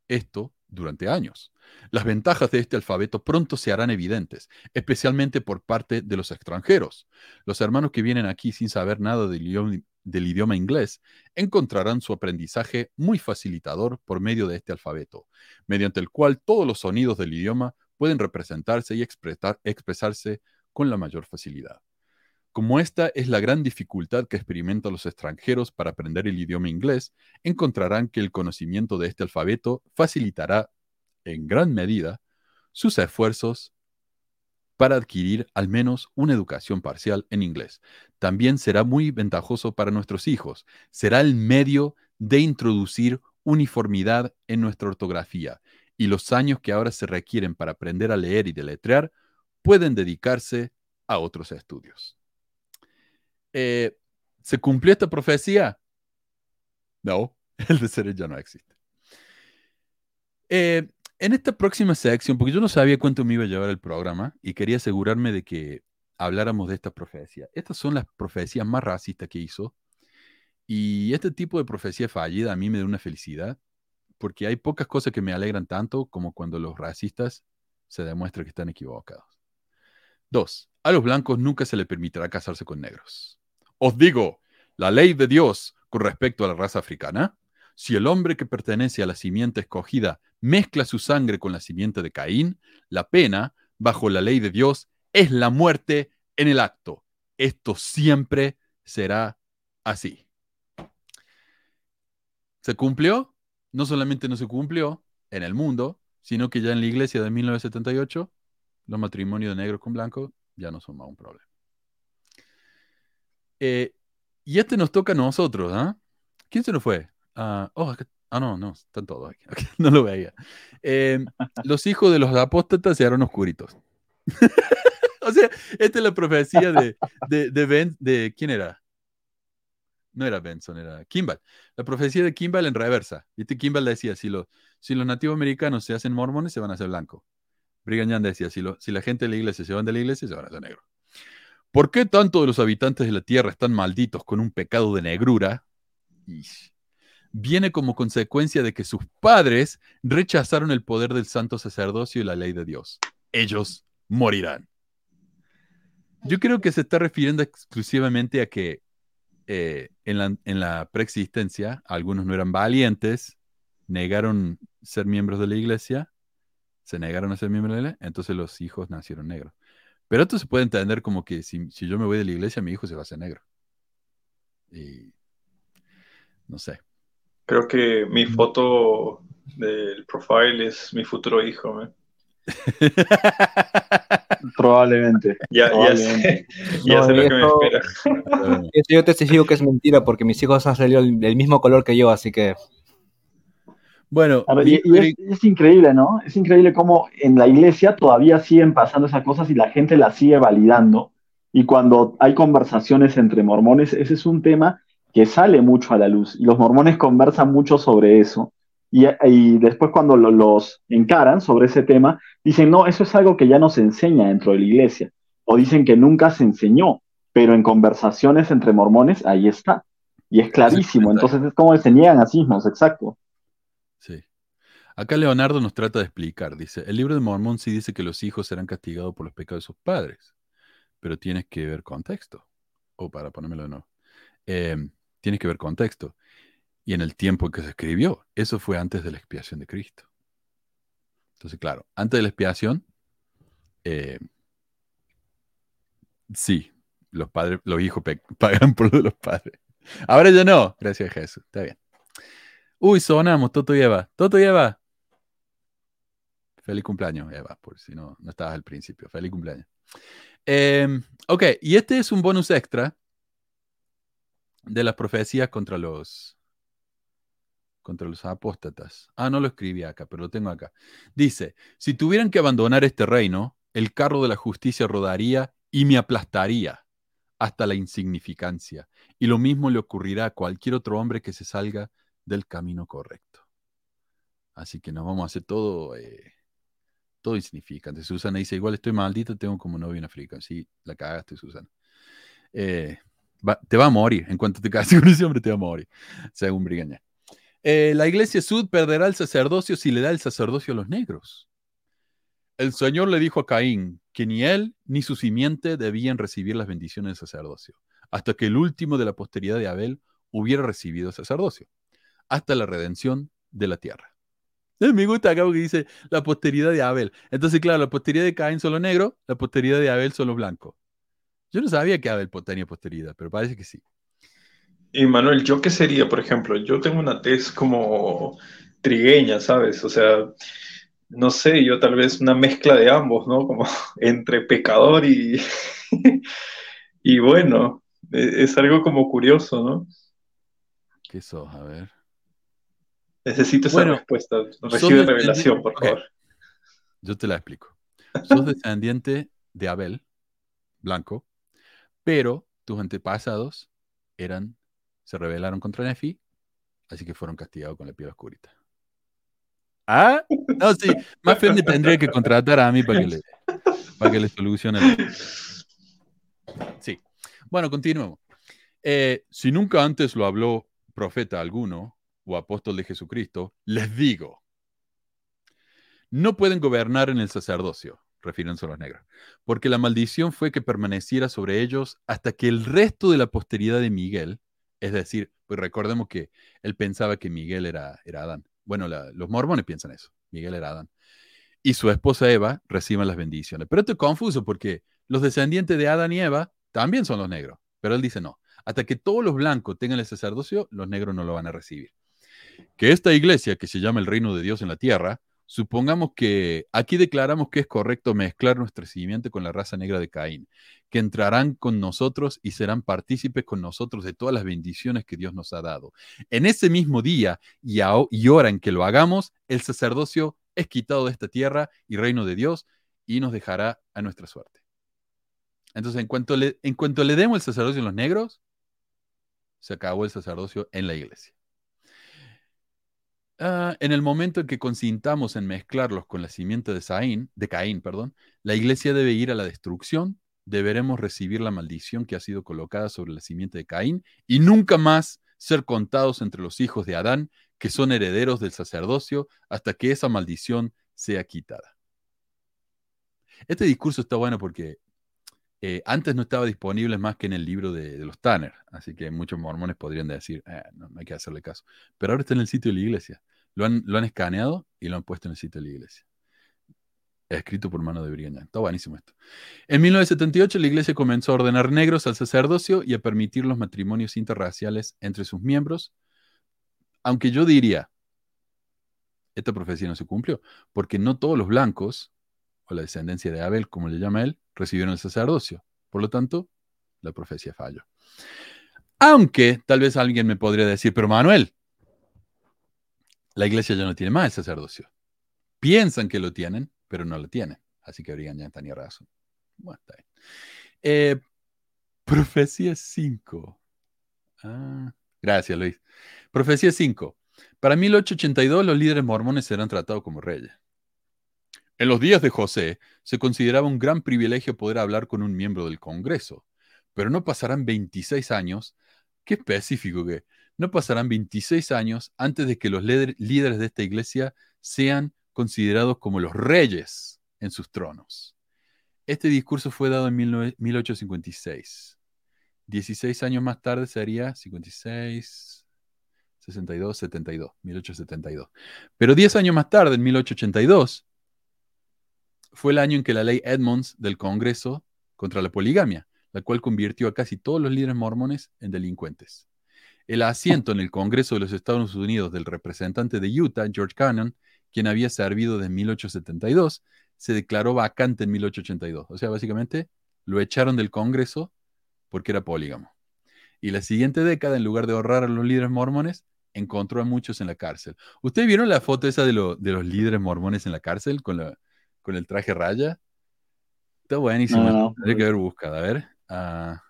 esto durante años. Las ventajas de este alfabeto pronto se harán evidentes, especialmente por parte de los extranjeros. Los hermanos que vienen aquí sin saber nada del idioma, inglés encontrarán su aprendizaje muy facilitador por medio de este alfabeto, mediante el cual todos los sonidos del idioma pueden representarse y expresarse con la mayor facilidad. Como esta es la gran dificultad que experimentan los extranjeros para aprender el idioma inglés, encontrarán que el conocimiento de este alfabeto facilitará en gran medida sus esfuerzos para adquirir al menos una educación parcial en inglés. También será muy ventajoso para nuestros hijos. Será el medio de introducir uniformidad en nuestra ortografía y los años que ahora se requieren para aprender a leer y deletrear pueden dedicarse a otros estudios. Eh, ¿Se cumplió esta profecía? No, el de ser ya no existe. Eh, en esta próxima sección, porque yo no sabía cuánto me iba a llevar el programa y quería asegurarme de que habláramos de esta profecía. Estas son las profecías más racistas que hizo. Y este tipo de profecía fallida a mí me da una felicidad, porque hay pocas cosas que me alegran tanto como cuando los racistas se demuestra que están equivocados. Dos, a los blancos nunca se les permitirá casarse con negros. Os digo, la ley de Dios con respecto a la raza africana, si el hombre que pertenece a la simiente escogida mezcla su sangre con la simiente de Caín, la pena, bajo la ley de Dios, es la muerte en el acto. Esto siempre será así. ¿Se cumplió? No solamente no se cumplió en el mundo, sino que ya en la iglesia de 1978, los matrimonios de negros con blancos ya no son más un problema. Eh, y este nos toca a nosotros, ¿ah? ¿Quién se nos fue? ah, oh, ah no, no, están todos aquí. no lo veía. Em, los hijos de los apóstatas se eran oscuritos. o sea, esta es la profecía de, de, de, ben, de, ¿quién era? No era Benson, era Kimball. La profecía de Kimball en reversa. ¿Viste? Kimball decía, si, lo, si los nativos americanos se hacen mormones, se van a hacer blancos. Brigham Young decía, si, lo, si la gente de la iglesia se van de la iglesia, se van a hacer negros. ¿Por qué tanto de los habitantes de la tierra están malditos con un pecado de negrura? viene como consecuencia de que sus padres rechazaron el poder del santo sacerdocio y la ley de Dios. Ellos morirán. Yo creo que se está refiriendo exclusivamente a que eh, en, la, en la preexistencia algunos no eran valientes, negaron ser miembros de la iglesia, se negaron a ser miembros de la iglesia, entonces los hijos nacieron negros. Pero esto se puede entender como que si, si yo me voy de la iglesia, mi hijo se va a hacer negro. Y no sé. Creo que mi foto del profile es mi futuro hijo. ¿eh? Probablemente. Ya, ya sé, ya sé lo que me espera. yo te digo que es mentira porque mis hijos han salido del mismo color que yo, así que. Bueno, y, es, increíble, ¿no? Es increíble cómo en la iglesia todavía siguen pasando esas cosas y la gente las sigue validando. Y cuando hay conversaciones entre mormones, ese es un tema que sale mucho a la luz. Y los mormones conversan mucho sobre eso. Y, después cuando los encaran sobre ese tema, dicen, no, eso es algo que ya no se enseña dentro de la iglesia. O dicen que nunca se enseñó, pero en conversaciones entre mormones ahí está. Y es clarísimo. Entonces es como se niegan a sismos, exacto. Acá Leonardo nos trata de explicar, dice, el libro de Mormón sí dice que los hijos serán castigados por los pecados de sus padres, pero tienes que ver contexto. O para ponérmelo de nuevo. Em, tienes que ver contexto. Y en el tiempo en que se escribió, eso fue antes de la expiación de Cristo. Entonces, claro, antes de la expiación, eh, sí, los padres, los hijos pagan por lo de los padres. Ahora ya no, gracias a Jesús, está bien. Uy, sonamos, Toto y Eva. Toto. Feliz cumpleaños, Eva, por si no, no estabas al principio. Feliz cumpleaños. Em, ok, y este es un bonus extra de las profecías contra los contra los apóstatas. Ah, no lo escribí acá, pero lo tengo acá. Dice, si tuvieran que abandonar este reino, el carro de la justicia rodaría y me aplastaría hasta la insignificancia. Y lo mismo le ocurrirá a cualquier otro hombre que se salga del camino correcto. Así que nos vamos a hacer todo, eh, todo insignificante. Susana dice, igual estoy maldita, tengo como novio en África. Sí, la cagaste, Susana. Eh, te va a morir. En cuanto te cases con ese hombre, te va a morir, según Brigaña. Eh, la iglesia sud perderá el sacerdocio si le da el sacerdocio a los negros. El Señor le dijo a Caín que ni él ni su simiente debían recibir las bendiciones del sacerdocio, hasta que el último de la posteridad de Abel hubiera recibido sacerdocio hasta la redención de la tierra. Me gusta acá porque dice la posteridad de Abel. Entonces, claro, la posteridad de Caín son los negros, la posteridad de Abel son los blancos. Yo no sabía que Abel tenía posteridad, pero parece que sí. Y Manuel, ¿yo qué sería, por ejemplo? Yo tengo una tez como trigueña, ¿sabes? O sea, no sé, yo tal vez una mezcla de ambos, ¿no? Como entre pecador y, y bueno, e, es algo como curioso, ¿no? ¿Qué sos? A ver. Necesito esa respuesta. Recibe revelación, por favor. Yo te la explico. Sos descendiente de Abel, blanco, pero tus antepasados eran, se rebelaron contra Nefi, así que fueron castigados con la piel oscurita. Ah, no, sí, más bien me tendría que contratar a mí para que le, para que le solucione. Sí. Bueno, continuemos. Eh, si nunca antes lo habló profeta alguno, o apóstol de Jesucristo, les digo, no pueden gobernar en el sacerdocio, refiriéndose a los negros, porque la maldición fue que permaneciera sobre ellos hasta que el resto de la posteridad de Miguel, es decir, pues recordemos que él pensaba que Miguel era, era Adán. Bueno, los mormones piensan eso, Miguel era Adán. Y su esposa Eva reciban las bendiciones. Pero esto es confuso porque los descendientes de Adán y Eva también son los negros. Pero él dice no, hasta que todos los blancos tengan el sacerdocio, los negros no lo van a recibir que esta iglesia, que se llama el reino de Dios en la tierra, supongamos que aquí declaramos que es correcto mezclar nuestro simiente con la raza negra de Caín, que entrarán con nosotros y serán partícipes con nosotros de todas las bendiciones que Dios nos ha dado. En ese mismo día y, hora en que lo hagamos, el sacerdocio es quitado de esta tierra y reino de Dios y nos dejará a nuestra suerte. Entonces, en cuanto le, en cuanto le demos el sacerdocio a los negros, se acabó el sacerdocio en la iglesia. Ah, en el momento en que consintamos en mezclarlos con la simiente de, de Caín, perdón, la iglesia debe ir a la destrucción deberemos recibir la maldición que ha sido colocada sobre la simiente de Caín y nunca más ser contados entre los hijos de Adán, que son herederos del sacerdocio, hasta que esa maldición sea quitada. Este discurso está bueno porque eh, antes no estaba disponible más que en el libro de, los Tanner, así que muchos mormones podrían decir, eh, no, hay que hacerle caso. Pero ahora está en el sitio de la iglesia. Lo han, lo han escaneado y lo han puesto en el sitio de la iglesia. Escrito por mano de Brigham Está buenísimo esto. En 1978 la iglesia comenzó a ordenar negros al sacerdocio y a permitir los matrimonios interraciales entre sus miembros, aunque yo diría, esta profecía no se cumplió, porque no todos los blancos, o la descendencia de Abel, como le llama él, recibieron el sacerdocio. Por lo tanto, la profecía falló. Aunque tal vez alguien me podría decir, pero Manuel, la iglesia ya no tiene más el sacerdocio. Piensan que lo tienen, pero no lo tienen. Así que Brigham ya tenía razón. Bueno, está bien. Eh, profecía 5. Ah, gracias, Luis. Profecía 5. Para 1882 los líderes mormones serán tratados como reyes. En los días de José se consideraba un gran privilegio poder hablar con un miembro del Congreso, pero no pasarán 26 años, qué específico que, no pasarán 26 años antes de que los líderes de esta iglesia sean considerados como los reyes en sus tronos. Este discurso fue dado en 1856. 16 años más tarde sería 56, 62, 72, 1872. Pero 10 años más tarde, en 1882, fue el año en que la ley Edmonds del Congreso contra la poligamia, la cual convirtió a casi todos los líderes mormones en delincuentes. El asiento en el Congreso de los Estados Unidos del representante de Utah, George Cannon, quien había servido desde 1872, se declaró vacante en 1882. O sea, básicamente lo echaron del Congreso porque era polígamo. Y la siguiente década, en lugar de ahorrar a los líderes mormones, encontró a muchos en la cárcel. ¿Ustedes vieron la foto esa de, de los líderes mormones en la cárcel con la, con el traje raya. Está buenísimo. Hay que ver buscada. A ver. Ah.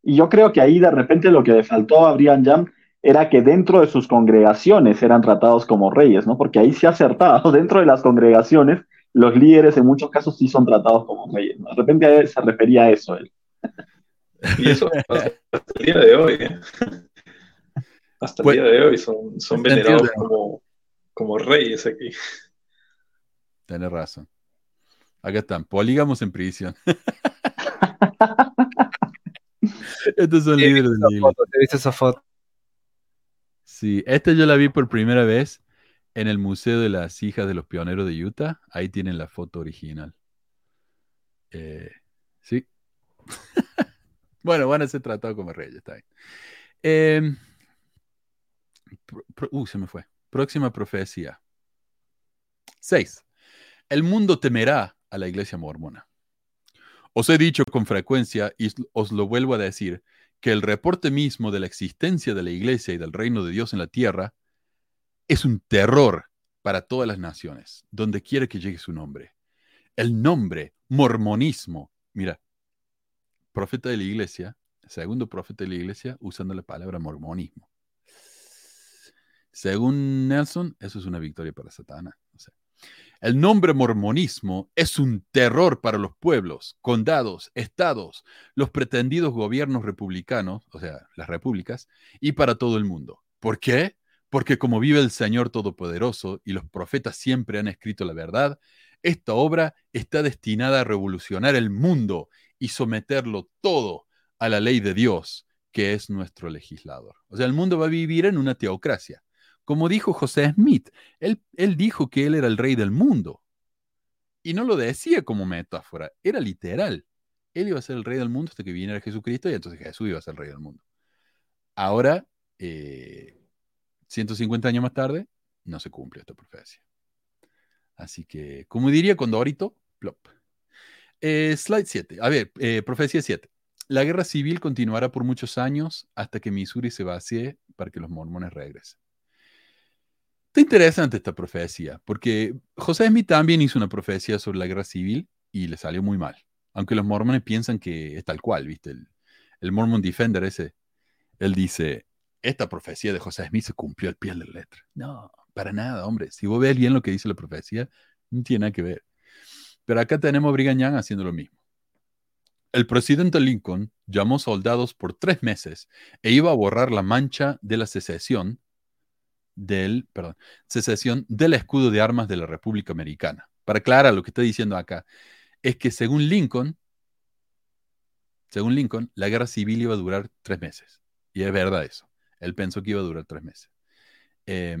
Y yo creo que ahí de repente lo que le faltó a Brian Jam era que dentro de sus congregaciones eran tratados como reyes, ¿no? Porque ahí se ha acertado. Dentro de las congregaciones, los líderes en muchos casos sí son tratados como reyes. De repente se refería a eso él. Y eso hasta el día de hoy. ¿eh? Hasta el pues, día de hoy son, son venerados como, como reyes aquí. Tienes razón. Acá están, polígamos en prisión. Estos son líderes de ¿Te viste esa foto? Sí, esta yo la vi por primera vez en el Museo de las Hijas de los Pioneros de Utah. Ahí tienen la foto original. Eh, sí. bueno, van a ser tratados como reyes, está bien. Em, uh, se me fue. Próxima profecía. Seis el mundo temerá a la iglesia mormona. Os he dicho con frecuencia, y os lo vuelvo a decir, que el reporte mismo de la existencia de la iglesia y del reino de Dios en la tierra es un terror para todas las naciones, donde quiera que llegue su nombre. El nombre mormonismo, mira, profeta de la iglesia, segundo profeta de la iglesia, usando la palabra mormonismo. Según Nelson, eso es una victoria para Satanás. El nombre mormonismo es un terror para los pueblos, condados, estados, los pretendidos gobiernos republicanos, o sea, las repúblicas, y para todo el mundo. ¿Por qué? Porque como vive el Señor Todopoderoso y los profetas siempre han escrito la verdad, esta obra está destinada a revolucionar el mundo y someterlo todo a la ley de Dios, que es nuestro legislador. O sea, el mundo va a vivir en una teocracia. Como dijo José Smith, él, dijo que él era el rey del mundo. Y no lo decía como metáfora, era literal. Él iba a ser el rey del mundo hasta que viniera Jesucristo y entonces Jesús iba a ser el rey del mundo. Ahora, 150 eh, años más tarde, no se cumple esta profecía. Así que, como diría Condorito, plop. Eh, slide 7. A ver, eh, profecía 7. La guerra civil continuará por muchos años hasta que Missouri se vacíe para que los mormones regresen. Está interesante esta profecía, porque José Smith también hizo una profecía sobre la guerra civil y le salió muy mal. Aunque los mormones piensan que es tal cual, ¿viste? El, Mormon Defender ese, él dice, esta profecía de José Smith se cumplió al pie de la letra. No, para nada, hombre. Si vos ves bien lo que dice la profecía, no tiene nada que ver. Pero acá tenemos a Brigham Young haciendo lo mismo. El presidente Lincoln llamó soldados por tres meses e iba a borrar la mancha de la secesión del, perdón, del escudo de armas de la República Americana. Para aclarar lo que está diciendo acá, es que según Lincoln, según Lincoln, la guerra civil iba a durar tres meses. Y es verdad eso. Él pensó que iba a durar tres meses. Eh,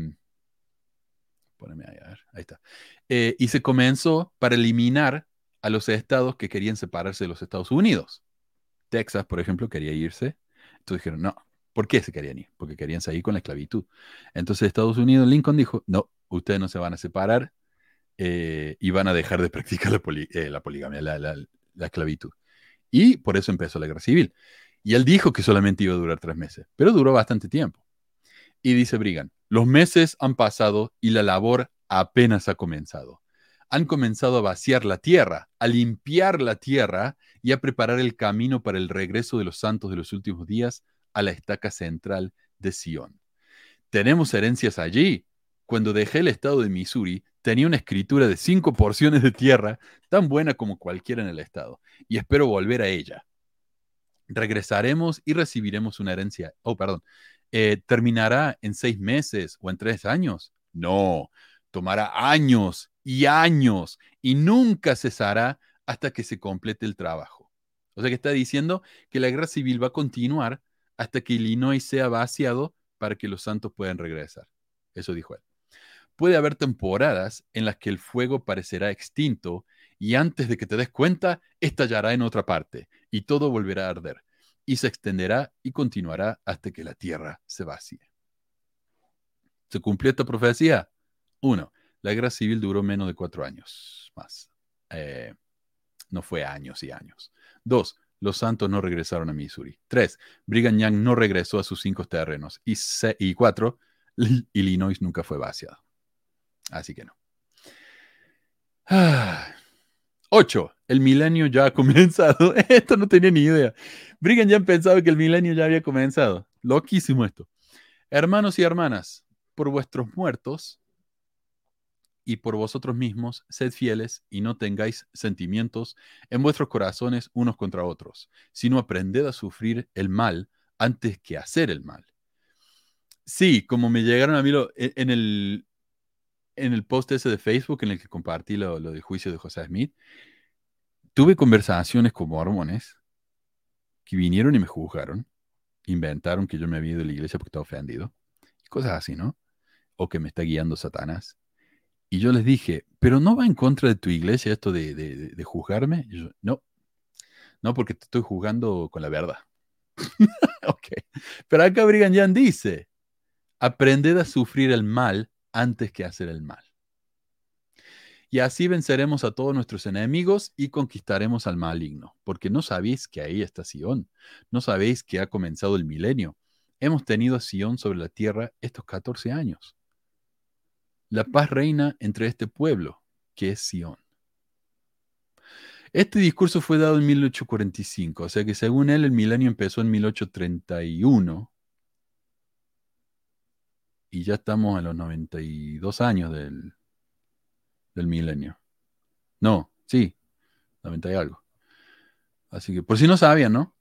ahí, a ver, ahí está. Eh, y se comenzó para eliminar a los estados que querían separarse de los Estados Unidos. Texas, por ejemplo, quería irse. Entonces dijeron, no, ¿por qué se querían ir? Porque querían seguir con la esclavitud. Entonces Estados Unidos, Lincoln dijo, no, ustedes no se van a separar eh, y van a dejar de practicar la, eh, poligamia, la, esclavitud. Y por eso empezó la guerra civil. Y él dijo que solamente iba a durar tres meses, pero duró bastante tiempo. Y dice Brigham, los meses han pasado y la labor apenas ha comenzado. Han comenzado a vaciar la tierra, a limpiar la tierra y a preparar el camino para el regreso de los santos de los últimos días a la estaca central de Sion. Tenemos herencias allí. Cuando dejé el estado de Missouri, tenía una escritura de cinco porciones de tierra, tan buena como cualquiera en el estado, y espero volver a ella. Regresaremos y recibiremos una herencia. Oh, perdón. Eh, ¿Terminará en seis meses o en tres años? No, tomará años y años y nunca cesará hasta que se complete el trabajo. O sea que está diciendo que la guerra civil va a continuar hasta que Illinois sea vaciado para que los santos puedan regresar. Eso dijo él. Puede haber temporadas en las que el fuego parecerá extinto y antes de que te des cuenta, estallará en otra parte y todo volverá a arder y se extenderá y continuará hasta que la tierra se vacíe. ¿Se cumplió esta profecía? Uno, la guerra civil duró menos de cuatro años más. Eh, no fue años y años. Dos, los santos no regresaron a Missouri. Tres, Brigham Young no regresó a sus cinco terrenos. Y, cuatro, Illinois nunca fue vaciado. Así que no. Ah. Ocho, el milenio ya ha comenzado. esto no tenía ni idea. Brigham Young pensaba que el milenio ya había comenzado. Loquísimo esto. Hermanos y hermanas, por vuestros muertos y por vosotros mismos, sed fieles y no tengáis sentimientos en vuestros corazones unos contra otros, sino aprended a sufrir el mal antes que hacer el mal. Sí, como me llegaron a mí e, en, el, en el post ese de Facebook en el que compartí lo, del juicio de José Smith, tuve conversaciones con mormones que vinieron y me juzgaron, inventaron que yo me había ido de la iglesia porque estaba ofendido, cosas así, ¿no? O que me está guiando Satanás. Y yo les dije, pero no va en contra de tu iglesia esto de, juzgarme. no, no, porque te estoy juzgando con la verdad. ok. Pero acá Brigham Young dice, aprended a sufrir el mal antes que hacer el mal. Y así venceremos a todos nuestros enemigos y conquistaremos al maligno, porque no sabéis que ahí está Sión, no sabéis que ha comenzado el milenio. Hemos tenido a Sión sobre la tierra estos 14 años. La paz reina entre este pueblo, que es Sión. Este discurso fue dado en 1845, o sea que según él el milenio empezó en 1831 y ya estamos en los 92 años del, del milenio. No, sí, 90 y algo. Así que por si no sabían, ¿no?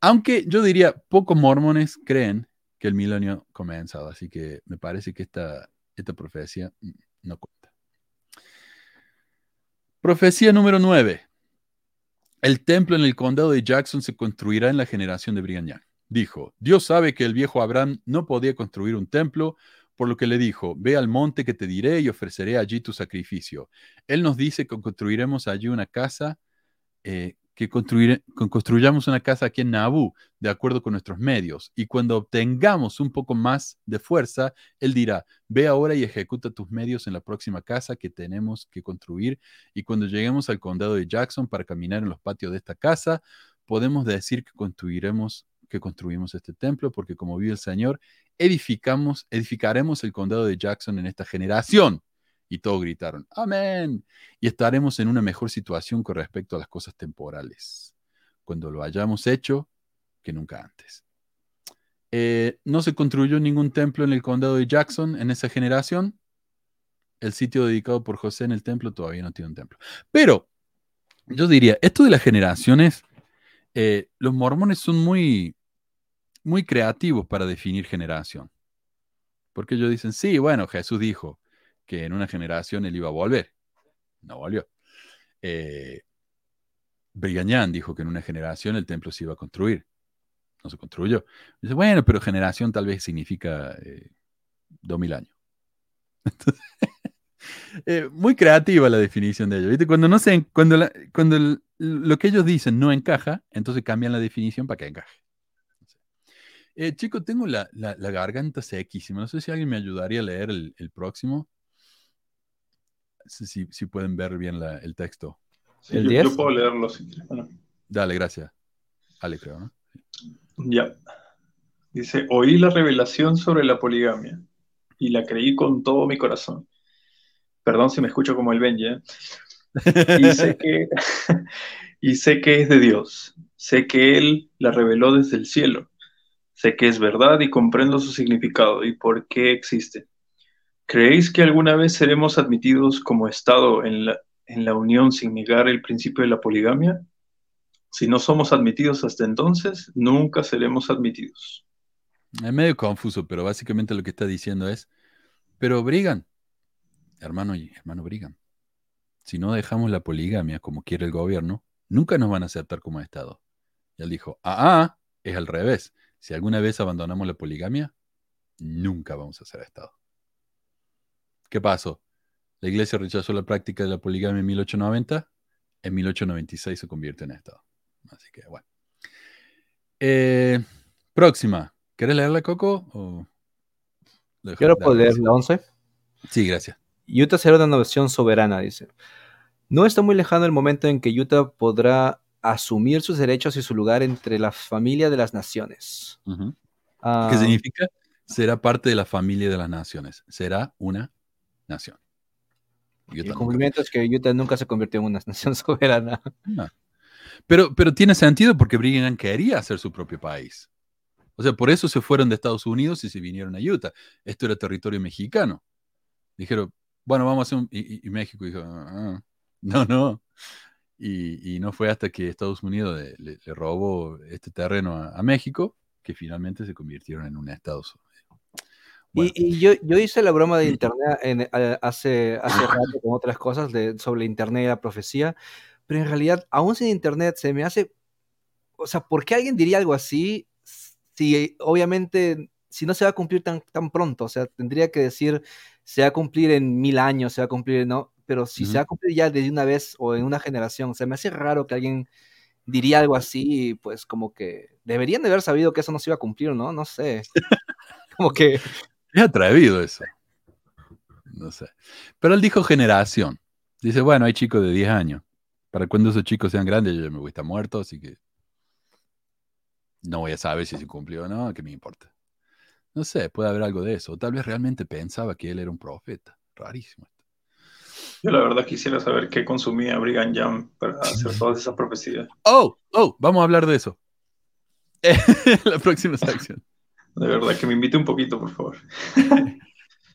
Aunque yo diría, pocos mormones creen que el milenio comenzado, así que me parece que esta, esta profecía mm, no cuenta. Profecía número 9. El templo en el condado de Jackson se construirá en la generación de Brigham Young. Dijo, Dios sabe que el viejo Abraham no podía construir un templo, por lo que le dijo, ve al monte que te diré y ofreceré allí tu sacrificio. Él nos dice que construiremos allí una casa, eh, que construyamos una casa aquí en Nabú, de acuerdo con nuestros medios. Y cuando obtengamos un poco más de fuerza, Él dirá, ve ahora y ejecuta tus medios en la próxima casa que tenemos que construir. Y cuando lleguemos al condado de Jackson para caminar en los patios de esta casa, podemos decir que construiremos que construimos este templo, porque como vive el Señor, edificamos, edificaremos el condado de Jackson en esta generación. Y todos gritaron, amén. Y estaremos en una mejor situación con respecto a las cosas temporales, cuando lo hayamos hecho que nunca antes. Eh, no se construyó ningún templo en el condado de Jackson en esa generación. El sitio dedicado por José en el templo todavía no tiene un templo. Pero yo diría, esto de las generaciones, eh, los mormones son muy, muy creativos para definir generación. Porque ellos dicen, sí, bueno, Jesús dijo que en una generación él iba a volver. No volvió. Eh, Brigañán dijo que en una generación el templo se iba a construir. No se construyó. Dice, bueno, pero generación tal vez significa eh, dos mil años. Eh, muy creativa la definición de ellos. Cuando, no sé, cuando, cuando lo que ellos dicen no encaja, entonces cambian la definición para que encaje. Eh, chicos, tengo la, garganta sequísima. No sé si alguien me ayudaría a leer el, próximo. Si, si, pueden ver bien el texto. ¿El yo, yo, puedo leerlo si Dale, gracias. Ale, creo, ¿no? Ya. Dice, oí la revelación sobre la poligamia y la creí con todo mi corazón. Perdón si me escucho como el Benji, ¿eh? y, sé que, y sé que es de Dios. Sé que Él la reveló desde el cielo. Sé que es verdad y comprendo su significado y por qué existe. ¿Creéis que alguna vez seremos admitidos como Estado en la, en la unión sin negar el principio de la poligamia? Si no somos admitidos hasta entonces, nunca seremos admitidos. Es medio confuso, pero básicamente lo que está diciendo es, pero Brigan, hermano y hermano Brigham, si no dejamos la poligamia como quiere el gobierno, nunca nos van a aceptar como Estado. Y él dijo, ah, ah, es al revés. Si alguna vez abandonamos la poligamia, nunca vamos a ser Estado. ¿Qué pasó? La iglesia rechazó la práctica de la poligamia en 1890, en 1896 se convierte en Estado. Así que, bueno. Eh, próxima. ¿Quieres leerla, Coco? O Quiero poder la 11. Sí, gracias. Utah será una nación soberana, dice. No está muy lejano el momento en que Utah podrá asumir sus derechos y su lugar entre la familia de las naciones. Ah, ¿Qué significa? Será parte de la familia de las naciones. Será una nación. el cumplimiento es que Utah nunca se convirtió en una nación soberana. Pero, pero tiene sentido porque Brigham quería hacer su propio país. O sea, por eso se fueron de Estados Unidos y se vinieron a Utah. Esto era territorio mexicano. Dijeron, bueno, vamos a hacer un... Y, México dijo, ah, no, no. Y, no fue hasta que Estados Unidos le, robó este terreno a, México que finalmente se convirtieron en un Estado. Y, yo, yo, hice la broma de Internet en, hace, hace rato con otras cosas de, sobre Internet y la profecía, pero en realidad, aún sin Internet, se me hace... O sea, ¿por qué alguien diría algo así si obviamente, si no se va a cumplir tan, tan pronto? O sea, tendría que decir se va a cumplir en mil años, se va a cumplir, ¿no? Pero si se va a cumplir ya de una vez o en una generación, se me hace raro que alguien diría algo así, pues como que deberían de haber sabido que eso no se iba a cumplir, ¿no? No sé. como que... Es atrevido eso. No sé. Pero él dijo generación. Dice, bueno, hay chicos de 10 años. Para cuando esos chicos sean grandes, yo ya me voy a estar muerto, así que no voy a saber si se cumplió o no, ¿qué me importa? No sé, puede haber algo de eso. tal vez realmente pensaba que él era un profeta. Rarísimo. Yo la verdad quisiera saber qué consumía Brigham Young para hacer todas esas profecías. Oh, oh, vamos a hablar de eso. la próxima sección. De verdad que me invite un poquito, por favor.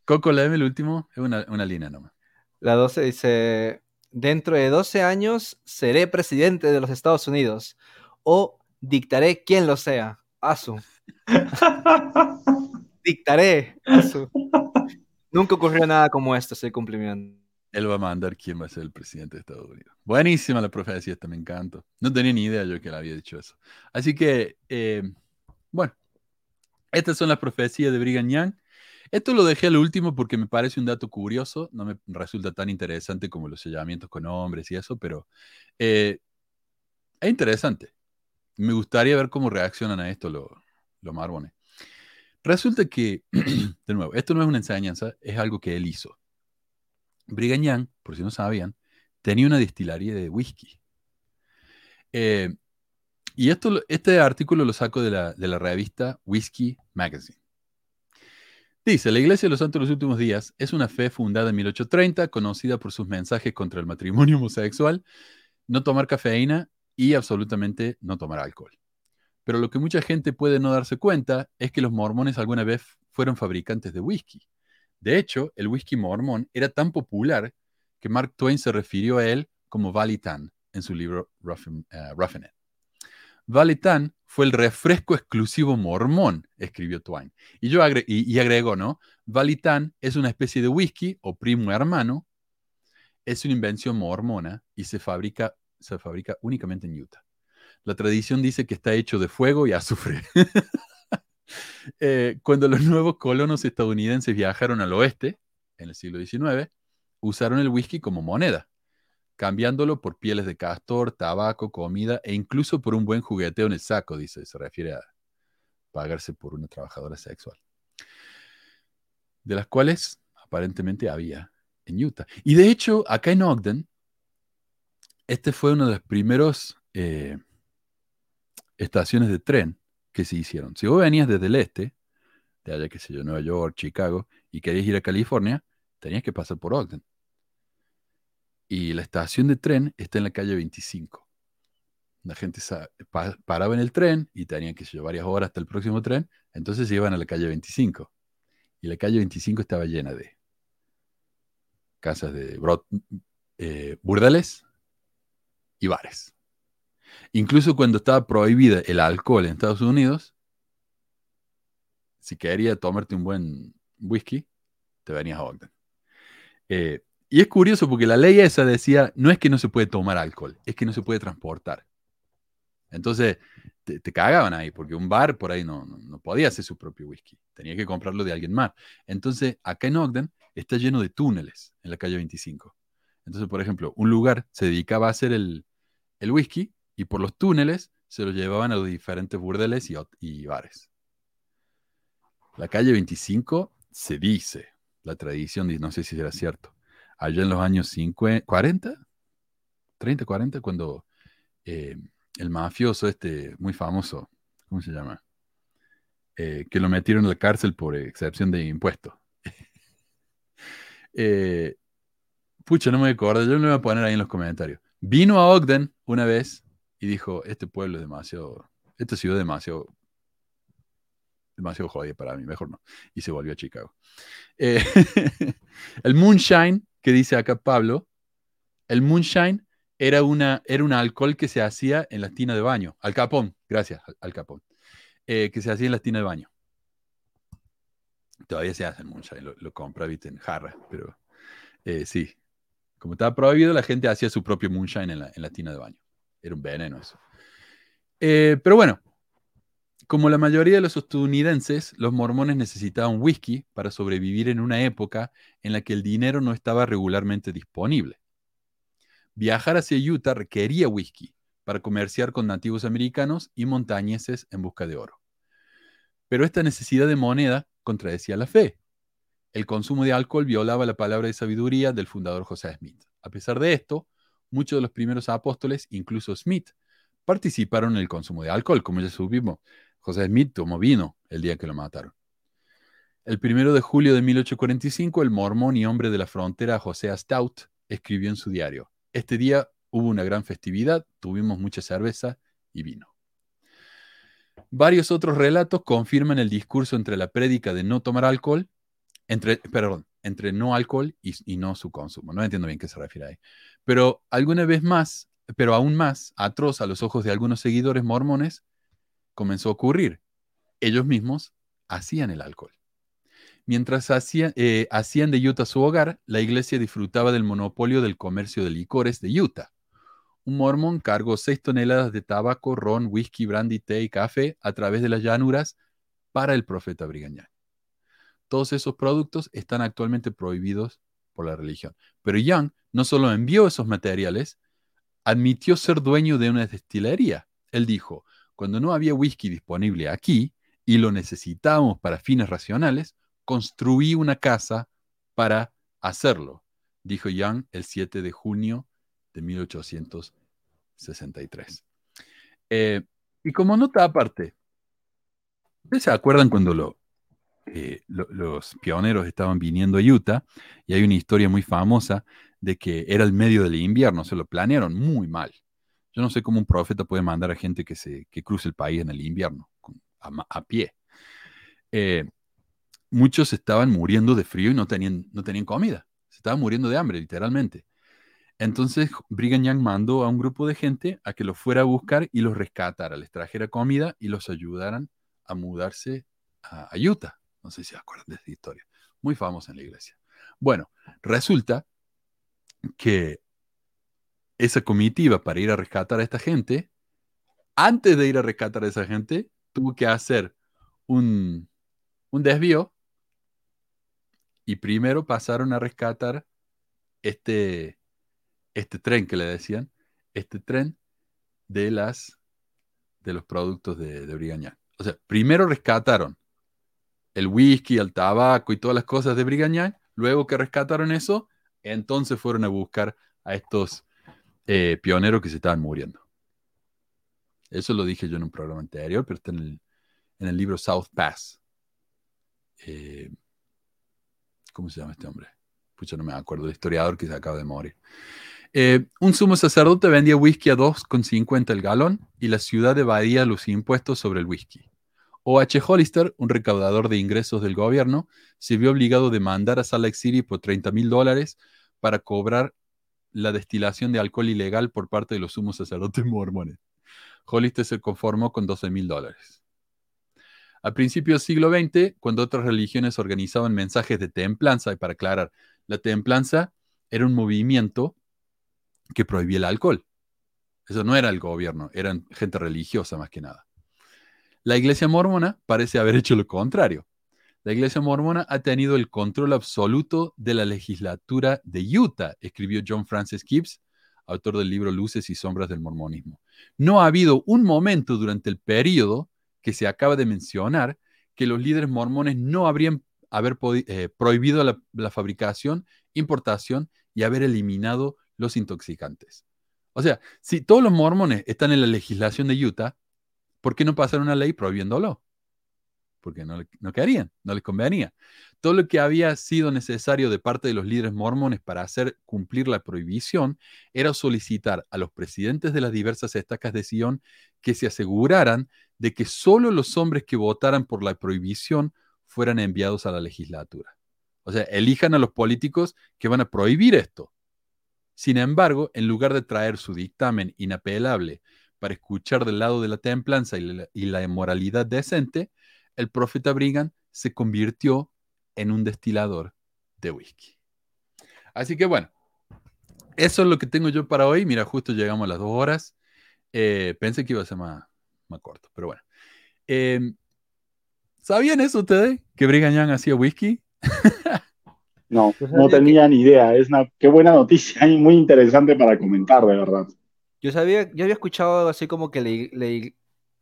Coco, léeme el último. Es una, una línea nomás. La 12 dice, dentro de 12 años seré presidente de los Estados Unidos o dictaré quien lo sea. Asu. dictaré. Nunca ocurrió nada como esto, ese cumplimiento. Él va a mandar quién va a ser el presidente de Estados Unidos. Buenísima la profecía, esta me encanta. No tenía ni idea yo que le había dicho eso. Así que, eh, bueno, estas son las profecías de Brigham Young. Esto lo dejé al último porque me parece un dato curioso, no me resulta tan interesante como los sellamientos con hombres y eso, pero eh, es interesante. Me gustaría ver cómo reaccionan a esto los, los marbones. Resulta que, de nuevo, esto no es una enseñanza, es algo que él hizo. Brigham por si no sabían, tenía una destilería de whisky. Eh, y esto, este artículo lo saco de la, de la revista Whiskey Magazine. Dice, la Iglesia de los Santos de los Últimos Días es una fe fundada en 1830, conocida por sus mensajes contra el matrimonio homosexual, no tomar cafeína y absolutamente no tomar alcohol. Pero lo que mucha gente puede no darse cuenta es que los mormones alguna vez fueron fabricantes de whisky. De ch,o el whisky mormón era tan popular que Mark Twain se refirió a él como Valitan, en su libro Roughing, uh, Valitán fue el refresco exclusivo mormón, escribió Twain. Y, yo y, agregó, ¿no? Valitán es una especie de whisky o primo hermano, es una invención mormona y se fabrica, se fabrica únicamente en Utah. La tradición dice que está hecho de fuego y azufre. Eh, cuando los nuevos colonos estadounidenses viajaron al oeste, en el siglo XIX, usaron el whisky como moneda cambiándolo por pieles de castor, tabaco, comida e incluso por un buen jugueteo en el saco, dice, se refiere a pagarse por una trabajadora sexual. De las cuales aparentemente había en Utah. Y de hecho, acá en Ogden, este fue uno de los primeros eh, estaciones de tren que se hicieron. Si vos venías desde el este, de allá, que sé yo, Nueva York, Chicago, y querías ir a California, tenías que pasar por Ogden y la estación de tren está en la calle 25. La gente paraba en el tren y tenían que llevar varias horas hasta el próximo tren, entonces se iban a la calle 25. Y la calle 25 estaba llena de casas de eh, burdeles y bares. Incluso cuando estaba prohibida el alcohol en Estados Unidos, si querías tomarte un buen whisky, te venías a Ogden. Eh, y es curioso porque la ley esa decía, no es que no se puede tomar alcohol, es que no se puede transportar. Entonces, te, cagaban ahí, porque un bar por ahí no, no, podía hacer su propio whisky, tenía que comprarlo de alguien más. Entonces, acá en Ogden está lleno de túneles en la calle 25. Entonces, por ejemplo, un lugar se dedicaba a hacer el, whisky y por los túneles se lo llevaban a los diferentes burdeles y, y bares. La calle 25 se dice, la tradición, no sé si será cierto, allá en los años 50, 40, 30, 40, cuando eh, el mafioso este muy famoso, ¿cómo se llama? Eh, que lo metieron en la cárcel por excepción de impuestos. Eh, pucha, no me acuerdo, yo lo voy a poner ahí en los comentarios. Vino a Ogden una vez y dijo, este pueblo es demasiado, esta ciudad es demasiado, demasiado jodida para mí, mejor no. Y se volvió a Chicago. el Moonshine que dice acá Pablo, el moonshine era, una, era un alcohol que se hacía en la tina de baño. Al capón, gracias, al capón. Eh, que se hacía en la tina de baño. Todavía se hace el moonshine, lo, compra, viste, en jarra, pero eh, sí. Como estaba prohibido, la gente hacía su propio moonshine en la, en la tina de baño. Era un veneno eso. Eh, pero bueno, como la mayoría de los estadounidenses, los mormones necesitaban whisky para sobrevivir en una época en la que el dinero no estaba regularmente disponible. Viajar hacia Utah requería whisky para comerciar con nativos americanos y montañeses en busca de oro. Pero esta necesidad de moneda contradecía la fe. El consumo de alcohol violaba la palabra de sabiduría del fundador José Smith. A pesar de esto, muchos de los primeros apóstoles, incluso Smith, participaron en el consumo de alcohol, como ya subimos. José Smith tomó vino el día que lo mataron. El primero de julio de 1845, el mormón y hombre de la frontera José Stout escribió en su diario: Este día hubo una gran festividad, tuvimos mucha cerveza y vino. Varios otros relatos confirman el discurso entre la prédica de no tomar alcohol, entre, perdón, entre no alcohol y, y no su consumo. No entiendo bien qué se refiere ahí. Pero alguna vez más, pero aún más atroz a los ojos de algunos seguidores mormones, comenzó a ocurrir. Ellos mismos hacían el alcohol. Mientras eh, hacían de Utah su hogar, la iglesia disfrutaba del monopolio del comercio de licores de Utah. Un mormón cargó seis toneladas de tabaco, ron, whisky, brandy, té y café a través de las llanuras para el profeta Brigham Todos esos productos están actualmente prohibidos por la religión. Pero Young no solo envió esos materiales, admitió ser dueño de una destilería. Él dijo, cuando no había whisky disponible aquí y lo necesitábamos para fines racionales, construí una casa para hacerlo, dijo Young el 7 de junio de 1863. Eh, y como nota aparte, ¿ustedes se acuerdan cuando eh, los pioneros estaban viniendo a Utah? Y hay una historia muy famosa de que era el medio del invierno, se lo planearon muy mal. Yo no sé cómo un profeta puede mandar a gente que, se, que cruce el país en el invierno, a, pie. Eh, muchos estaban muriendo de frío y no tenían, no tenían comida. Se estaban muriendo de hambre, literalmente. Entonces Brigham Young mandó a un grupo de gente a que los fuera a buscar y los rescatara, les trajera comida y los ayudaran a mudarse a, Utah. No sé si acuerdan de esta historia. Muy famosa en la iglesia. Bueno, resulta que esa comitiva para ir a rescatar a esta gente, antes de ir a rescatar a esa gente, tuvo que hacer un, un desvío y primero pasaron a rescatar este, este tren que le decían, este tren de las de los productos de, de O sea, primero rescataron el whisky, el tabaco y todas las cosas de Brigañán, luego que rescataron eso, entonces fueron a buscar a estos eh, pioneros que se estaban muriendo. Eso lo dije yo en un programa anterior, pero está en el, libro South Pass. Eh, ¿Cómo se llama este hombre? Pucha, no me acuerdo, el historiador que se acaba de morir. Eh, un sumo sacerdote vendía whisky a 2,50 el galón y la ciudad evadía los impuestos sobre el whisky. O H. Hollister, un recaudador de ingresos del gobierno, se vio obligado a demandar a Salt Lake City por 30 mil dólares para cobrar la destilación de alcohol ilegal por parte de los sumos sacerdotes mormones. Hollister se conformó con 12 mil dólares. A principios del siglo XX, cuando otras religiones organizaban mensajes de templanza, y para aclarar, la templanza era un movimiento que prohibía el alcohol. Eso no era el gobierno, eran gente religiosa más que nada. La iglesia mormona parece haber hecho lo contrario. La iglesia mormona ha tenido el control absoluto de la legislatura de Utah, escribió John Francis Gibbs, autor del libro Luces y Sombras del Mormonismo. No ha habido un momento durante el periodo que se acaba de mencionar que los líderes mormones no habrían haber eh, prohibido la fabricación, importación y haber eliminado los intoxicantes. O sea, si todos los mormones están en la legislación de Utah, ¿por qué no pasar una ley prohibiéndolo? Porque no, no querían, no les convenía. Todo lo que había sido necesario de parte de los líderes mormones para hacer cumplir la prohibición era solicitar a los presidentes de las diversas estacas de Sion que se aseguraran de que solo los hombres que votaran por la prohibición fueran enviados a la legislatura. O sea, elijan a los políticos que van a prohibir esto. Sin embargo, en lugar de traer su dictamen inapelable para escuchar del lado de la templanza y la, y inmoralidad decente, el profeta Brigham se convirtió en un destilador de whisky. Así que bueno, eso es lo que tengo yo para hoy. Mira, justo llegamos a las dos horas. Eh, pensé que iba a ser más, más corto, pero bueno. Em, ¿Sabían eso ustedes? ¿Que Brigham Young hacía whisky? No, no tenía ni idea. Es una qué buena noticia y muy interesante para comentar, de verdad. Yo sabía, yo había escuchado así como que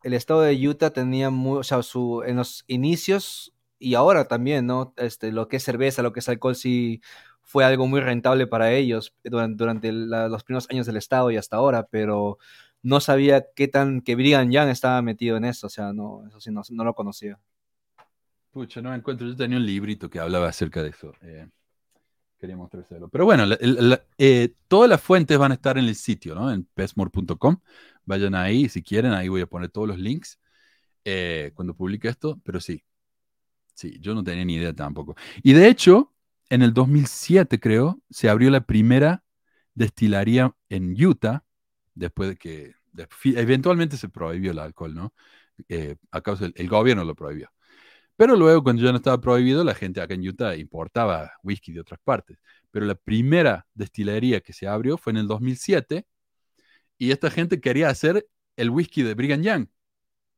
el estado de Utah tenía muy, o sea, su, en los inicios y ahora también, ¿no? Este, lo que es cerveza, lo que es alcohol, sí fue algo muy rentable para ellos durante, los primeros años del estado y hasta ahora, pero no sabía qué tan que Brigham Young estaba metido en eso, o sea, no, eso sí, no, no lo conocía. Pucha, no me encuentro. Yo tenía un librito que hablaba acerca de eso. Eh, quería mostrárselo. Pero bueno, eh, todas las fuentes van a estar en el sitio, ¿no? En pesmore.com. Vayan ahí si quieren, ahí voy a poner todos los links eh, cuando publique esto, pero sí. Sí, yo no tenía ni idea tampoco. Y de hecho, en el 2007 creo, se abrió la primera destilaría en Utah, después de que eventualmente se prohibió el alcohol, ¿no? Eh, a causa del el gobierno lo prohibió. Pero luego, cuando ya no estaba prohibido, la gente acá en Utah importaba whisky de otras partes. Pero la primera destilería que se abrió fue en el 2007 y esta gente quería hacer el whisky de Brigham Young,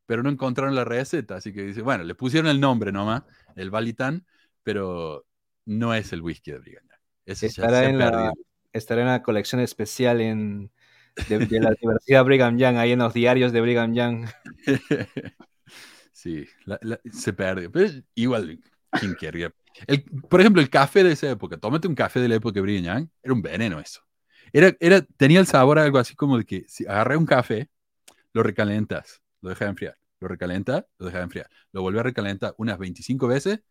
pero no encontraron la receta. Así que dice, bueno, le pusieron el nombre nomás, el Balitan, pero no es el whisky de Brigham Young. estará, en la, estará en la colección especial en, de, de la Universidad Brigham Young, ahí en los diarios de Brigham Young. Sí, se pierde. Pero igual, ¿quién querría? El, por ejemplo, el café de esa época, tómate un café de la época de Brigham era un veneno eso. Era, era, tenía el sabor algo así como de que si agarras un café, lo recalentas, lo dejas enfriar, lo recalentas, lo dejas enfriar, lo vuelves a recalentar unas 25 veces,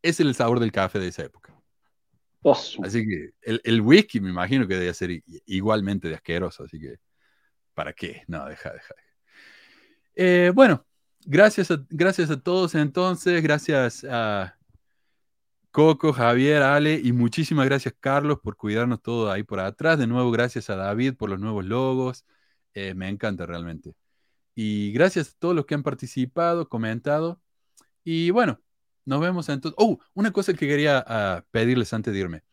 ese es el sabor del café de esa época. Así que el, el, whisky me imagino que debe ser igualmente de asqueroso, así que ¿para qué? No, deja, deja. Eh, bueno, gracias a, gracias a todos entonces, gracias a... Coco, Javier, Ale y muchísimas gracias Carlos por cuidarnos todo ahí por atrás. De nuevo, gracias a David por los nuevos logos. Eh, me encanta realmente. Y gracias a todos los que han participado, comentado. Y bueno, nos vemos entonces. Oh, una cosa que quería ah, pedirles antes de irme.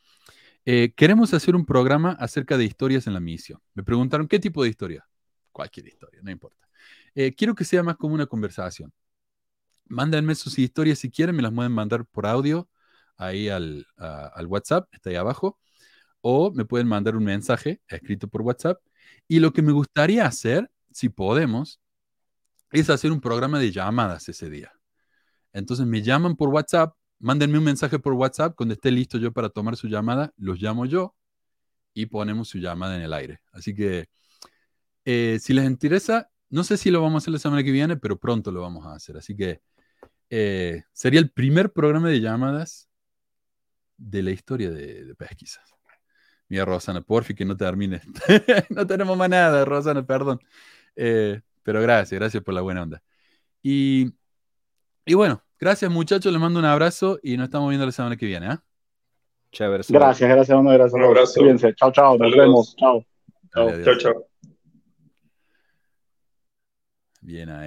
Eh, queremos hacer un programa acerca de historias en la misión. Me preguntaron qué tipo de historia. Cualquier historia, no importa. Eh, quiero que sea más como una conversación. Mándenme sus historias si quieren, me las pueden mandar por audio ahí al, al WhatsApp, está ahí abajo, o me pueden mandar un mensaje escrito por WhatsApp. Y lo que me gustaría hacer, si podemos, es hacer un programa de llamadas ese día. Entonces me llaman por WhatsApp, mándenme un mensaje por WhatsApp, cuando esté listo yo para tomar su llamada, los llamo yo y ponemos su llamada en el aire. Así que eh, si les interesa, no sé si lo vamos a hacer la semana que viene, pero pronto lo vamos a hacer. Así que eh, sería el primer programa de llamadas de la historia de, pesquisas. Mira, Rosana, porfi que no termine. no tenemos más nada, Rosana, perdón. Eh, pero gracias, gracias por la buena onda. Y, y, bueno, gracias muchachos, les mando un abrazo y nos estamos viendo la semana que viene. ¿eh? Chévere. Gracias, gracias, un abrazo. Un abrazo. Cuídense. Chao, chao, nos vemos. Chao. Chao, chao. Bien ahí.